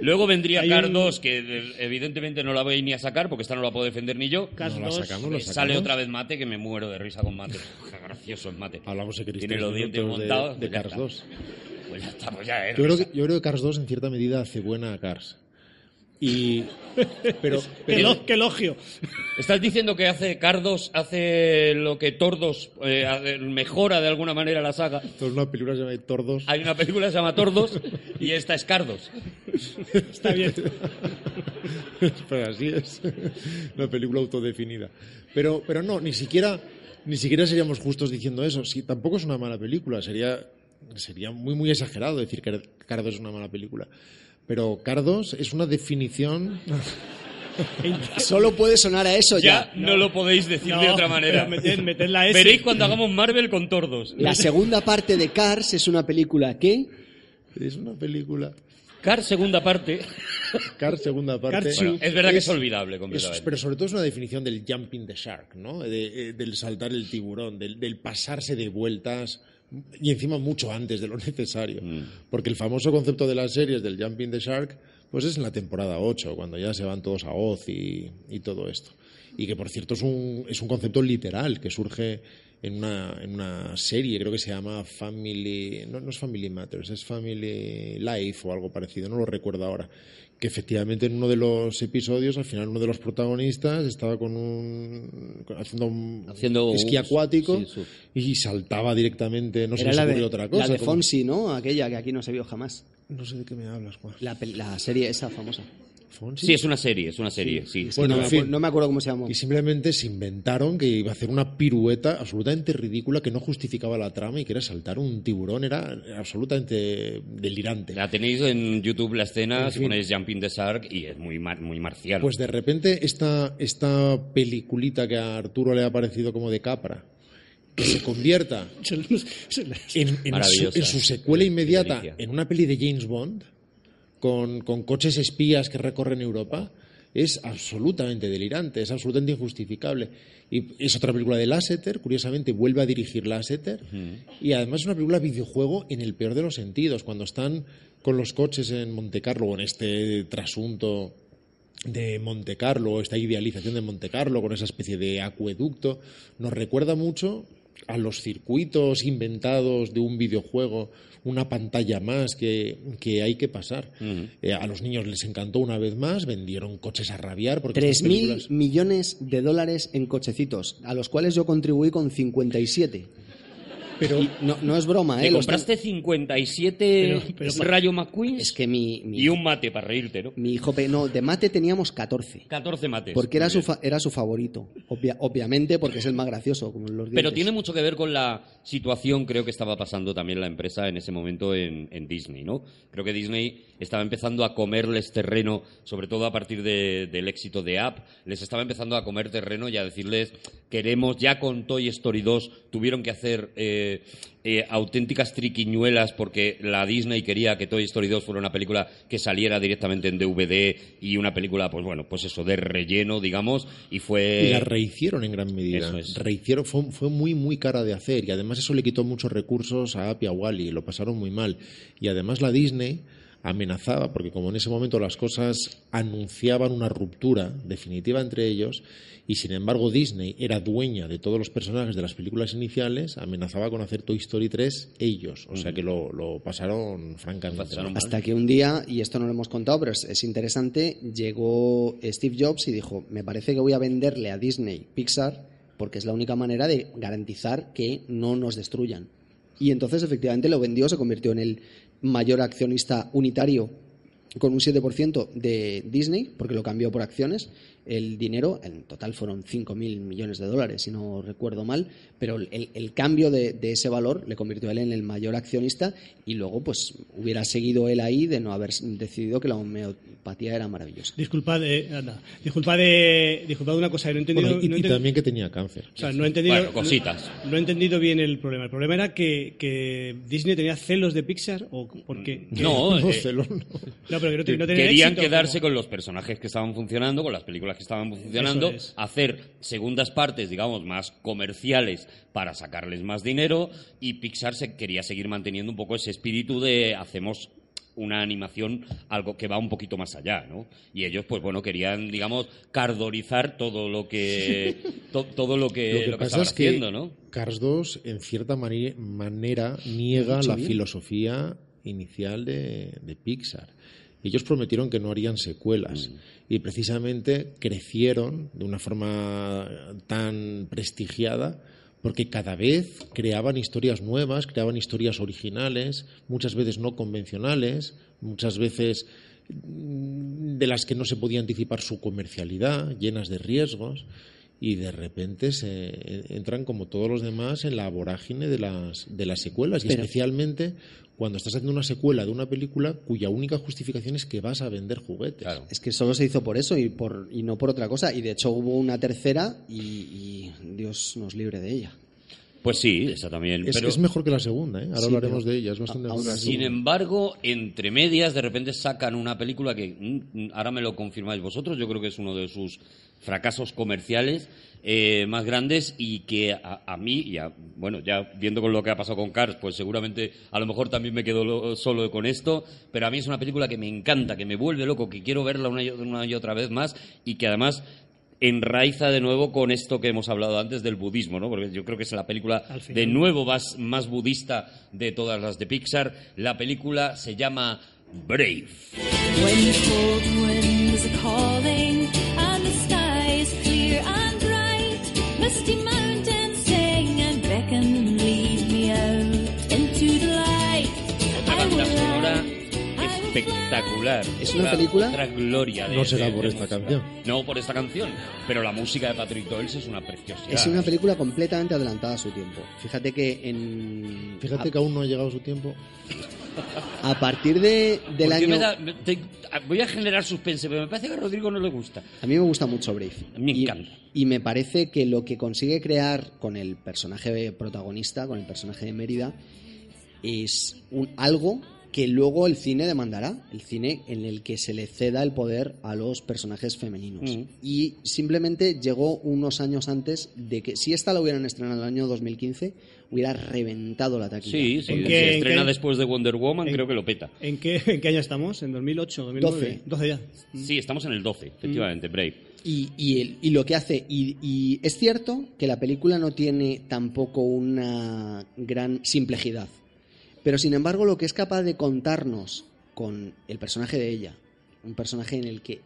Luego vendría Cars un- 2, que eh, evidentemente no la voy ni a sacar, porque esta no la puedo defender ni yo. Cars No la 2, sacamos, la Eh, sacamos. Sale otra vez Mate, que me muero de risa con Mate. Qué gracioso es Mate. Hablamos de Tiene los dientes montados. de, pues ya Cars está. 2. Pues ya está, pues ya. Yo creo, que, yo creo que Cars 2 en cierta medida hace buena a Cars. Y, pero, ¡Qué, pero- qué elogio! ¿Estás diciendo que hace Cardos, hace lo que Tordos eh, mejora de alguna manera la saga? esto es una película que se llama Tordos. Hay una película que se llama Tordos y esta es Cardos. Está bien. pero así es. Una película autodefinida. Pero, pero no, ni siquiera, ni siquiera seríamos justos diciendo eso. Sí, tampoco es una mala película. Sería, sería muy, muy exagerado decir que Cardos es una mala película. Pero Cardos es una definición. Solo puede sonar a eso Ya, ya. no, lo podéis decir No, de otra manera. meted- meted la S. Veréis cuando hagamos Marvel con Tordos. La segunda parte de Cars es una película que Es una película. Cars segunda parte. Cars, segunda parte. Es verdad que es olvidable Es- completamente. pero sobre todo es una definición del jumping the shark, ¿no? De- eh, del saltar el tiburón, del, del pasarse de vueltas y encima mucho antes de lo necesario. Porque el famoso concepto de las series del jumping the shark, pues es en la temporada 8, cuando ya se van todos a Oz y, y todo esto. Y que por cierto es un, es un concepto literal que surge en una, en una serie, creo que se llama Family, no, no es Family Matters, es Family Life o algo parecido, no lo recuerdo ahora. Que efectivamente en uno de los episodios, al final uno de los protagonistas estaba con un haciendo un Haciendo esquí acuático sí, y saltaba directamente, no sé era si la ocurrió de, otra cosa. la de como- Fonsi, ¿no? Aquella que aquí no se vio jamás. No sé de qué me hablas, Juan. La, la serie esa famosa. ¿Fonsi? Sí, es una serie, es una serie, sí. Bueno, no, en me fin. acuerdo, no me acuerdo cómo se llamó. Y simplemente se inventaron que iba a hacer una pirueta absolutamente ridícula que no justificaba la trama y que era saltar un tiburón. Era absolutamente delirante. La tenéis en YouTube la escena, En si fin. ponéis Jumping the Shark y es muy, mar- muy marciano. Pues de repente esta, esta peliculita que a Arturo le ha parecido como de capra, que se convierta en, en su, Maravillosa. en su secuela inmediata en una peli de James Bond con, con coches espías que recorren Europa es absolutamente delirante, es absolutamente injustificable. Y es otra película de Lasseter, curiosamente vuelve a dirigir Lasseter, y además es una película videojuego en el peor de los sentidos, cuando están con los coches en Monte Carlo o en este trasunto de Monte Carlo, esta idealización de Monte Carlo con esa especie de acueducto, nos recuerda mucho a los circuitos inventados de un videojuego, una pantalla más que, que hay que pasar. Eh, a los niños les encantó una vez más, vendieron coches a rabiar porque estas 3.000 películas- millones de dólares en cochecitos, a los cuales yo contribuí con 57. Pero no, no es broma, ¿Te ¿eh? Los compraste 57 Pero- pero- Rayo McQueen Es que mi, mi, y un mate para reírte, ¿no? mi hijo... No, de mate teníamos 14. 14 mates. Porque era su, fa- era su favorito. Obvia- obviamente porque es el más gracioso, como los Pero tiene mucho que ver con la situación, creo que estaba pasando también la empresa en ese momento en, en Disney, ¿no? Creo que Disney estaba empezando a comerles terreno, sobre todo a partir de- del éxito de App, les estaba empezando a comer terreno y a decirles, queremos, ya con Toy Story 2 tuvieron que hacer eh, eh, auténticas triquiñuelas porque la Disney quería que Toy Story 2 fuera una película que saliera directamente en DVD y una película, pues bueno, pues eso, de relleno, digamos, y fue... Y la rehicieron en gran medida. Eso es. Rehicieron, fue, fue muy, muy cara de hacer. Y además eso le quitó muchos recursos a App y a Wally. Lo pasaron muy mal. Y además la Disney amenazaba, porque como en ese momento las cosas anunciaban una ruptura definitiva entre ellos, y sin embargo Disney era dueña de todos los personajes de las películas iniciales, amenazaba con hacer Toy Story 3 ellos. O sea que lo, lo pasaron francamente. Hasta que un día, y esto no lo hemos contado, pero es, es interesante, llegó Steve Jobs y dijo, me parece que voy a venderle a Disney Pixar porque es la única manera de garantizar que no nos destruyan. Y entonces efectivamente lo vendió, se convirtió en el mayor accionista unitario con un 7% de Disney, porque lo cambió por acciones. El dinero, en total fueron 5.000 millones de dólares, si no recuerdo mal, pero el, el cambio de, de ese valor le convirtió a él en el mayor accionista y luego pues hubiera seguido él ahí de no haber decidido que la homeopatía era maravillosa. Disculpad, eh, anda, disculpad, eh, disculpad una cosa, no he entendido... Bueno, y, no he y enten- también que tenía cáncer. O sea, no he entendido, Bueno, cositas. No, no he entendido bien el problema. El problema era que, que Disney tenía celos de Pixar o porque No, No, eh, celón, no. no, pero que no, te- no tenían querían éxito, quedarse con los personajes que estaban funcionando, con las películas que estaban funcionando, es. hacer segundas partes, digamos, más comerciales para sacarles más dinero y Pixar se quería seguir manteniendo un poco ese espíritu de hacemos una animación algo que va un poquito más allá, ¿no? Y ellos, pues bueno, querían, digamos, cardorizar todo lo que to- todo lo que, Lo que lo que pasa estaban es que haciendo, ¿no? Cars 2, en cierta manera, niega Mucho la bien. filosofía inicial de, de Pixar. Ellos prometieron que no harían secuelas y precisamente crecieron de una forma tan prestigiada porque cada vez creaban historias nuevas, creaban historias originales, muchas veces no convencionales, muchas veces mm, de las que no se podía anticipar su comercialidad, llenas de riesgos, y de repente se entran como todos los demás en la vorágine de las, de las secuelas, y especialmente cuando estás haciendo una secuela de una película cuya única justificación es que vas a vender juguetes. Claro. Es que solo se hizo por eso y, por, y no por otra cosa. Y de hecho hubo una tercera y, y Dios nos libre de ella. Pues sí, esa también. Es, pero... es mejor que la segunda, ¿eh? ahora Sí, hablaremos pero de ella, es bastante Sin embargo, entre medias, de repente sacan una película que mm, ahora me lo confirmáis vosotros. Yo creo que es uno de sus fracasos comerciales eh, más grandes y que a, a mí, y a- bueno, ya viendo con lo que ha pasado con Cars, pues seguramente a lo mejor también me quedo lo- solo con esto. Pero a mí es una película que me encanta, que me vuelve loco, que quiero verla una y, una y otra vez más y que además enraiza de nuevo con esto que hemos hablado antes del budismo, ¿no? Porque yo creo que es la película de nuevo más, más budista de todas las de Pixar. La película se llama Brave. When espectacular. ¿Es una Otra- película? Otra gloria de- No será de- por de esta música. canción. No por esta canción, pero la música de Patrick Doyle es una preciosidad. Es una película completamente adelantada a su tiempo. Fíjate que en... Fíjate que aún no ha llegado su tiempo. a, partir de, del ¿Por qué año... me da- me- te- voy a generar suspense, pero me parece que a Rodrigo no le gusta. A mí me gusta mucho Brave. Me Y- encanta. Y, me parece que lo que consigue crear con el personaje protagonista, con el personaje de Mérida, es un, algo que luego el cine demandará, el cine en el que se le ceda el poder a los personajes femeninos. Mm. Y simplemente llegó unos años antes de que, si esta la hubieran estrenado en el año 2015, hubiera reventado la taquilla. Sí, sí, ¿En se qué- en estrena qué- después de Wonder Woman, en- creo que lo peta. ¿En qué, ¿En qué año estamos? ¿En 2008, 2009? 12 ya. Sí, estamos en el 12, efectivamente, Brave. Y, y, el- y lo que hace, y, y es cierto que la película no tiene tampoco una gran simplejidad, pero sin embargo lo que es capaz de contarnos con el personaje de ella, un personaje en el que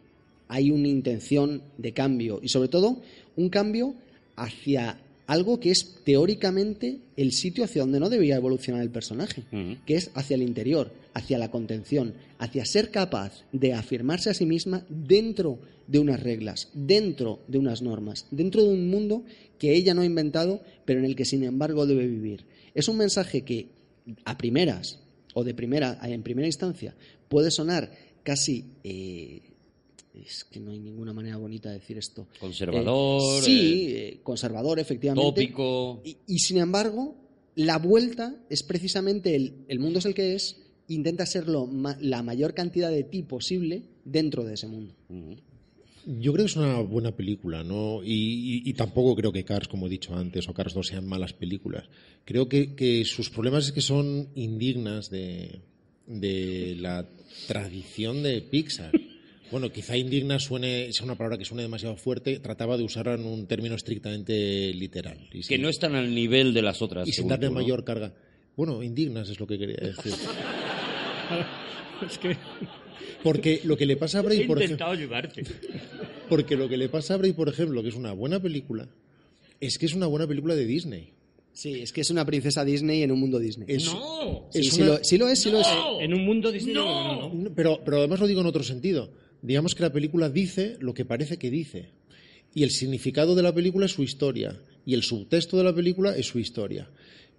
hay una intención de cambio y sobre todo un cambio hacia algo que es teóricamente el sitio hacia donde no debía evolucionar el personaje, que es hacia el interior, hacia la contención, hacia ser capaz de afirmarse a sí misma dentro de unas reglas, dentro de unas normas, dentro de un mundo que ella no ha inventado, pero en el que sin embargo debe vivir. Es un mensaje que a primeras o de primera en primera instancia puede sonar casi eh, es que no hay ninguna manera bonita de decir esto. Conservador, Eh, sí, eh, conservador, efectivamente. Tópico. Y, y, sin embargo, la vuelta es precisamente el, el mundo es el que es, intenta serlo ma- la mayor cantidad de ti posible dentro de ese mundo. Yo creo que es una buena película, ¿no? Y, y- y tampoco creo que Cars, como he dicho antes, o Cars 2 sean malas películas. Creo que, que sus problemas es que son indignas de, de la tradición de Pixar. Bueno, quizá indigna suene, sea una palabra que suene demasiado fuerte, trataba de usarla en un término estrictamente literal. Y Que no están al nivel de las otras. y sin darle tú, ¿no? mayor carga. Bueno, indignas es lo que quería decir. Es que Porque lo que le pasa a Bray, por ejemplo, ayudarte. porque lo que le pasa a Bray, por ejemplo, que es una buena película, es que es una buena película de Disney. Sí, es que es una princesa Disney en un mundo Disney. Es- ¡No! Sí, es sí una- lo, sí lo es, sí lo es. en un mundo Disney. No. no, no. Pero, pero además lo digo en otro sentido. Digamos que la película dice lo que parece que dice. Y el significado de la película es su historia. Y el subtexto de la película es su historia.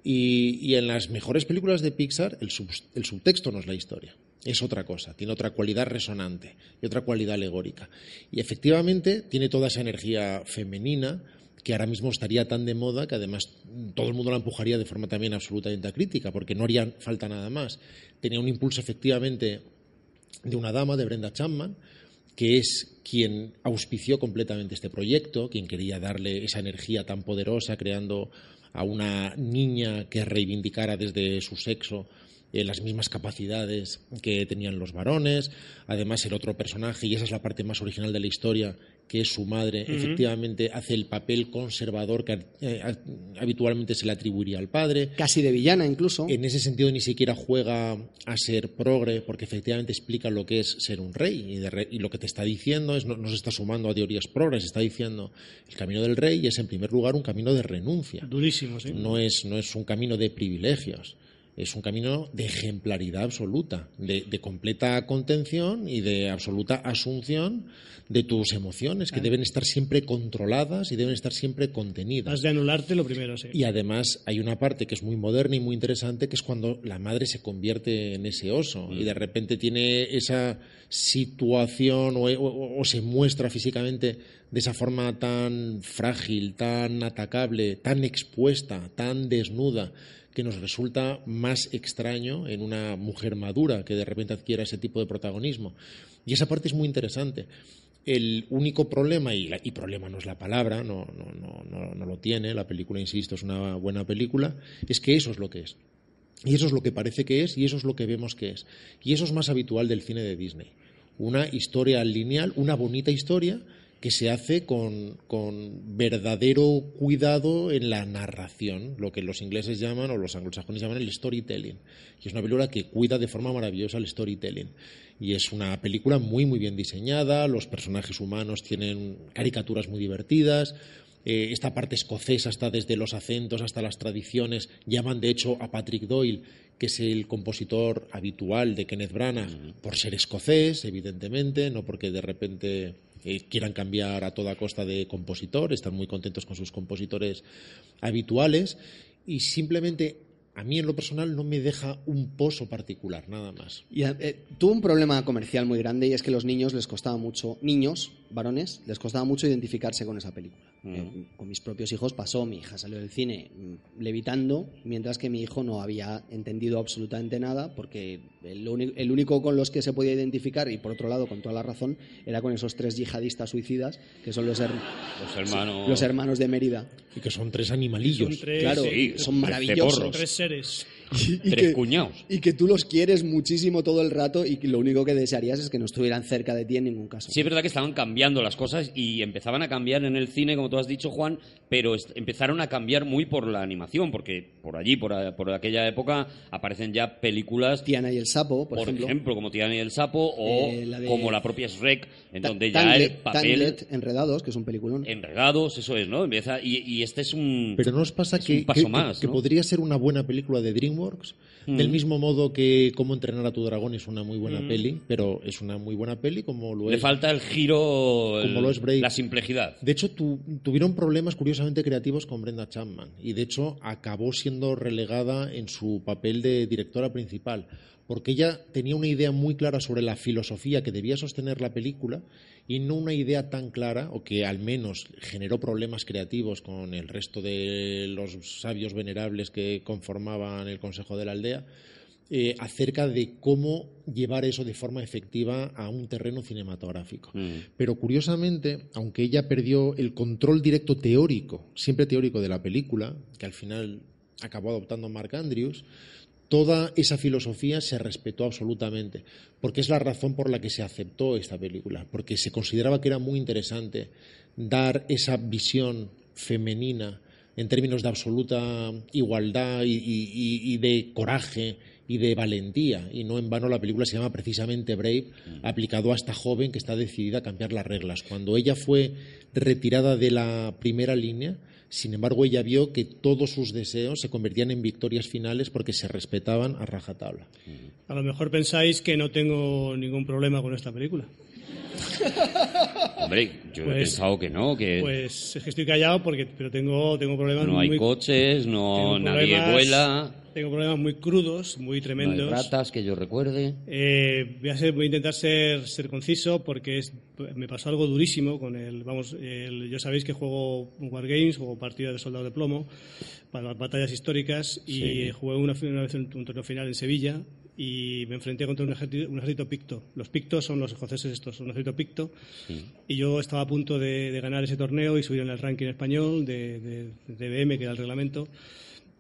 Y, y en las mejores películas de Pixar, el, sub- el subtexto no es la historia. Es otra cosa, tiene otra cualidad resonante y otra cualidad alegórica. Y efectivamente tiene toda esa energía femenina que ahora mismo estaría tan de moda que además todo el mundo la empujaría de forma también absolutamente acrítica, porque no haría falta nada más. Tenía un impulso efectivamente de una dama, de Brenda Chapman, que es quien auspició completamente este proyecto, quien quería darle esa energía tan poderosa, creando a una niña que reivindicara desde su sexo eh, las mismas capacidades que tenían los varones. Además, el otro personaje, y esa es la parte más original de la historia, que es su madre, efectivamente hace el papel conservador que eh, habitualmente se le atribuiría al padre. Casi de villana incluso. En ese sentido ni siquiera juega a ser progre, porque efectivamente explica lo que es ser un rey. Y, de re- y lo que te está diciendo es, no, no se está sumando a teorías progres, está diciendo el camino del rey es en primer lugar un camino de renuncia. Durísimo, sí. No es, no es un camino de privilegios. Es un camino de ejemplaridad absoluta, de, de completa contención y de absoluta asunción de tus emociones, que deben estar siempre controladas y deben estar siempre contenidas. Has de anularte lo primero, sí. Y además hay una parte que es muy moderna y muy interesante, que es cuando la madre se convierte en ese oso y de repente tiene esa situación o, o- o se muestra físicamente de esa forma tan frágil, tan atacable, tan expuesta, tan desnuda, que nos resulta más extraño en una mujer madura que de repente adquiera ese tipo de protagonismo. Y esa parte es muy interesante. El único problema, y, problema no es la palabra, no, no, no, no, no lo tiene, la película, insisto, es una buena película, es que eso es lo que es. Y eso es lo que parece que es y eso es lo que vemos que es. Y eso es más habitual del cine de Disney. Una historia lineal, una bonita historia que se hace con, con verdadero cuidado en la narración, lo que los ingleses llaman o los anglosajones llaman el storytelling. Y es una película que cuida de forma maravillosa el storytelling. Y es una película muy, muy bien diseñada, los personajes humanos tienen caricaturas muy divertidas, eh, esta parte escocesa está desde los acentos hasta las tradiciones. Llaman, de hecho, a Patrick Doyle, que es el compositor habitual de Kenneth Branagh, por ser escocés, evidentemente, no porque de repente quieran cambiar a toda costa de compositor. Están muy contentos con sus compositores habituales. Y simplemente, a mí en lo personal, no me deja un pozo particular, nada más. Y, eh, tuvo un problema comercial muy grande y es que los niños les costaba mucho, niños, varones les costaba mucho identificarse con esa película. Mm. Eh, con mis propios hijos pasó, mi hija salió del cine mm, levitando, mientras que mi hijo no había entendido absolutamente nada, porque el, el único con los que se podía identificar, y por otro lado, con toda la razón, era con esos tres yihadistas suicidas, que son los, her- Los hermanos. los hermanos de Mérida. Y que son tres animalillos. Son tres, Claro, sí, son maravillosos. ceporros. tres seres. Y, y Tres que, cuñados. y que tú los quieres muchísimo todo el rato y que lo único que desearías es que no estuvieran cerca de ti en ningún caso. Sí, es verdad que estaban cambiando las cosas y empezaban a cambiar en el cine, como tú has dicho, Juan, pero empezaron a cambiar muy por la animación, porque por allí, por, a- por aquella época, aparecen ya películas, Tiana y el sapo, por, por, ejemplo. ejemplo. como Tiana y el Sapo, o Eh, la de- como la propia Shrek, en Ta- donde ya Tangled- el papel... Enredados, que es un peliculón. Enredados, eso es, ¿no? Empieza, y, y este es un... Pero ¿no os pasa es que, un paso que- más, que ¿no? podría ser una buena película de DreamWorks? Del mismo modo que Cómo entrenar a tu dragón es una muy buena peli, pero es una muy buena peli como lo Le es. falta el giro, el- Como lo es Brave. la simplicidad. De hecho, tu- tuvieron problemas curiosamente creativos con Brenda Chapman y de hecho acabó siendo relegada en su papel de directora principal, porque ella tenía una idea muy clara sobre la filosofía que debía sostener la película y no una idea tan clara, o que al menos generó problemas creativos con el resto de los sabios venerables que conformaban el Consejo de la Aldea, eh, acerca de cómo llevar eso de forma efectiva a un terreno cinematográfico. Mm. Pero curiosamente, aunque ella perdió el control directo teórico, siempre teórico de la película, que al final acabó adoptando Mark Andrews, toda esa filosofía se respetó absolutamente, porque es la razón por la que se aceptó esta película, porque se consideraba que era muy interesante dar esa visión femenina en términos de absoluta igualdad y, y- y- y de coraje y de valentía. Y no en vano la película se llama precisamente Brave, aplicado a esta joven que está decidida a cambiar las reglas. Cuando ella fue retirada de la primera línea, sin embargo, ella vio que todos sus deseos se convertían en victorias finales porque se respetaban a rajatabla. A lo mejor pensáis que no tengo ningún problema con esta película. Hombre, yo he Pues- pensado que no, que Pues es que estoy callado porque pero tengo tengo problemas no hay muy coches, no nadie vuela, Tengo problemas muy crudos, muy no hay tremendos. ratas que yo recuerde. Eh, voy, a ser- voy a intentar ser, ser conciso porque es- me pasó algo durísimo con el. Vamos, el- yo sabéis que juego Wargames, juego partidas de soldado de plomo para las batallas históricas y Sí. jugué una, una vez un, un torneo final en Sevilla y me enfrenté contra un ejército, un ejército picto. Los pictos son los escoceses estos, son un ejército picto y yo estaba a punto de, de ganar ese torneo y subir en el ranking español de, de, de BM, que era el reglamento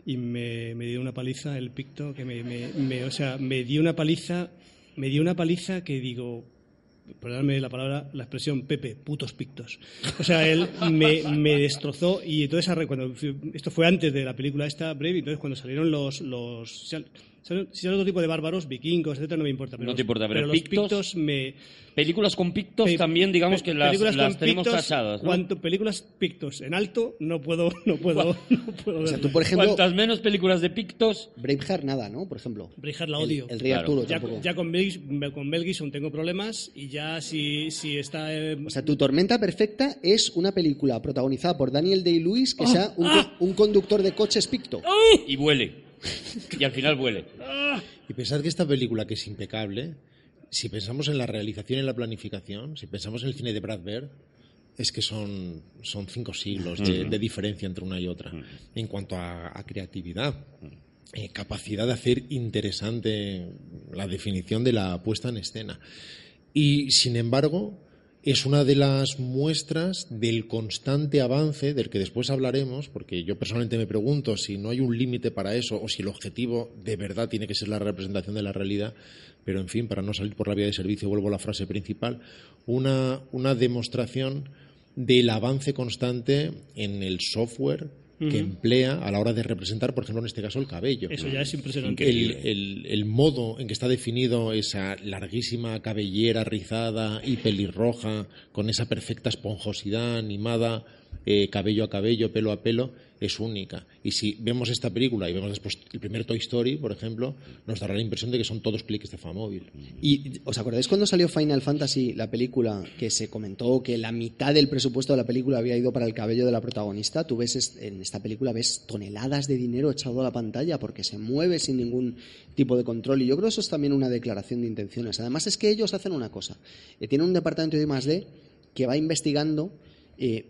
y me, me dio una paliza el picto que me, me- o sea me dio una paliza me dio una paliza que digo perdóname la palabra la expresión Pepe putos pictos. O sea él me, me destrozó y entonces cuando esto fue antes de la película esta Brave entonces cuando salieron los los si sale otro tipo de bárbaros vikingos etcétera no me importa pero No te los- importa, pero los pictos- pictos me Películas con pictos Pe- también, digamos pe- que las, las tenemos tachadas, ¿no? cuanto- películas pictos en alto no puedo no puedo no puedo O sea, tú, por ejemplo, Cuantas menos películas de pictos, Braveheart nada, ¿no? Por ejemplo. Braveheart la El- odio. El, Rey Claro. Arturo Ya, tampoco. ya con, Mel, con Mel Gibson tengo problemas y ya si, si está... eh, O sea, Tu Tormenta Perfecta es una película protagonizada por Daniel Day-Lewis Ah, que sea un, co- un conductor de coches picto. y vuele. Y al final vuele. Y pensad que esta película, que es impecable, si pensamos en la realización y en la planificación, si pensamos en el cine de Brad Bird, es que son, son cinco siglos de, de diferencia entre una y otra en cuanto a, a creatividad. eh, capacidad de hacer interesante la definición de la puesta en escena. Y, sin embargo, es una de las muestras del constante avance del que después hablaremos, porque yo personalmente me pregunto si no hay un límite para eso o si el objetivo de verdad tiene que ser la representación de la realidad, pero en fin, para no salir por la vía de servicio, vuelvo a la frase principal, una, una demostración del avance constante en el software que emplea a la hora de representar, por ejemplo, en este caso, el cabello Eso ya es impresionante. el, el- el modo en que está definido esa larguísima cabellera rizada y pelirroja, con esa perfecta esponjosidad animada, eh, cabello a cabello, pelo a pelo, es única. Y si vemos esta película y vemos después el primer Toy Story, por ejemplo, nos dará la impresión de que son todos clics de Famóvil. ¿Y os acordáis cuando salió Final Fantasy, la película, que se comentó que la mitad del presupuesto de la película había ido para el cabello de la protagonista? Tú ves es- en esta película ves toneladas de dinero echado a la pantalla porque se mueve sin ningún tipo de control. Y yo creo que eso es también una declaración de intenciones. Además es que ellos hacen una cosa. Eh, tienen un departamento de I+D que va investigando eh,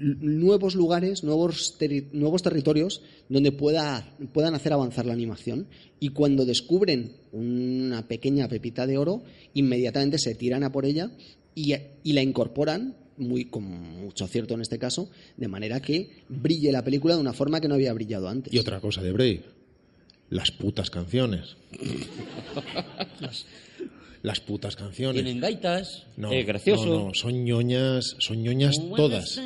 nuevos lugares, nuevos, terri- nuevos territorios donde pueda, puedan hacer avanzar la animación. Y cuando descubren una pequeña pepita de oro, inmediatamente se tiran a por ella y, y la incorporan, muy, con mucho acierto en este caso, de manera que brille la película de una forma que no había brillado antes. Y otra cosa de Brave, las putas canciones. las putas canciones. Tienen gaitas, No, eh, gracioso. no, no, son ñoñas, son ñoñas todas.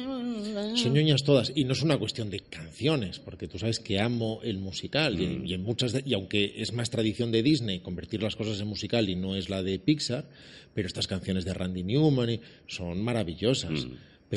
Son ñoñas todas. Y no es una cuestión de canciones, porque tú sabes que amo el musical. y- Mm. Y, en muchas de- y aunque es más tradición de Disney convertir las cosas en musical y no es la de Pixar, pero estas canciones de Randy Newman y- son maravillosas.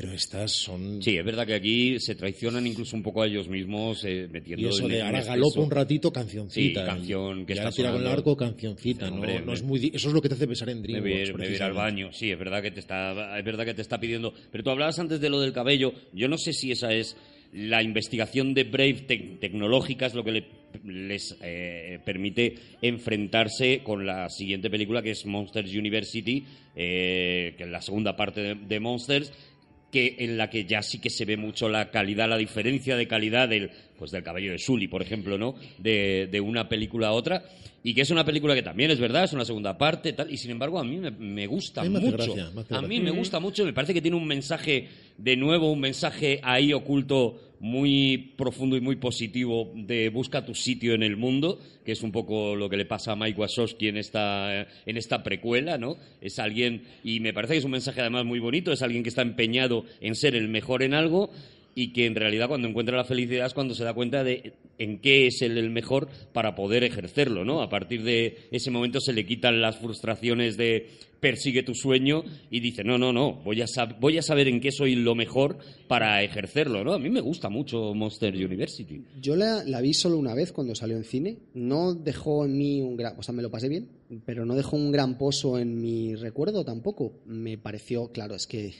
Pero estas son. Sí, es verdad que aquí se traicionan incluso un poco a ellos mismos eh, metiendo Y eso de ahora galopa un ratito, cancioncita. Sí, canción que está tira con el arco, cancioncita. No, hombre, es muy, eso es lo que te hace pensar en DreamWorks. me ir al baño. Sí, es verdad que te está, es verdad que te está pidiendo. Pero tú hablabas antes de lo del cabello. Yo no sé si esa es la investigación de Brave tec- tecnológica es lo que le- les eh, permite enfrentarse con la siguiente película que es Monsters University, eh, que es la segunda parte de, de Monsters que en la que ya sí que se ve mucho la calidad, la diferencia de calidad del pues del cabello de Sully, por ejemplo, ¿no? De, de una película a otra y que es una película que también es verdad, es una segunda parte, tal, y sin embargo a mí me, me gusta mucho. gracia, a mí me gusta mucho, me parece que tiene un mensaje de nuevo, un mensaje ahí oculto muy profundo y muy positivo de busca tu sitio en el mundo, que es un poco lo que le pasa a Mike Wazowski en esta, en esta precuela, ¿no? Es alguien, y me parece que es un mensaje además muy bonito, es alguien que está empeñado en ser el mejor en algo y que en realidad cuando encuentra la felicidad es cuando se da cuenta de en qué es él el mejor para poder ejercerlo, ¿no? A partir de ese momento se le quitan las frustraciones de persigue tu sueño y dice, no, no, no, voy a, voy a saber en qué soy lo mejor para ejercerlo, ¿no? A mí me gusta mucho Monster University. Yo la, la vi solo una vez cuando salió en cine. No dejó en mí un gran. O sea, me lo pasé bien, pero no dejó un gran pozo en mi recuerdo tampoco. Me pareció, claro, es que.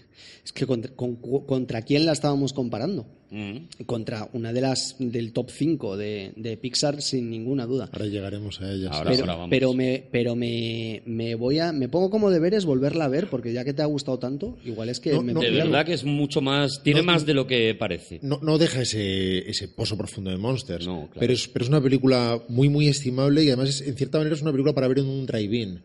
Es que contra, con- contra quién la estábamos comparando. Mm. Contra una de las del top 5 de, de Pixar, sin ninguna duda. Ahora llegaremos a ellas. Ahora, pero, ahora vamos. pero me pero me, me voy a me pongo como deberes volverla a ver porque ya que te ha gustado tanto igual es que No, me no, De verdad que es mucho más, tiene No, más de lo que parece. No, no deja ese, ese pozo profundo de Monsters. No, claro. pero, es, pero es una película muy, muy estimable y además, es- en cierta manera, es una película para ver en un drive-in.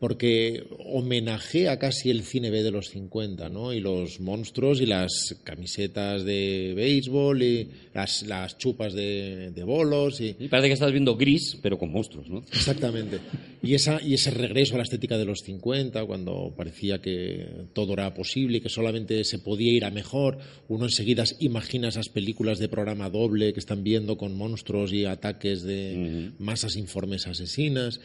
Porque homenajea casi el cine B de los 50, ¿no? Y los monstruos y las camisetas de béisbol y las, las chupas de, de bolos y, Y parece que estás viendo gris, pero con monstruos, ¿no? Exactamente. Y, esa, y ese regreso a la estética de los 50, cuando parecía que todo era posible y que solamente se podía ir a mejor, uno enseguida imagina esas películas de programa doble que están viendo con monstruos y ataques de masas informes asesinas.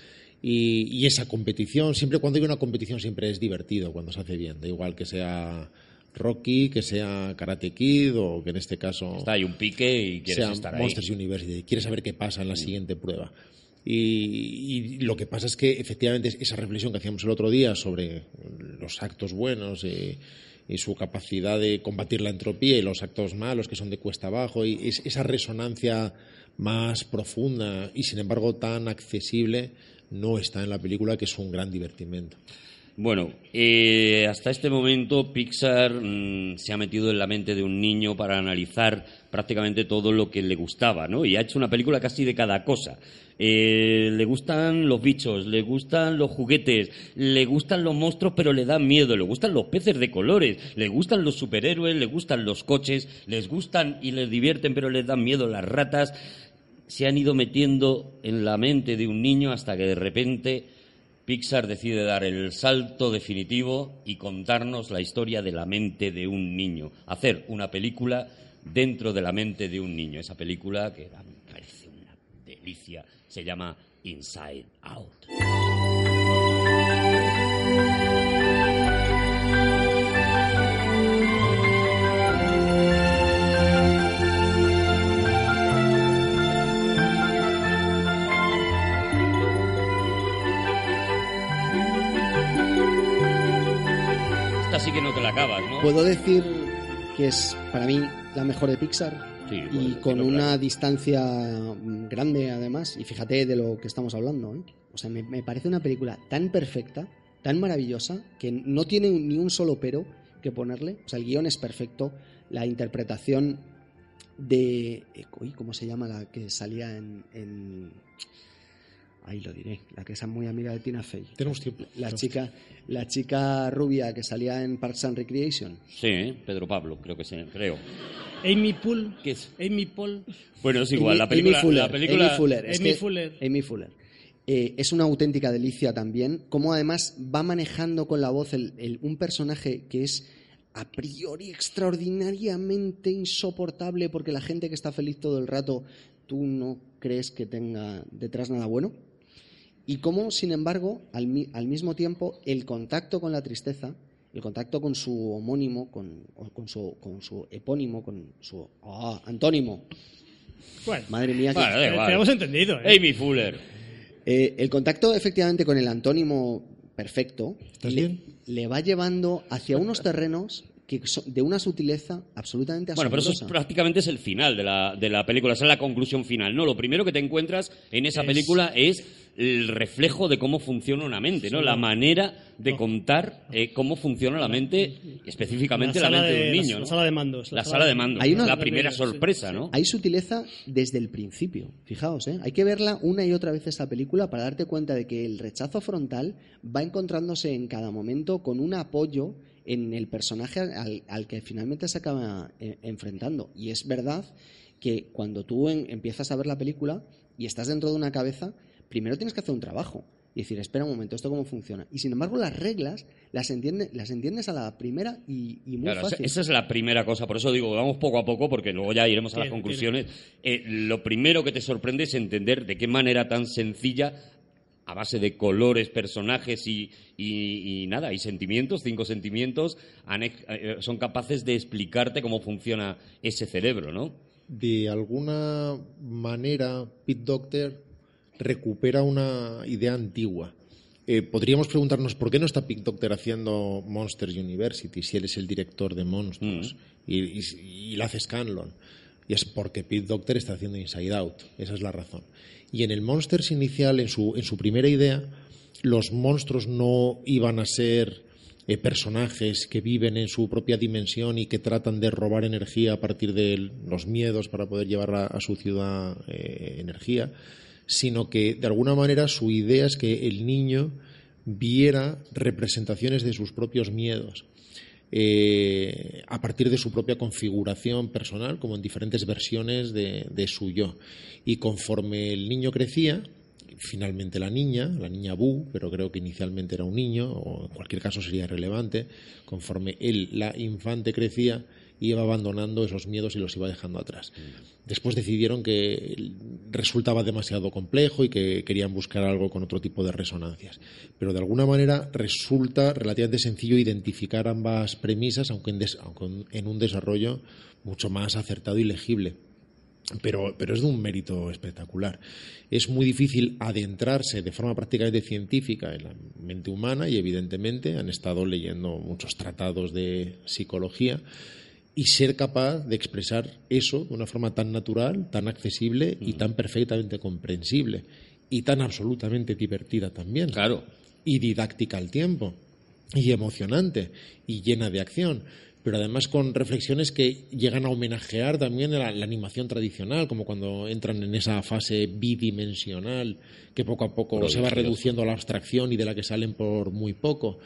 Y, y esa competición, siempre cuando hay una competición siempre es divertido cuando se hace bien, da igual que sea Rocky, que sea Karate Kid o que en este caso Está ahí un pique y quieres sea estar ahí. Monsters University. Quieres saber qué pasa en la siguiente prueba. Y, y lo que pasa es que efectivamente esa reflexión que hacíamos el otro día sobre los actos buenos y, y su capacidad de combatir la entropía y los actos malos que son de cuesta abajo y es- esa resonancia más profunda y sin embargo tan accesible no está en la película que es un gran divertimento. Bueno, eh, hasta este momento Pixar mm, se ha metido en la mente de un niño para analizar prácticamente todo lo que le gustaba, ¿no? Y ha hecho una película casi de cada cosa. Eh, le gustan los bichos, le gustan los juguetes, le gustan los monstruos, pero le dan miedo, le gustan los peces de colores, le gustan los superhéroes, le gustan los coches, les gustan y les divierten, pero les dan miedo las ratas. Se han ido metiendo en la mente de un niño hasta que de repente Pixar decide dar el salto definitivo y contarnos la historia de la mente de un niño. Hacer una película dentro de la mente de un niño. Esa película que me parece una delicia se llama Inside Out. Esta sí que no te la acabas, ¿no? Puedo decir que es para mí la mejor de Pixar Sí, y decirlo, con una claro. distancia mm, grande además y fíjate de lo que estamos hablando ¿eh? o sea me, me parece una película tan perfecta tan maravillosa que no tiene ni un solo pero que ponerle. O sea, el guion es perfecto. La interpretación de. eh, uy, ¿Cómo se llama la que salía en. en- Ahí lo diré. La que es muy amiga de Tina Fey. Tenemos tiempo. La chica, la chica rubia que salía en Parks and Recreation. Sí, ¿eh? Pedro Pablo, creo que sí, creo. Amy Pool. ¿Qué es? Amy Paul. Bueno, es igual, Amy- la película... Amy Fuller. la película Amy Fuller. Es Amy que- Fuller. Amy Fuller. Eh, es una auténtica delicia también. Como además va manejando con la voz el- el- un personaje que es a priori extraordinariamente insoportable porque la gente que está feliz todo el rato, tú no crees que tenga detrás nada bueno. Y cómo, sin embargo, al mismo tiempo, el contacto con la tristeza, el contacto con su homónimo, con, o con, su, con su epónimo, con su ah, antónimo. Bueno, Madre mía, que- Bueno, da te, hemos entendido. ¿eh? Amy Fuller. Eh, el contacto efectivamente con el antónimo perfecto ¿Estás le, bien? le va llevando hacia unos terrenos que son de una sutileza absolutamente Bueno, pero eso es, asombrosa. prácticamente es el final de la, de la película, esa es la conclusión final. No, lo primero que te encuentras en esa película es el reflejo de cómo funciona una mente, ¿no? La manera de contar eh, cómo funciona la mente, específicamente la, mente de, un niño, la, ¿no? sala de mandos. La sala de mandos, Hay una- la primera Sí, sorpresa, sí. ¿no? Hay sutileza desde el principio, fijaos, ¿eh? hay que verla una y otra vez esta película para darte cuenta de que el rechazo frontal va encontrándose en cada momento con un apoyo en el personaje al, al que finalmente se acaba eh, enfrentando. Y es verdad que cuando tú en- empiezas a ver la película y estás dentro de una cabeza, primero tienes que hacer un trabajo y decir, espera un momento, ¿esto cómo funciona? Y sin embargo, las reglas las, entiende- las entiendes a la primera y, y muy Claro, fácil. esa es la primera cosa, por eso digo, vamos poco a poco, porque luego ya iremos a las conclusiones. Eh, lo primero que te sorprende es entender de qué manera tan sencilla, a base de colores, personajes y, y- y nada, y sentimientos, cinco sentimientos, eh, son capaces de explicarte cómo funciona ese cerebro, ¿no? de alguna manera Pete Doctor recupera una idea antigua. Eh, podríamos preguntarnos por qué no está Pete Doctor haciendo Monsters University si él es el director de Monsters y, y- y la hace Scanlon. Y es porque Pete Doctor está haciendo Inside Out. Esa es la razón. Y en el Monsters inicial, en su, en su primera idea, los monstruos no iban a ser eh, personajes que viven en su propia dimensión y que tratan de robar energía a partir de los miedos para poder llevar a, a su ciudad eh, energía, sino que de alguna manera su idea es que el niño viera representaciones de sus propios miedos eh, a partir de su propia configuración personal, como en diferentes versiones de, de su yo. Y conforme el niño crecía, finalmente la niña, la niña Bu, pero creo que inicialmente era un niño, o en cualquier caso sería irrelevante, conforme él, la infante, crecía, iba abandonando esos miedos y los iba dejando atrás. Después decidieron que resultaba demasiado complejo y que querían buscar algo con otro tipo de resonancias. Pero de alguna manera resulta relativamente sencillo identificar ambas premisas, aunque en, des- aunque en un desarrollo mucho más acertado y legible pero, pero es de un mérito espectacular. Es muy difícil adentrarse de forma prácticamente científica en la mente humana y evidentemente han estado leyendo muchos tratados de psicología y ser capaz de expresar eso de una forma tan natural, tan accesible y tan perfectamente comprensible y tan absolutamente divertida también Claro. y didáctica al tiempo y emocionante y llena de acción pero además con reflexiones que llegan a homenajear también la, la animación tradicional, como cuando entran en esa fase bidimensional que poco a poco se va reduciendo a la abstracción y de la que salen por muy poco.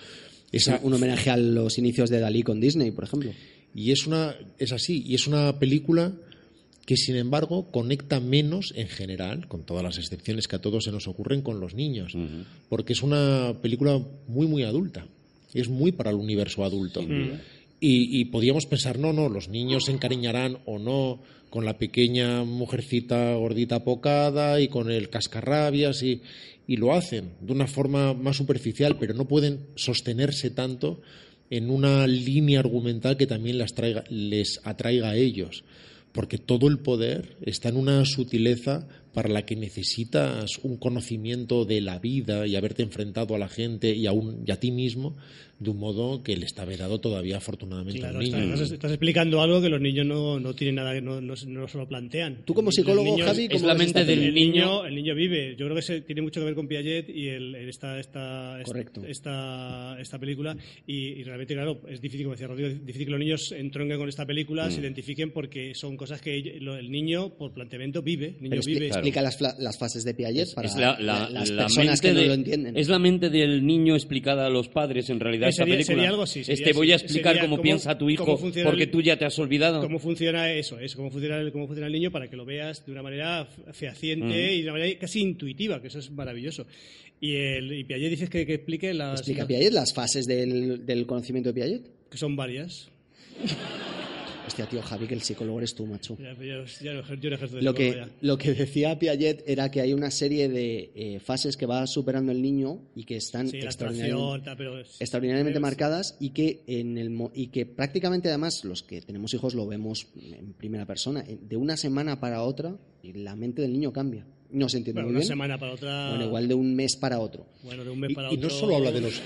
Esa, un homenaje a los inicios de Dalí con Disney, por ejemplo. Y es una es así y es una película que sin embargo conecta menos en general, con todas las excepciones que a todos se nos ocurren con los niños, porque es una película muy muy adulta, es muy para el universo adulto. Y, y podíamos pensar, no, no, los niños se encariñarán o no con la pequeña mujercita gordita pocada y con el cascarrabias y, y lo hacen de una forma más superficial, pero no pueden sostenerse tanto en una línea argumental que también las traiga- les atraiga a ellos, porque todo el poder está en una sutileza para la que necesitas un conocimiento de la vida y haberte enfrentado a la gente y a, un- y a ti mismo de un modo que le está vedado todavía afortunadamente Claro, al niño. estás, estás- estás explicando algo que los niños no, no tienen nada, no, no, no se lo plantean. Tú como El psicólogo, niño- Javi, es ¿cómo la ves mente esta del el niño- niño, el niño vive. Yo creo que se, tiene mucho que ver con Piaget y el, esta, esta, Correcto. esta, esta película. Y, y realmente, claro, es difícil, como decía Rodrigo, es difícil que los niños entronquen con esta película, Mm. se identifiquen porque son cosas que el niño, por planteamiento, vive. El niño Pero vive. explica las, fla- las fases de Piaget para Es la, la- las la personas que no de- lo entienden. Es la mente del niño explicada a los padres, en realidad, Esta sería- película. sería algo así, sería este voy a explicar Sería cómo, cómo- piensa tu hijo porque el- tú ya te has olvidado. cómo funciona eso, es cómo funciona el, cómo funciona el niño para que lo veas de una manera fe- fehaciente y de una manera casi intuitiva, que eso es maravilloso. Y, el, y Piaget dices que, que explique las, Explica Piaget las fases del, del conocimiento de Piaget. que son varias. Hostia, tío, Javi, que el psicólogo eres tú, macho. Ya, ya, ya Lo que, lo decía Piaget era que hay una serie de eh, fases que va superando el niño y que están Sí, extraordinariamente, abstracción, tal, pero es- extraordinariamente pero es- marcadas y que en el y que prácticamente además los que tenemos hijos lo vemos en primera persona. De una semana para otra la mente del niño cambia no se entiende Bueno, muy una bien semana para otra. bueno igual de un mes para otro Bueno, de un mes Y, para y no otro. solo habla de los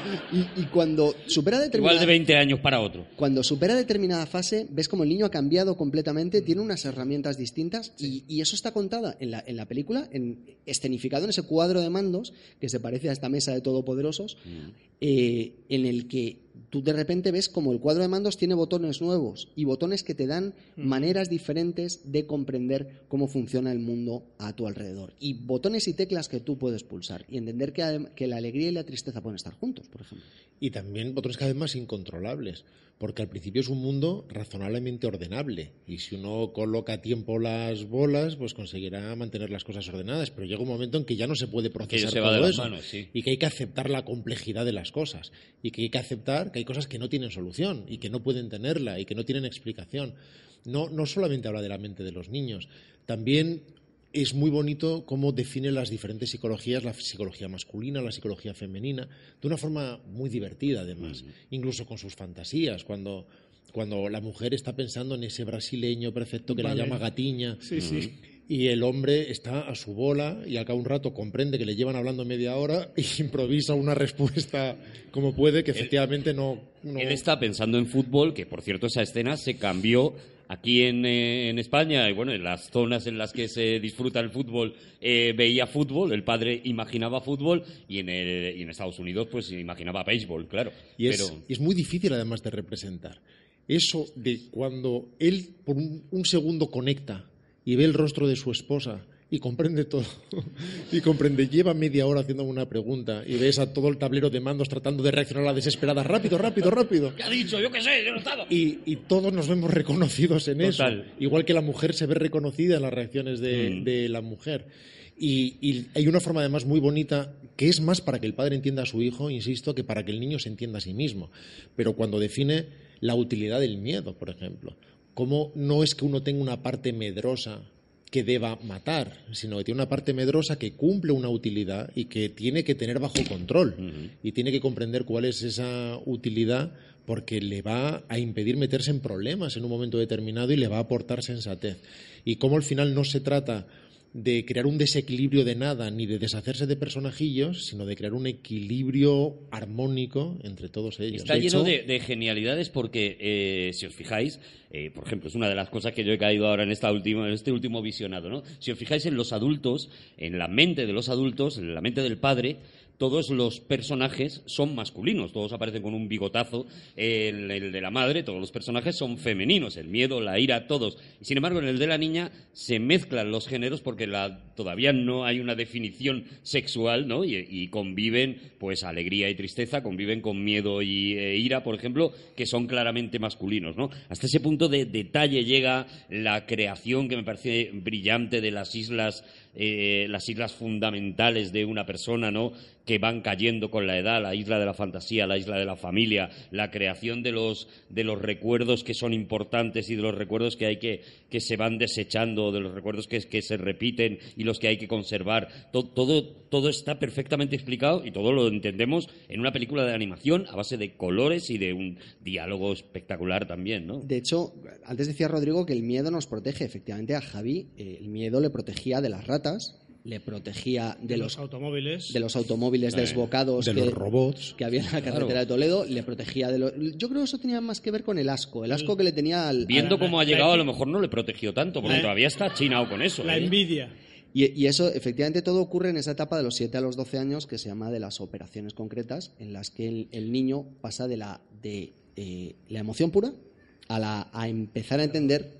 y, y cuando supera Igual determinada de 20 años para otro. Cuando supera determinada fase, ves como el niño ha cambiado completamente, tiene unas herramientas distintas y, y eso está contada en la, en la película, en, escenificado en ese cuadro de mandos que se parece a esta mesa de todopoderosos, eh, en el que tú de repente ves como el cuadro de mandos tiene botones nuevos y botones que te dan maneras diferentes de comprender cómo funciona el mundo a tu alrededor. Y botones y teclas que tú puedes pulsar y entender que, que la alegría y la tristeza pueden estar juntos, por ejemplo. Y también botones cada vez más incontrolables, porque al principio es un mundo razonablemente ordenable. Y si uno coloca a tiempo las bolas, pues conseguirá mantener las cosas ordenadas. Pero llega un momento en que ya no se puede procesar se todo de eso. manos, sí. Y que hay que aceptar la complejidad de las cosas. Y que hay que aceptar que hay cosas que no tienen solución y que no pueden tenerla y que no tienen explicación. No, no solamente habla de la mente de los niños, también es muy bonito cómo define las diferentes psicologías, la psicología masculina, la psicología femenina, de una forma muy divertida además, incluso con sus fantasías, cuando, cuando la mujer está pensando en ese brasileño perfecto que Vale. la llama gatiña. Sí, sí. Y el hombre está a su bola y al cabo de un rato comprende que le llevan hablando media hora y improvisa una respuesta como puede, que efectivamente no... no- Él está pensando en fútbol, que por cierto esa escena se cambió aquí en, eh, en España, y bueno, en las zonas en las que se disfruta el fútbol, eh, veía fútbol, el padre imaginaba fútbol, y en, el- y en Estados Unidos pues imaginaba béisbol, claro. Y es, Pero y es muy difícil además de representar. Eso de cuando él por un, un segundo conecta y ve el rostro de su esposa y comprende todo. y comprende, lleva media hora haciendo una pregunta y ves a todo el tablero de mandos tratando de reaccionar a la desesperada. Rápido, rápido, rápido. ¿qué ha dicho? Yo qué sé, yo no estaba. Y, y todos nos vemos reconocidos en Total. eso. Igual que la mujer se ve reconocida en las reacciones de, Mm. de la mujer. Y, y hay una forma además muy bonita que es más para que el padre entienda a su hijo, insisto, que para que el niño se entienda a sí mismo. Pero cuando define la utilidad del miedo, por ejemplo, cómo no es que uno tenga una parte medrosa que deba matar, sino que tiene una parte medrosa que cumple una utilidad y que tiene que tener bajo control y tiene que comprender cuál es esa utilidad porque le va a impedir meterse en problemas en un momento determinado y le va a aportar sensatez. Y cómo al final no se trata de crear un desequilibrio de nada ni de deshacerse de personajillos, sino de crear un equilibrio armónico entre todos ellos. Está De lleno hecho, de, de genialidades porque, eh, si os fijáis, eh, por ejemplo, es una de las cosas que yo he caído ahora en, esta última, en este último visionado, ¿no? Si os fijáis en los adultos, en la mente de los adultos, en la mente del padre, todos los personajes son masculinos, todos aparecen con un bigotazo, el, el de la madre, todos los personajes son femeninos, el miedo, la ira, todos. Sin embargo, en el de la niña se mezclan los géneros porque la, todavía no hay una definición sexual, ¿no? Y, conviven, pues, alegría y tristeza, conviven con miedo y eh, ira, por ejemplo, que son claramente masculinos, ¿no? Hasta ese punto de detalle llega la creación que me parece brillante de las islas eh, las islas fundamentales de una persona, ¿no? Que van cayendo con la edad, la isla de la fantasía, la isla de la familia, la creación de los, de los recuerdos que son importantes y de los recuerdos que hay que, que se van desechando, de los recuerdos que, que se repiten y los que hay que conservar. To- todo, todo está perfectamente explicado y todo lo entendemos en una película de animación a base de colores y de un diálogo espectacular también, ¿no? De hecho, antes decía Rodrigo que el miedo nos protege. Efectivamente, a Javi eh, el miedo le protegía de las ratas, le protegía de, de los, los automóviles. de los automóviles desbocados de que, los robots. que había en la carretera de Toledo, le protegía de los... Yo creo que eso tenía más que ver con el asco, el asco que le tenía al... Viendo al- cómo ha llegado, la- a lo mejor no le protegió tanto, porque La- todavía está chinado con eso. la ¿eh? envidia. Y, y eso, efectivamente, todo ocurre en esa etapa de los 7 a los 12 años que se llama de las operaciones concretas, en las que el, el niño pasa de la, de, eh, la emoción pura a, la, a empezar a entender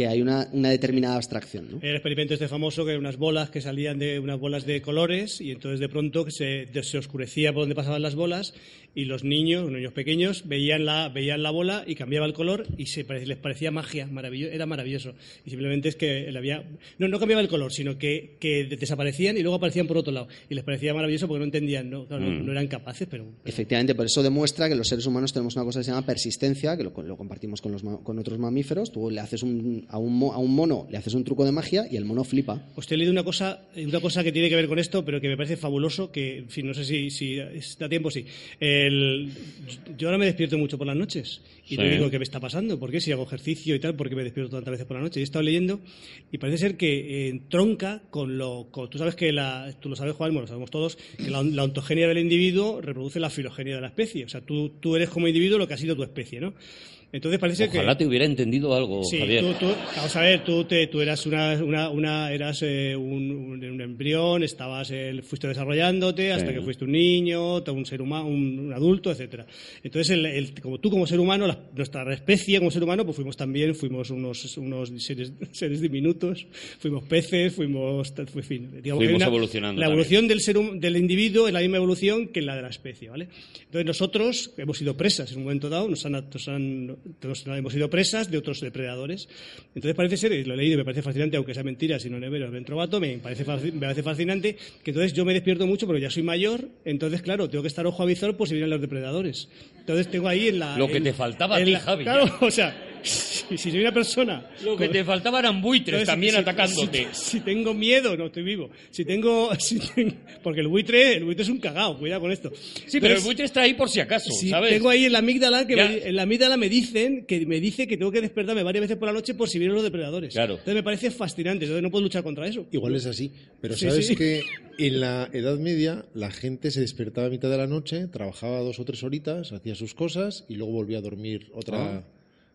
que hay una, determinada abstracción. El experimento este famoso que eran unas bolas que salían de unas bolas de colores y entonces de pronto se, se oscurecía por donde pasaban las bolas y los niños, los niños pequeños, veían la, veían la bola y cambiaba el color y se pare- les parecía magia, maravilloso, era maravilloso. Y simplemente es que le había... No, no cambiaba el color, sino que, que desaparecían y luego aparecían por otro lado. Y les parecía maravilloso porque no entendían, no, claro, Mm. no eran capaces, pero... Efectivamente, por eso demuestra que los seres humanos tenemos una cosa que se llama persistencia, que lo, lo compartimos con, los, con otros mamíferos. Tú le haces un, a, un, a un mono, le haces un truco de magia y el mono flipa. Os he leído una cosa, una cosa que tiene que ver con esto, pero que me parece fabuloso, que, en fin, no sé si, si está tiempo, sí. El- yo ahora me despierto mucho por las noches y Sí. no digo qué me está pasando, por qué si hago ejercicio y tal, por qué me despierto tantas veces por la noche. Y he estado leyendo y parece ser que eh, tronca con lo... con- tú sabes que, la, tú lo sabes, Juan, bueno, lo sabemos todos, que la, la ontogenia del individuo reproduce la filogenia de la especie. O sea, tú, tú eres como individuo lo que ha sido tu especie, ¿no? Entonces parece ser que... Ojalá te hubiera entendido algo, Sí, Javier. tú, tú- vamos a ver, tú, te- tú eras una, una, una- eras eh, un, un- un embrión, estabas, eh, fuiste desarrollándote hasta Sí. que fuiste un niño, un ser humano, un, un adulto, etcétera. Entonces, el, el- como tú como ser humano, la- nuestra especie como ser humano, pues fuimos también, fuimos unos, unos seres, seres diminutos, fuimos peces, fuimos, en fin, digamos que Fuimos una- evolucionando La también. evolución del ser del individuo es la misma evolución que la de la especie, ¿vale? Entonces nosotros hemos sido presas en un momento dado, nos han, nos han- nos- hemos sido presas de otros depredadores. Entonces parece ser, y lo he leído y me parece fascinante, aunque sea mentira, si no le veo dentro vato, me parece, me parece fascinante que entonces yo me despierto mucho porque ya soy mayor, entonces claro, tengo que estar ojo a visor por si vienen los depredadores. Entonces tengo ahí en la... Lo que te faltaba a en ti, la- Javi, Claro, o sea, si, si soy una persona... Lo que con- te faltaba eran buitres entonces, también si- atacándote. Si, si tengo miedo, no estoy vivo. Si tengo, porque el buitre, el buitre es un cagao, cuidado con esto. Sí, pero el Entonces, buitre está ahí por si acaso, si ¿sabes? tengo ahí en la amígdala que me, en la amígdala me dicen que me dice que tengo que despertarme varias veces por la noche por si vienen los depredadores. Claro. Entonces me parece fascinante, entonces no puedo luchar contra eso. Igual es así, pero Sí, sabes sí. que en la Edad Media la gente se despertaba a mitad de la noche, trabajaba dos o tres horitas, hacía sus cosas y luego volvía a dormir otra,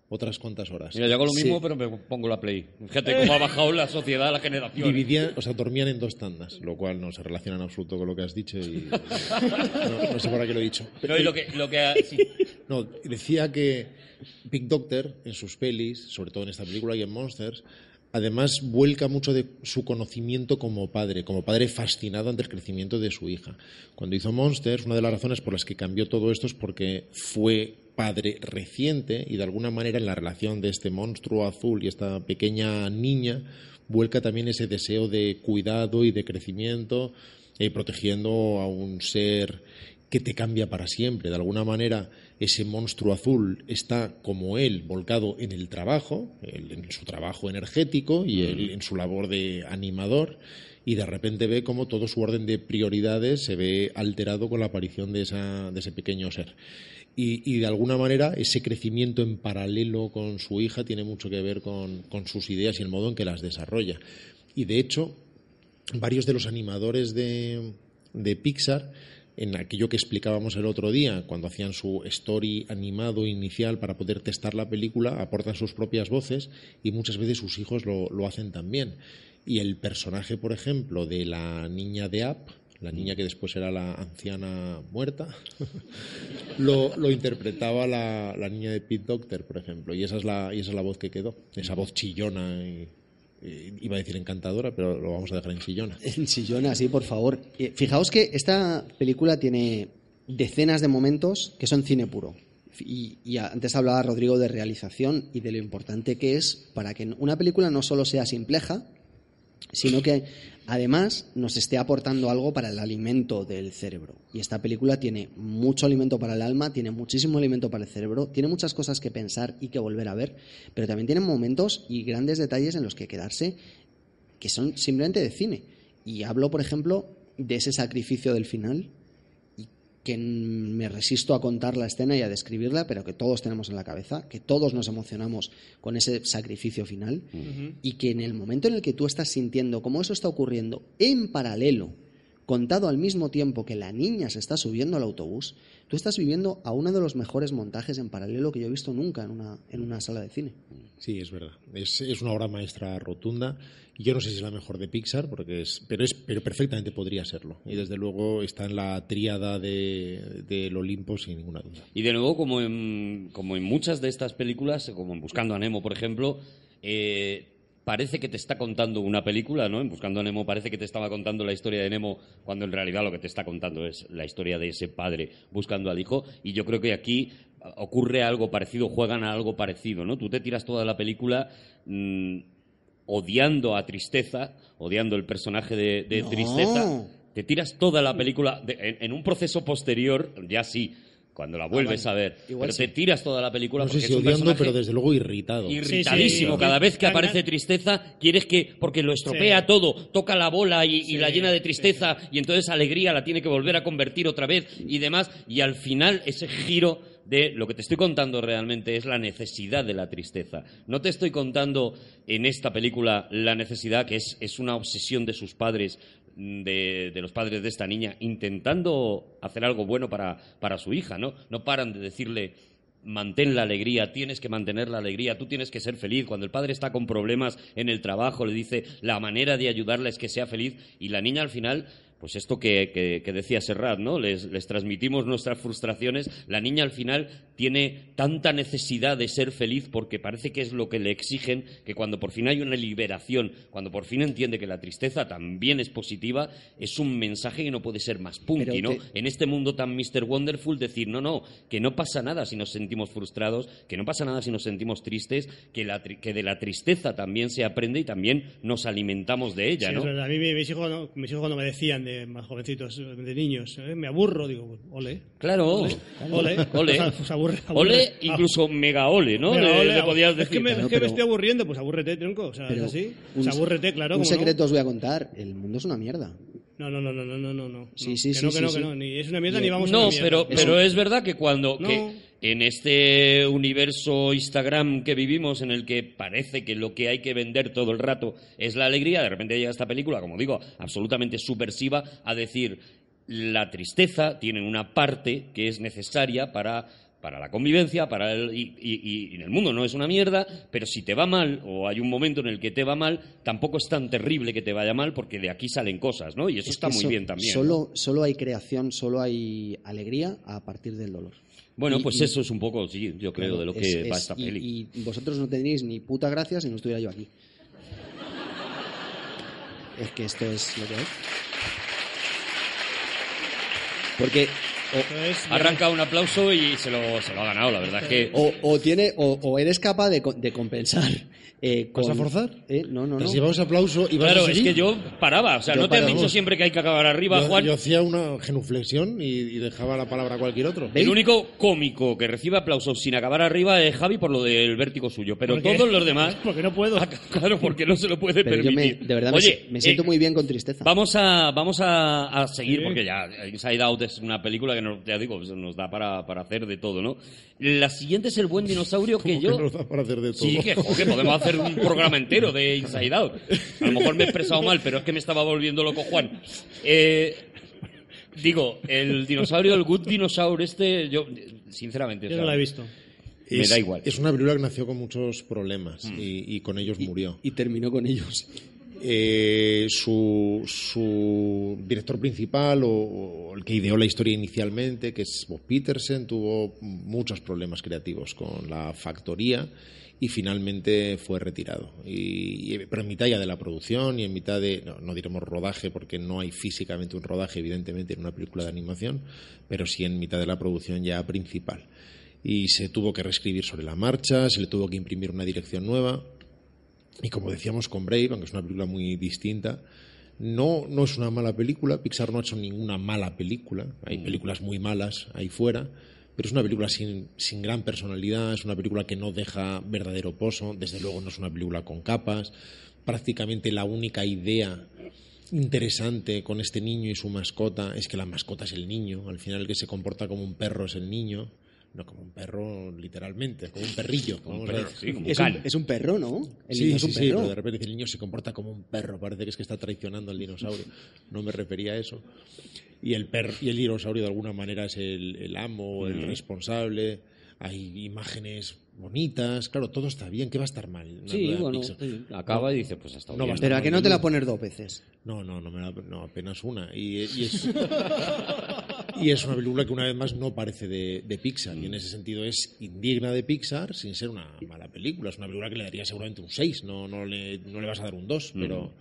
otras cuantas horas. Mira, yo hago lo mismo, Sí. pero me pongo la play. Fíjate cómo ha bajado la sociedad, la generación. Dividían, o sea, dormían en dos tandas, lo cual no se relaciona en absoluto con lo que has dicho y no, no sé para qué lo he dicho. No, y lo que, lo que sí. No, decía que Big Doctor en sus pelis, sobre todo en esta película y en Monsters, además vuelca mucho de su conocimiento como padre, como padre fascinado ante el crecimiento de su hija. Cuando hizo Monsters, una de las razones por las que cambió todo esto es porque fue padre reciente y de alguna manera en la relación de este monstruo azul y esta pequeña niña vuelca también ese deseo de cuidado y de crecimiento, eh, protegiendo a un ser que te cambia para siempre. De alguna manera, ese monstruo azul está como él, volcado en el trabajo, en su trabajo energético y él en su labor de animador, y de repente ve cómo todo su orden de prioridades se ve alterado con la aparición de, esa, de ese pequeño ser. Y, de alguna manera ese crecimiento en paralelo con su hija tiene mucho que ver con, sus ideas y el modo en que las desarrolla. Y de hecho, varios de los animadores de, de Pixar, en aquello que explicábamos el otro día, cuando hacían su story animado inicial para poder testar la película, aportan sus propias voces y muchas veces sus hijos lo, lo hacen también. Y el personaje, por ejemplo, de la niña de App, la niña que después era la anciana muerta, lo, lo interpretaba la, la niña de Pete Doctor, por ejemplo, y esa es la, y esa es la voz que quedó, esa voz chillona y, iba a decir encantadora, pero lo vamos a dejar en chillona. En sillona, sí, por favor. Eh, fijaos que esta película tiene decenas de momentos que son cine puro. Y, y antes hablaba Rodrigo de realización y de lo importante que es para que una película no solo sea simpleja, sino que además nos esté aportando algo para el alimento del cerebro. Y esta película tiene mucho alimento para el alma, tiene muchísimo alimento para el cerebro, tiene muchas cosas que pensar y que volver a ver, pero también tiene momentos y grandes detalles en los que quedarse que son simplemente de cine. Y hablo, por ejemplo, de ese sacrificio del final, que me resisto a contar la escena y a describirla, pero que todos tenemos en la cabeza, que todos nos emocionamos con ese sacrificio final, y que en el momento en el que tú estás sintiendo cómo eso está ocurriendo en paralelo, contado al mismo tiempo que la niña se está subiendo al autobús, tú estás viviendo a uno de los mejores montajes en paralelo que yo he visto nunca en una, en una sala de cine. Sí, es verdad. Es, es una obra maestra rotunda. Yo no sé si es la mejor de Pixar, porque es, pero, es, pero perfectamente podría serlo. Y desde luego está en la tríada de- del Olimpo sin ninguna duda. Y de nuevo, como en, como en muchas de estas películas, como en Buscando a Nemo, por ejemplo, eh, parece que te está contando una película, ¿no? En Buscando a Nemo parece que te estaba contando la historia de Nemo, cuando en realidad lo que te está contando es la historia de ese padre buscando al hijo. Y yo creo que aquí ocurre algo parecido, juegan a algo parecido, ¿no? Tú te tiras toda la película mm, odiando a Tristeza, odiando el personaje de, de No. Tristeza. Te tiras toda la película de- en, en un proceso posterior, ya sí, cuando la vuelves Ah, vale. a ver, Igual pero sí. te tiras toda la película No sé porque si es un odiando, pero desde luego irritado. irritadísimo. Sí, sí, Cada vez que aparece tristeza, quieres que, porque lo estropea Sí. todo, toca la bola y, y la llena de sí, tristeza, y entonces alegría la tiene que volver a convertir otra vez y demás, y al final ese giro de lo que te estoy contando realmente es la necesidad de la tristeza. No te estoy contando en esta película la necesidad que es, una obsesión de sus padres, de, de los padres de esta niña, intentando hacer algo bueno para, para su hija, ¿no? No paran de decirle mantén la alegría, tienes que mantener la alegría, tú tienes que ser feliz. Cuando el padre está con problemas en el trabajo, le dice la manera de ayudarla es que sea feliz y la niña al final, pues esto que, que- que decía Serrat, ¿no? Les, les transmitimos nuestras frustraciones. La niña al final tiene tanta necesidad de ser feliz porque parece que es lo que le exigen, que cuando por fin hay una liberación, cuando por fin entiende que la tristeza también es positiva, es un mensaje que no puede ser más punky, ¿no? te- en este mundo tan Mr. Wonderful decir, no, no, que no pasa nada si nos sentimos frustrados, que no pasa nada si nos sentimos tristes, que, la tri- que de la tristeza también se aprende y también nos alimentamos de ella, Sí, ¿no? es verdad. A mí mis hijos, no- mis hijos cuando me decían de más jovencitos, de niños, ¿eh? me aburro, digo, ole. Claro, Ole. ole, Pues aburre, aburre. ole, incluso mega ole, ¿no? Le- ole, le podías es que, me, es Claro, que me pero- estoy aburriendo, pues abúrrete, tronco. O sea, Pero es así. un- O sea, abúrrete, claro. Un ¿cómo no? secreto os voy a contar. El mundo es una mierda. No, no, no, no, no, no, no. no. Sí, sí, que sí, no, que sí, no, sí. que no. Ni es una mierda ni vamos a No, una mierda. pero, pero es verdad que cuando No. que en este universo Instagram que vivimos, en el que parece que lo que hay que vender todo el rato es la alegría, de repente llega esta película, como digo, absolutamente subversiva, a decir la tristeza tiene una parte que es necesaria para para la convivencia, para el, y, y- y en el mundo no es una mierda, pero si te va mal o hay un momento en el que te va mal, tampoco es tan terrible que te vaya mal porque de aquí salen cosas, ¿no? Y eso Es está muy so- bien también. ¿no? Solo, solo hay creación, solo hay alegría a partir del dolor. Bueno, Y- pues y- eso es un poco, sí, yo creo, Claro, de lo que es- va es- esta y- peli. Y, vosotros no tendríais ni puta gracia si no estuviera yo aquí. Es que esto es lo que es. Porque o, Entonces, ya- Arranca un aplauso y se lo, se lo ha ganado, la verdad es que... o- o tiene, o, o eres capaz de, de compensar. Eh, ¿Vas a forzar? Eh, no, no, ¿Te no. ese aplauso y vas Claro, a es que yo paraba, o sea, Yo ¿no te han paraba. dicho siempre que hay que acabar arriba, Yo- Juan? yo hacía una genuflexión y, y dejaba la palabra a cualquier otro. ¿Veis? El único cómico que recibe aplausos sin acabar arriba es Javi por lo del vértigo suyo, pero todos los demás... Porque no puedo. Ah, Claro, porque no se lo puede Pero yo me, permitir. de verdad me Oye, me, siento eh, muy bien con tristeza. Vamos a, vamos a, a seguir, Sí. porque ya Inside Out es una película que nos, ya digo, nos da para, para hacer de todo, ¿no? La siguiente es El Buen Dinosaurio, que yo... que nos da para hacer de todo. Sí, que, jo, que podemos hacer un programa entero de Inside Out. A lo mejor me he expresado mal, pero es que me estaba volviendo loco Juan. Eh, digo, el dinosaurio, el Good Dinosaur este, yo, sinceramente... o Yo sea, no la he visto. me Es- da igual. Es una película que nació con muchos problemas Mm. y, y con ellos murió. Y terminó con ellos. Eh, su, su director principal o, o el que ideó la historia inicialmente, que es Bob Peterson, tuvo muchos problemas creativos con la factoría y finalmente fue retirado. Y, y- pero en mitad ya de la producción y en mitad de, no, no diremos rodaje porque no hay físicamente un rodaje evidentemente en una película de animación, pero sí en mitad de la producción ya principal. Y se tuvo que reescribir sobre la marcha, se le tuvo que imprimir una dirección nueva Y como decíamos con Brave, aunque es una película muy distinta, no, no es una mala película. Pixar no ha hecho ninguna mala película. Hay películas muy malas ahí fuera. Pero es una película sin, sin gran personalidad, es una película que no deja verdadero pozo, desde luego no es una película con capas. Prácticamente la única idea interesante con este niño y su mascota es que la mascota es el niño. Al final el que se comporta como un perro es el niño. No como un perro literalmente, como un perrillo. como a perro, decir. sí, como Es un, es un perro, ¿no? El Sí, niño es sí, un sí, perro. pero de repente el niño se comporta como un perro, parece que es que está traicionando al dinosaurio. No me refería a eso. Y el, per y el dinosaurio de alguna manera es el, el amo, el responsable. Hay imágenes bonitas, claro, todo está bien, ¿qué va a estar mal? Una Sí, bueno, Pixar. sí, acaba y dice, pues hasta No bien. Pero a que no te la pones dos veces. No, no, no, me la- no, apenas una. Y, y es, y es una película que una vez más no parece de, de Pixar. Y en ese sentido es indigna de Pixar sin ser una mala película. Es una película que le daría seguramente un 6. No, no, le, no le vas a dar un 2, pero,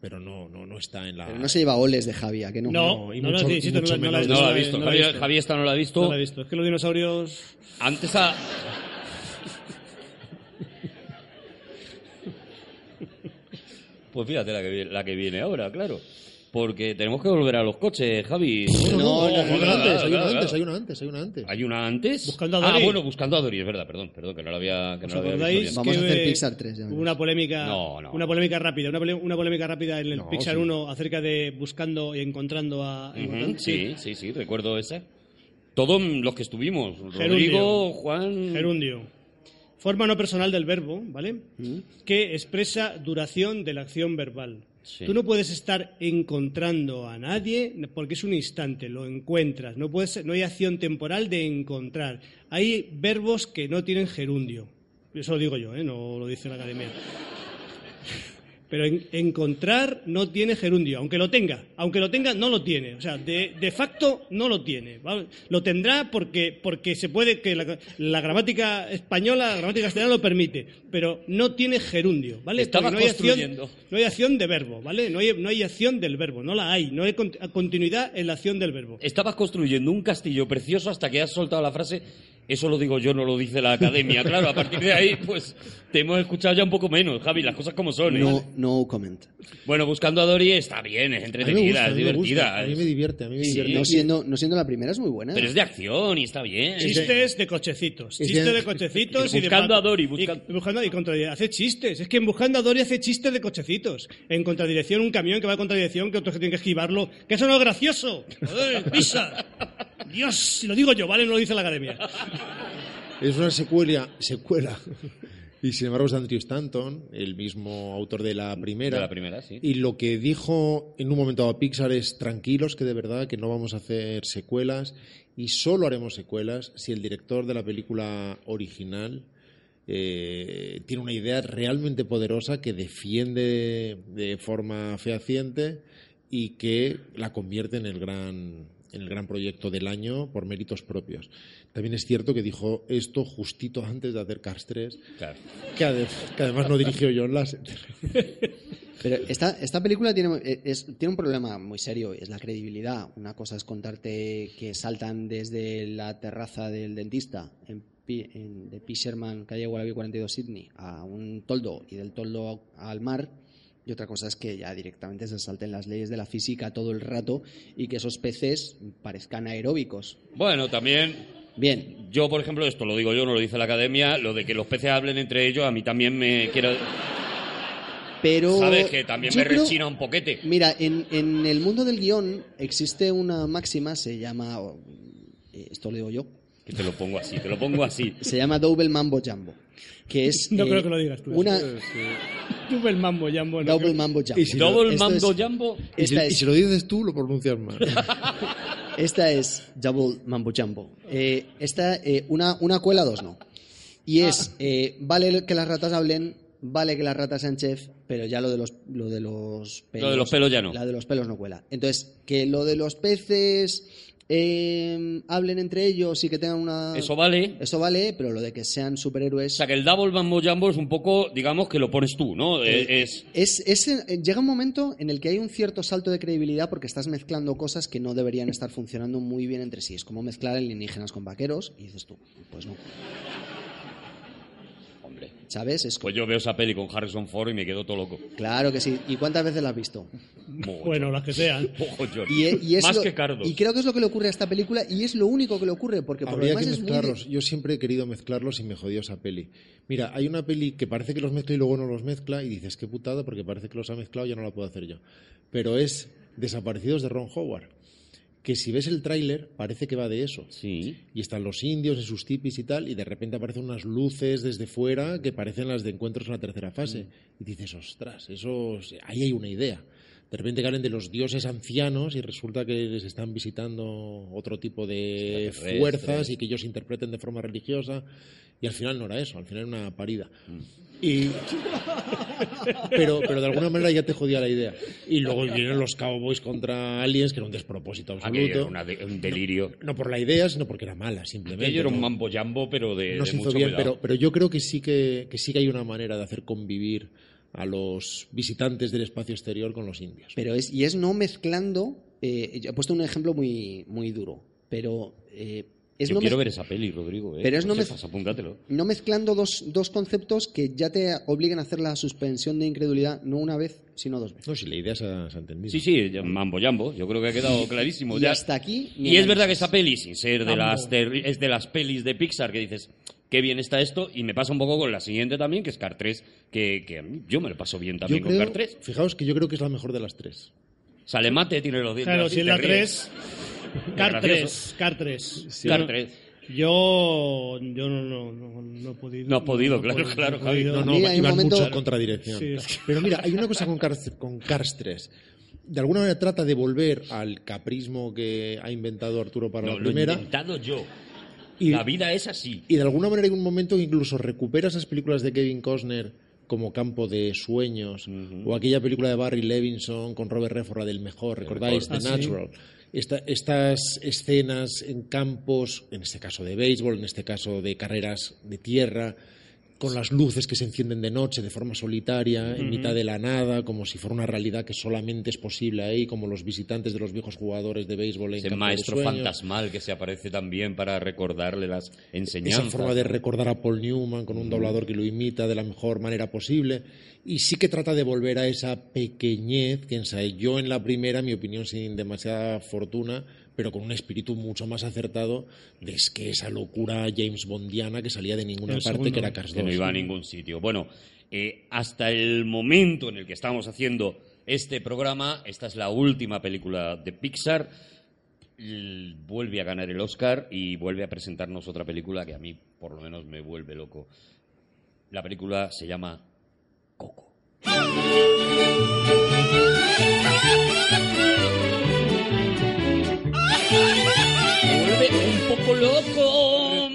pero no, no, no está en la... Pero no se lleva oles de Javi, ¿a que no? No, No, y no, mucho- no, y insisto, mucho no, no la he menos- No la ha visto. visto. Javier esta no la ha visto. No la he visto. Es que los dinosaurios... Antes a... Pues fíjate la que, viene, la que viene ahora, claro. Porque tenemos que volver a los coches, Javi. No, no, antes, hay una antes, hay una antes, hay una antes. ¿Hay una antes? Buscando a Dory. Ah, bueno, buscando a Dory, es verdad, perdón, perdón, que no la había, que ¿Os no la había visto. Vamos a hacer Pixar 3, ya una polémica, No, no. una polémica rápida, una, polémica rápida en el No, Pixar sí. 1 acerca de buscando y encontrando a... Sí, sí, sí, recuerdo esa. Todos los que estuvimos, Gerundio. Rodrigo, Juan... Gerundio. Forma no personal del verbo, ¿vale? Mm. Que expresa duración de la acción verbal. Sí. Tú no puedes estar encontrando a nadie porque es un instante, lo encuentras. No, puedes, no hay acción temporal de encontrar. Hay verbos que no tienen gerundio. Eso lo digo yo, ¿eh? no lo dice la academia. Pero en- encontrar no tiene gerundio, aunque lo tenga. Aunque lo tenga, no lo tiene. O sea, de, de facto no lo tiene. ¿vale? Lo tendrá porque, porque se puede, que la, la gramática española, la gramática castellana lo permite. Pero no tiene gerundio, ¿vale? Porque no hay, acción, no hay acción de verbo, ¿vale? No hay, no hay acción del verbo, no la hay. No hay con- continuidad en la acción del verbo. Estabas construyendo un castillo precioso hasta que has soltado la frase, eso lo digo yo, no lo dice la academia. Claro, a partir de ahí, pues te hemos escuchado ya un poco menos, Javi, las cosas como son. ¿eh? No, no comment. Bueno, buscando a Dory está bien, es A mí me entretenida, gusta, a es mí me gusta, divertida. a mí me divierte, a mí me Sí. divierte. No siendo, no siendo la primera es muy buena. Pero es de acción y está bien. Chistes de cochecitos, Es chistes de cochecitos y de Buscando a Dory, y- busca- y buscando y contra hace chistes. Es que en buscando a Dory hace chistes de cochecitos. En contradirección un camión que va a contradirección que otros que tienen que esquivarlo. Que eso no es gracioso. Pisa. Dios, si lo digo yo, vale, no lo dice la academia. Es una secuela, secuela. Y sin embargo es de Andrew Stanton, el mismo autor de la primera. De la primera, sí. Y lo que dijo en un momento dado a Pixar es tranquilos que de verdad que no vamos a hacer secuelas y solo haremos secuelas si el director de la película original eh, tiene una idea realmente poderosa que defiende de forma fehaciente y que la convierte en el gran el gran proyecto del año por méritos propios. También es cierto que dijo esto justito antes de hacer Cars 3, Claro. que, ade- que además no dirigió John Lasseter. Pero esta, esta película tiene, es- tiene un problema muy serio, es la credibilidad. Una cosa es contarte que saltan desde la terraza del dentista en, en- de Fisherman, calle Wallaby 42 Sydney, a un toldo y del toldo al mar. Y otra cosa es que ya directamente se salten las leyes de la física todo el rato y que esos peces parezcan aeróbicos. Bueno, también Bien, yo, por ejemplo, esto lo digo yo, no lo dice la academia, lo de que los peces hablen entre ellos, a mí también me quiero... pero... ¿Sabes? Que también me creo- rechina un poquete. Mira, en, en el mundo del guion existe una máxima, se llama, eh, esto lo digo yo, Que te lo pongo así, te lo pongo así. se llama Double Mambo Jumbo, que es... No eh, creo que lo digas tú. Una el mambo, Jambo. ¿no? Double Mambo Jumbo. Y si Double Esto mando es- jumbo. Y si, Esta y es, si lo dices tú, lo pronuncias mal. esta es Double Mambo Jumbo. Eh, esta, eh, una, una cuela, dos no. Y es, eh, vale que las ratas hablen, vale que las ratas sean chef, pero ya lo de los, lo de los pelos... Lo de los pelos ya no. La de los pelos no cuela. Entonces, que lo de los peces eh, hablen entre ellos y que tengan una... Eso vale. Eso vale, pero lo de que sean O superhéroes... sea, que el double mambo jumbo es un poco, digamos, que lo pones tú, ¿no? Eh, es... Es, es- eh, llega un momento en el que hay un cierto salto de credibilidad porque estás mezclando cosas que no deberían estar funcionando muy bien entre sí. Es como mezclar alienígenas con vaqueros y dices tú, pues no. Hombre. ¿Sabes? Es Pues yo veo esa peli con Harrison Ford y me quedo todo loco. Claro que sí. ¿Y cuántas veces la has visto? Bueno, las que sean. Y, e- y es Más lo- que Cardos. Y creo que es lo que le ocurre a esta película y es lo único que le ocurre porque por lo Habría demás que es muy de- mezclarlos. Yo siempre he querido mezclarlos y me jodió esa peli. Mira, hay una peli que parece que los mezcla y luego no los mezcla y dices, qué putada, porque parece que los ha mezclado y ya no la puedo hacer yo. Pero es Desaparecidos de Ron Howard. Que si ves el tráiler, parece que va de eso. Sí. Y están los indios en sus tipis y tal, y de repente aparecen unas luces desde fuera que parecen las de encuentros en la tercera fase. Mm. Y dices, ostras, eso, ahí hay una idea. De repente hablen de los dioses ancianos y resulta que les están visitando otro tipo de fuerzas y que ellos interpreten de forma religiosa. Y al final no era eso, al final era una parida. Mm. Y... pero, pero de alguna manera ya te jodía la idea. Y luego vienen los Cowboys contra Aliens, que era un despropósito absoluto. Aquello era una de- un delirio. No por la idea, sino porque era mala, simplemente. Aquello era un ¿no? mambo jambo, pero de, no de se hizo mucho bien, pero, pero yo creo que sí que, que sí que hay una manera de hacer convivir a los visitantes del espacio exterior con los indios. Pero es, y es no mezclando. eh, he puesto un ejemplo muy, muy duro, pero eh, es Yo no quiero ver esa peli, Rodrigo. ¿eh? Pero es no me- sepas, apúntatelo. no mezclando dos, dos conceptos que ya te obliguen a hacer la suspensión de incredulidad no una vez, sino dos veces. No, si la idea se ha, se ha entendido. Sí, sí, mambo jambo. Yo creo que ha quedado clarísimo. Y ya. hasta aquí. Y es verdad que esta peli, sin ser de las, es de las pelis de Pixar que dices, qué bien está esto, y me pasa un poco con la siguiente también, que es Car 3, que, que a mí- yo me lo paso bien Yo también con creo- Car 3. Fijaos que yo creo que es la mejor de las tres. Sale mate, tiene los dientes Claro, si es la ríes. 3. Car gracioso. 3. Car 3. Car 3. Yo, yo no, no, no, no he podido. No has podido, claro, claro, Javi. No, no, iban momento- mucho en contradirección. Sí, Pero mira, hay una cosa con Cars, con Cars 3. De alguna manera trata de volver al caprismo que ha inventado Arturo para No, la lo he primera. inventado yo. Y- La vida es así. Y de alguna manera hay un momento que incluso recupera esas películas de Kevin Costner como campo de sueños, o aquella película de Barry Levinson con Robert Redford, la del mejor, ¿recordáis? Ah, The sí. Natural. Esta- estas escenas en campos, en este caso de béisbol, en este caso de carreras de tierra, con las luces que se encienden de noche de forma solitaria, en mitad de la nada, como si fuera una realidad que solamente es posible ahí, como los visitantes de los viejos jugadores de béisbol en Ese Campo maestro fantasmal que se aparece también para recordarle las esa enseñanzas. forma de recordar a Paul Newman con un doblador que lo imita de la mejor manera posible. Y sí que trata de volver a esa pequeñez que ensayó en la primera, en mi opinión sin demasiada fortuna, pero con un espíritu mucho más acertado de es que esa locura James Bondiana que salía de ninguna El parte segundo. que era Cars que no 2. iba a ningún sitio. Bueno, eh, hasta el momento en el que estamos haciendo este programa, esta es la última película de Pixar. Vuelve a ganar el Oscar y vuelve a presentarnos otra película que a mí, por lo menos, me vuelve loco. La película se llama Coco. Vuelve un poco loco.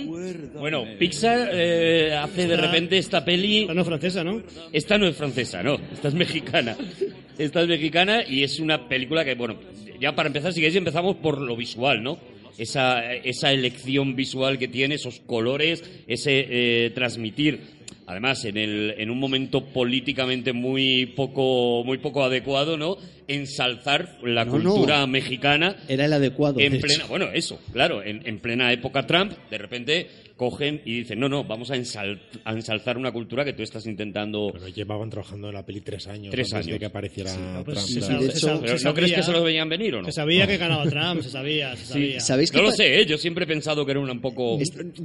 Bueno, Pixar eh, hace de repente esta peli. Ah, no, francesa, ¿no? Esta no es francesa, no. Esta es mexicana. Esta es mexicana y es una película que, bueno, ya para empezar, si queréis, empezamos por lo visual, ¿no? Esa, esa elección visual que tiene, esos colores, ese eh, transmitir. Además, en, el, en un momento políticamente muy poco, muy poco adecuado, ¿no? Ensalzar la No, no. cultura mexicana Era el adecuado. en plena, bueno, eso, claro, en, en plena época Trump, de repente cogen y dicen, no, no, vamos a, ensal- a ensalzar una cultura que tú estás intentando... Pero llevaban trabajando en la peli tres años Tres antes años. de que apareciera pues Trump. de hecho- Pero se ¿No crees que se lo veían venir o no? Se sabía que ganaba Trump, se sabía, se sabía. ¿Sabéis No lo pa- sé, ¿eh? yo siempre he pensado que era una un poco...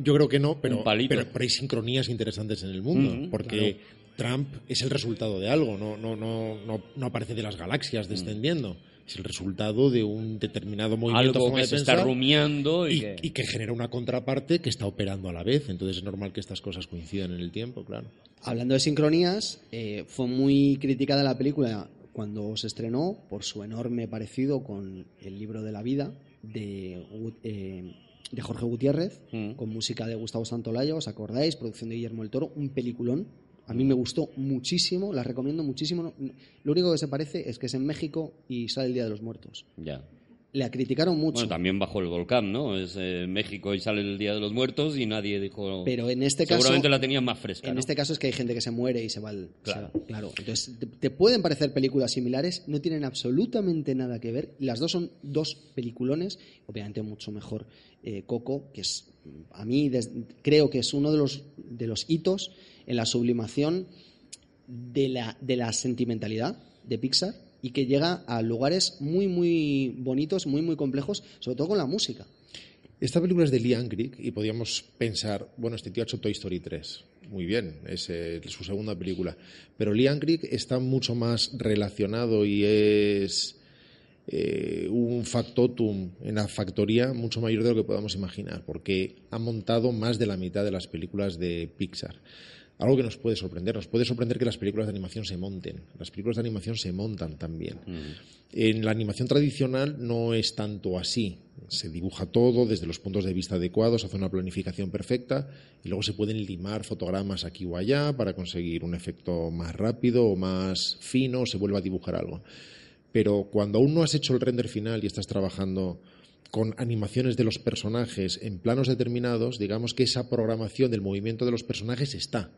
Yo creo que no, pero, pero, pero hay sincronías interesantes en el mundo, porque Trump es el resultado de algo, no, no, no, no, no aparece de las galaxias descendiendo, es el resultado de un determinado movimiento algo que se está rumiando y, y, que... y que genera una contraparte que está operando a la vez, entonces es normal que estas cosas coincidan en el tiempo, claro. Hablando de sincronías, eh, fue muy criticada la película cuando se estrenó por su enorme parecido con el libro de la vida de, eh, de Jorge Gutiérrez, Mm. con música de Gustavo Santolaya, ¿os acordáis? Producción de Guillermo el Toro, un peliculón. A mí me gustó muchísimo, la recomiendo muchísimo. Lo único que se parece es que es en México y sale el Día de los Muertos. Ya. La criticaron mucho. Bueno, también bajo el volcán, ¿no? Es eh, México y sale el Día de los Muertos y nadie dijo... Pero en este caso- Seguramente la tenían más fresca, En ¿no? este caso es que hay gente que se muere y se va al. Claro. claro. Entonces, te, te pueden parecer películas similares, no tienen absolutamente nada que ver. Las dos son dos peliculones, obviamente mucho mejor eh, Coco, que es, a mí, creo que es uno de los, de los hitos en la sublimación de la, de la sentimentalidad de Pixar y que llega a lugares muy, muy bonitos, muy, muy complejos, sobre todo con la música. Esta película es de Lee Anglick y podríamos pensar, bueno, este tío ha hecho Toy Story 3. Muy bien, es eh, su segunda película. Pero Lee Anglick está mucho más relacionado y es eh, un factotum en la factoría mucho mayor de lo que podamos imaginar, porque ha montado más de la mitad de las películas de Pixar. Algo que nos puede sorprender, nos puede sorprender que las películas de animación se monten. Las películas de animación se montan también. En la animación tradicional no es tanto así. Se dibuja todo desde los puntos de vista adecuados, hace una planificación perfecta y luego se pueden limar fotogramas aquí o allá para conseguir un efecto más rápido o más fino, o se vuelve a dibujar algo. Pero cuando aún no has hecho el render final y estás trabajando con animaciones de los personajes en planos determinados, digamos que esa programación del movimiento de los personajes está.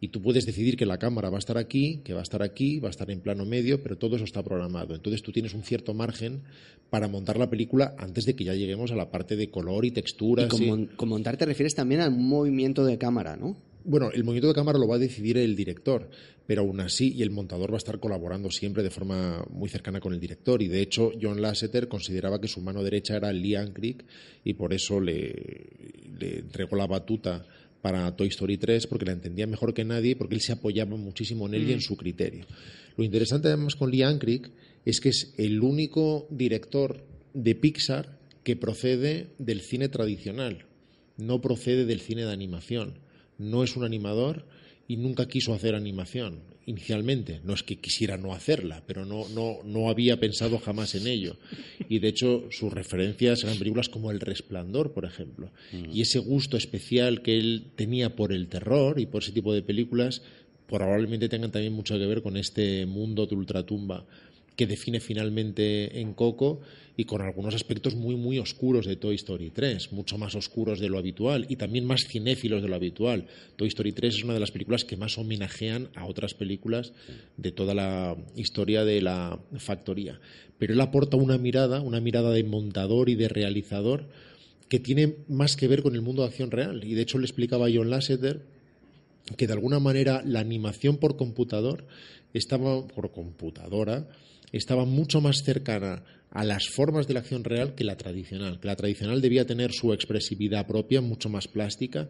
Y tú puedes decidir que la cámara va a estar aquí, que va a estar aquí, va a estar en plano medio, pero todo eso está programado. Entonces tú tienes un cierto margen para montar la película antes de que ya lleguemos a la parte de color y texturas. Y con, y- mon- con montar te refieres también al movimiento de cámara, ¿no? Bueno, el movimiento de cámara lo va a decidir el director, pero aún así, y el montador va a estar colaborando siempre de forma muy cercana con el director. Y de hecho, John Lasseter consideraba que su mano derecha era Lee Ancrick y por eso le, le entregó la batuta para Toy Story 3 porque la entendía mejor que nadie porque él se apoyaba muchísimo en él y en su criterio. Lo interesante además con Lee Ancrick es que es el único director de Pixar que procede del cine tradicional, no procede del cine de animación no es un animador y nunca quiso hacer animación inicialmente. No es que quisiera no hacerla, pero no, no, no había pensado jamás en ello. Y de hecho sus referencias eran películas como El Resplandor, por ejemplo. Y ese gusto especial que él tenía por el terror y por ese tipo de películas probablemente tengan también mucho que ver con este mundo de ultratumba que define finalmente en Coco y con algunos aspectos muy muy oscuros de Toy Story 3, mucho más oscuros de lo habitual y también más cinéfilos de lo habitual. Toy Story 3 es una de las películas que más homenajean a otras películas de toda la historia de la factoría. Pero él aporta una mirada, una mirada de montador y de realizador que tiene más que ver con el mundo de acción real. Y de hecho le explicaba a John Lasseter que de alguna manera la animación por computador estaba por computadora estaba mucho más cercana a las formas de la acción real que la tradicional. Que la tradicional debía tener su expresividad propia, mucho más plástica,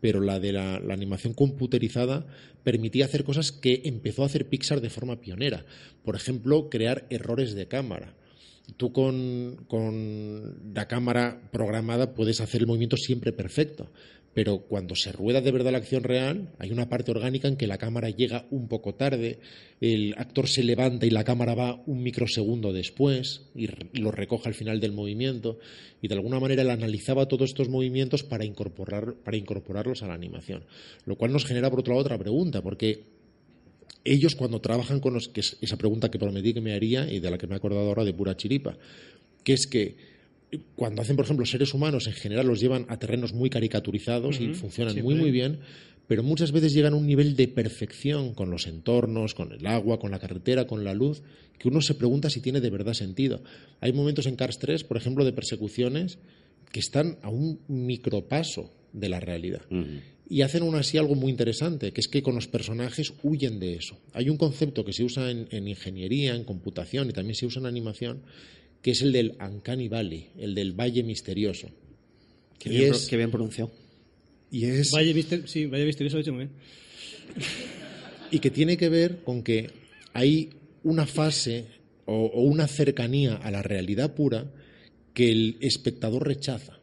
pero la de la, animación computerizada permitía hacer cosas que empezó a hacer Pixar de forma pionera. Por ejemplo, crear errores de cámara. Tú con, con la cámara programada puedes hacer el movimiento siempre perfecto, pero cuando se rueda de verdad la acción real, hay una parte orgánica en que la cámara llega un poco tarde, el actor se levanta y la cámara va un microsegundo después y lo recoge al final del movimiento, y de alguna manera él analizaba todos estos movimientos para, incorporar, para incorporarlos a la animación. Lo cual nos genera, por otro lado, otra pregunta, porque ellos cuando trabajan con que es esa pregunta que prometí que me haría y de la que me he acordado ahora de pura chiripa, que es que cuando hacen, por ejemplo, seres humanos, en general los llevan a terrenos muy caricaturizados y funcionan muy, muy bien, pero muchas veces llegan a un nivel de perfección con los entornos, con el agua, con la carretera, con la luz, que uno se pregunta si tiene de verdad sentido. Hay momentos en Cars 3, por ejemplo, de persecuciones que están a un micropaso de la realidad. Y hacen aún así algo muy interesante, que es que con los personajes huyen de eso. Hay un concepto que se usa en, en ingeniería, en computación y también se usa en animación, que es el del Uncanny Valley, el del Valle Misterioso. Qué Y bien, es- pro- qué bien pronunciado. Y es Valle Mister- sí, Valle Misterioso lo he hecho muy bien. y que tiene que ver con que hay una fase o, o una cercanía a la realidad pura que el espectador rechaza.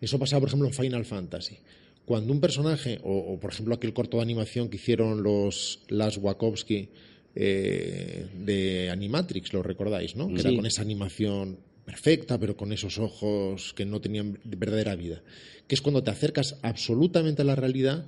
Eso pasaba, por ejemplo, en Final Fantasy. Cuando un personaje, o, o, por ejemplo aquel corto de animación que hicieron los Las Wachowski eh, de Animatrix, lo recordáis, ¿no? Que era con esa animación perfecta, pero con esos ojos que no tenían verdadera vida. Que es cuando te acercas absolutamente a la realidad,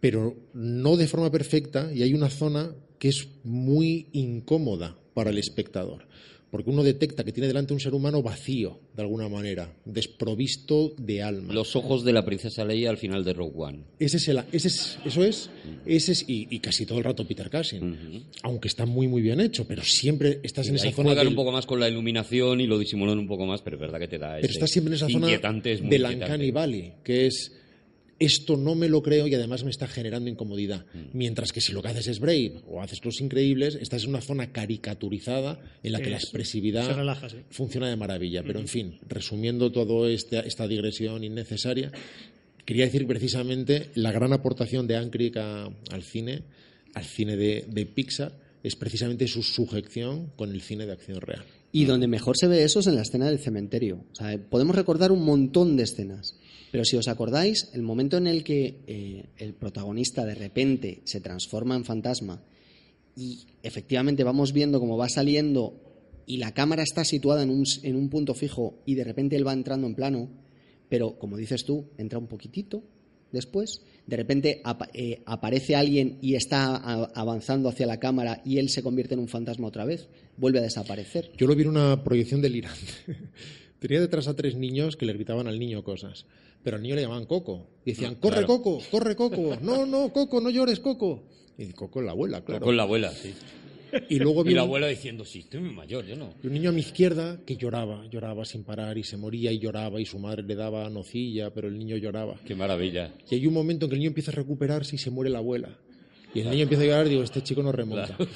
pero no de forma perfecta, y hay una zona que es muy incómoda para el espectador, porque uno detecta que tiene delante un ser humano vacío, de alguna manera, desprovisto de alma. Los ojos de la princesa Leia al final de Rogue One. Ese es el, ese es, eso es, ese es y, y casi todo el rato Peter Cushing, aunque está muy muy bien hecho, pero siempre estás en esa zona juegan del- un poco más con la iluminación y lo disimulan un poco más, pero es verdad que te da pero ese estás siempre en esa zona del. Uncanny Valley, que es esto no me lo creo y además me está generando incomodidad. Mm. Mientras que si lo que haces es Brave o haces Los Increíbles, estás en una zona caricaturizada en la que la expresividad Se relaja, sí. funciona de maravilla. Pero en fin, resumiendo toda esta, esta digresión innecesaria, quería decir precisamente la gran aportación de Ancric al cine, al cine de, de Pixar, es precisamente su sujeción con el cine de acción real. Y donde mejor se ve eso es en la escena del cementerio. O sea, podemos recordar un montón de escenas. Pero si os acordáis, el momento en el que eh, el protagonista de repente se transforma en fantasma y efectivamente vamos viendo cómo va saliendo y la cámara está situada en un, en un punto fijo y de repente él va entrando en plano, pero como dices tú, entra un poquitito después, de repente eh, aparece alguien y está avanzando hacia la cámara y él se convierte en un fantasma otra vez, vuelve a desaparecer. Yo lo vi en una proyección delirante. Tenía detrás a tres niños que le gritaban al niño cosas. Pero al niño le llamaban Coco. Y decían, corre claro. Coco, corre Coco. No, no, Coco, no llores Coco. Y Coco es la abuela, claro. Con la abuela, sí. Y luego vi Y la abuela diciendo, sí, estoy muy mayor, yo no. y un niño a mi izquierda que lloraba, lloraba sin parar y se moría y lloraba y su madre le daba nocilla, pero el niño lloraba. Qué maravilla. Y hay un momento en que el niño empieza a recuperarse y se muere la abuela. Y el niño empieza a llorar y digo, este chico no remonta.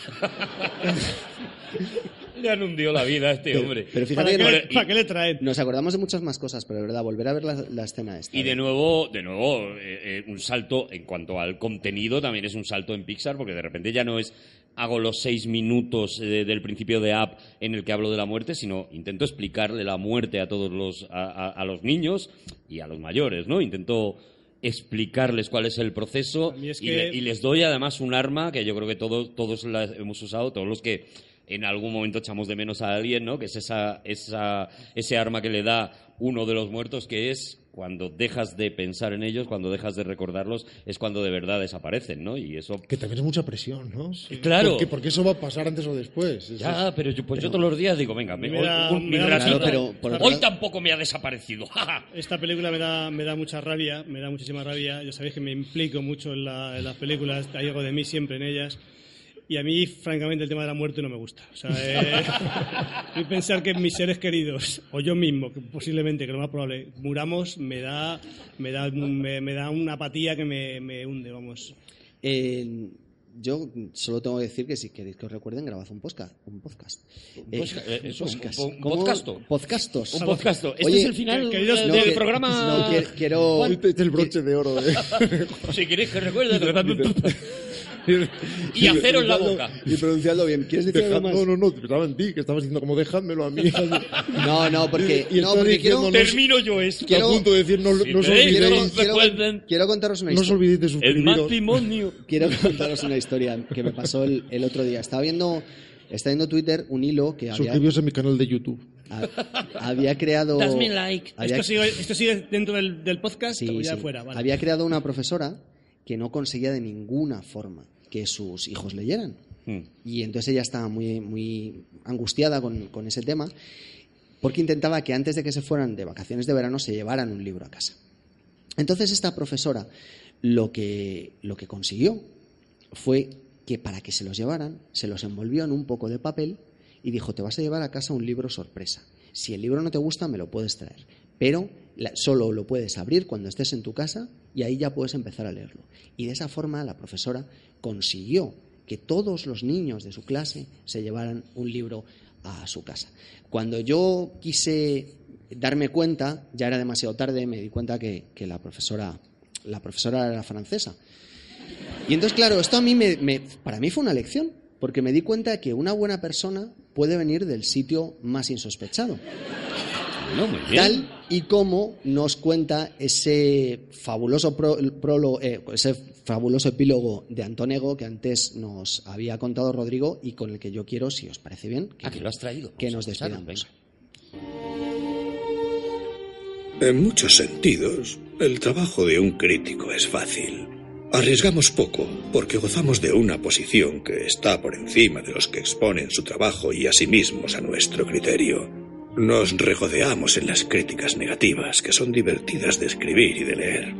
Le han hundido la vida a este hombre. Pero ¿Para fíjate qué, que le, nos, para qué le traen? nos acordamos de muchas más cosas, pero de verdad, volver a ver la, la escena esta. Y de nuevo, de nuevo, eh, eh, un salto en cuanto al contenido también es un salto en Pixar porque de repente ya no es hago los seis minutos eh, del principio de App en el que hablo de la muerte, sino intento explicarle la muerte a todos los a, a- a los niños y a los mayores, ¿no? Intento explicarles cuál es el proceso y, le- y les doy además un arma que yo creo que todos todos la hemos usado, todos los que en algún momento echamos de menos a alguien, ¿no? Que es esa, esa, ese arma que le da uno de los muertos, que es cuando dejas de pensar en ellos, cuando dejas de recordarlos, es cuando de verdad desaparecen, ¿no? Y eso... Que también es mucha presión, ¿no? Claro. Porque, porque eso va a pasar antes o después. Eso Ya, pero yo, pues yo todos los días digo, venga, me- Me hoy, da- un- me mi da ratito, Claro, pero hoy tampoco me ha desaparecido. Esta película me da, me da mucha rabia, me da muchísima rabia. Ya sabéis que me implico mucho en, la- en las películas, hay algo de mí siempre en ellas. Y a mí, francamente, el tema de la muerte no me gusta. O sea, eh, y pensar que mis seres queridos, o yo mismo, que posiblemente, que lo más probable, muramos, me da, me da, me, me da una apatía que me, me hunde, vamos. Eh, yo solo tengo que decir que si queréis que os recuerden, grabad un podcast. Un podcast. Eh, podcast, eh, un- podcast. podcasto. Podcastos. Un podcast. Este Oye, es el final queridos- del que- programa. no, que- quiero- Este el broche de oro. ¿eh? Si queréis que recuerde. y haceros la boca. Y pronunciarlo bien. ¿Quieres decir algo más? no, no, no, pensaba en ti, que estabas diciendo como déjamelo a mí. No, no, porque, Y no, porque quiero, Termino yo esto. quiero- a punto de decir, no, Si no os quiero, olvidéis, quiero- recuerden. quiero contaros una no os historia. olvidéis de El matrimonio. Quiero contaros una historia que me pasó el, el otro día. Estaba viendo, estaba viendo Twitter un hilo que había, Suscribiros a mi canal de YouTube. ha- había creado. Dasme like. había- ¿Esto sigue, ¿Esto sigue dentro del, del podcast Sí, o ya sí. fuera? Vale. Había creado una profesora que no conseguía de ninguna forma que sus hijos leyeran. Mm. Y entonces ella estaba muy, muy angustiada con, con ese tema, porque intentaba que antes de que se fueran de vacaciones de verano se llevaran un libro a casa. Entonces esta profesora lo que, lo que consiguió fue que para que se los llevaran, se los envolvió en un poco de papel y dijo, te vas a llevar a casa un libro sorpresa. Si el libro no te gusta, me lo puedes traer. Pero solo lo puedes abrir cuando estés en tu casa y ahí ya puedes empezar a leerlo. Y de esa forma la profesora consiguió que todos los niños de su clase se llevaran un libro a su casa. Cuando yo quise darme cuenta, ya era demasiado tarde, me di cuenta que, que la, profesora, la profesora era francesa. Y entonces, claro, esto a mí me, me- para mí fue una lección, porque me di cuenta que una buena persona puede venir del sitio más insospechado. Bueno, muy bien. Tal y como nos cuenta ese fabuloso pro- prólogo, eh, ese fabuloso epílogo de Antonego que antes nos había contado Rodrigo y con el que yo quiero, si os parece bien, Ah, que lo has traído. que nos despidamos. En muchos sentidos, el trabajo de un crítico es fácil. Arriesgamos poco, porque gozamos de una posición que está por encima de los que exponen su trabajo y a sí mismos a nuestro criterio. Nos regodeamos en las críticas negativas, que son divertidas de escribir y de leer.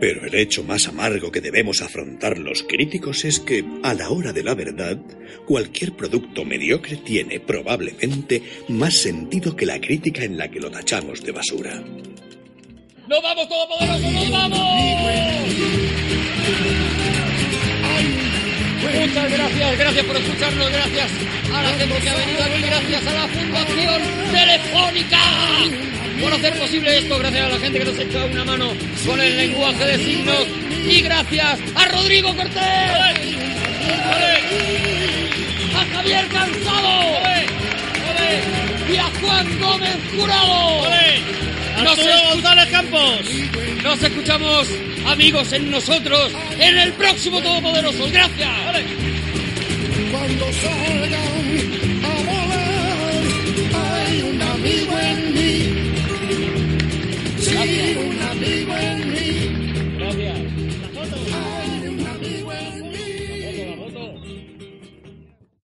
Pero el hecho más amargo que debemos afrontar los críticos es que, a la hora de la verdad, cualquier producto mediocre tiene probablemente más sentido que la crítica en la que lo tachamos de basura. ¡Nos vamos, Todopoderoso! ¡Nos vamos! Muchas gracias, gracias por escucharnos, gracias a la gente que ha venido aquí, gracias a la Fundación Telefónica por hacer posible esto, gracias a la gente que nos echa una mano con el lenguaje de signos y gracias a Rodrigo Cortés, a Javier Cansado y a Juan Gómez Jurado. Nos González Campos. nos escuchamos, amigos, en nosotros, en el próximo Todopoderoso. Gracias. Cuando salgan a volar, hay un amigo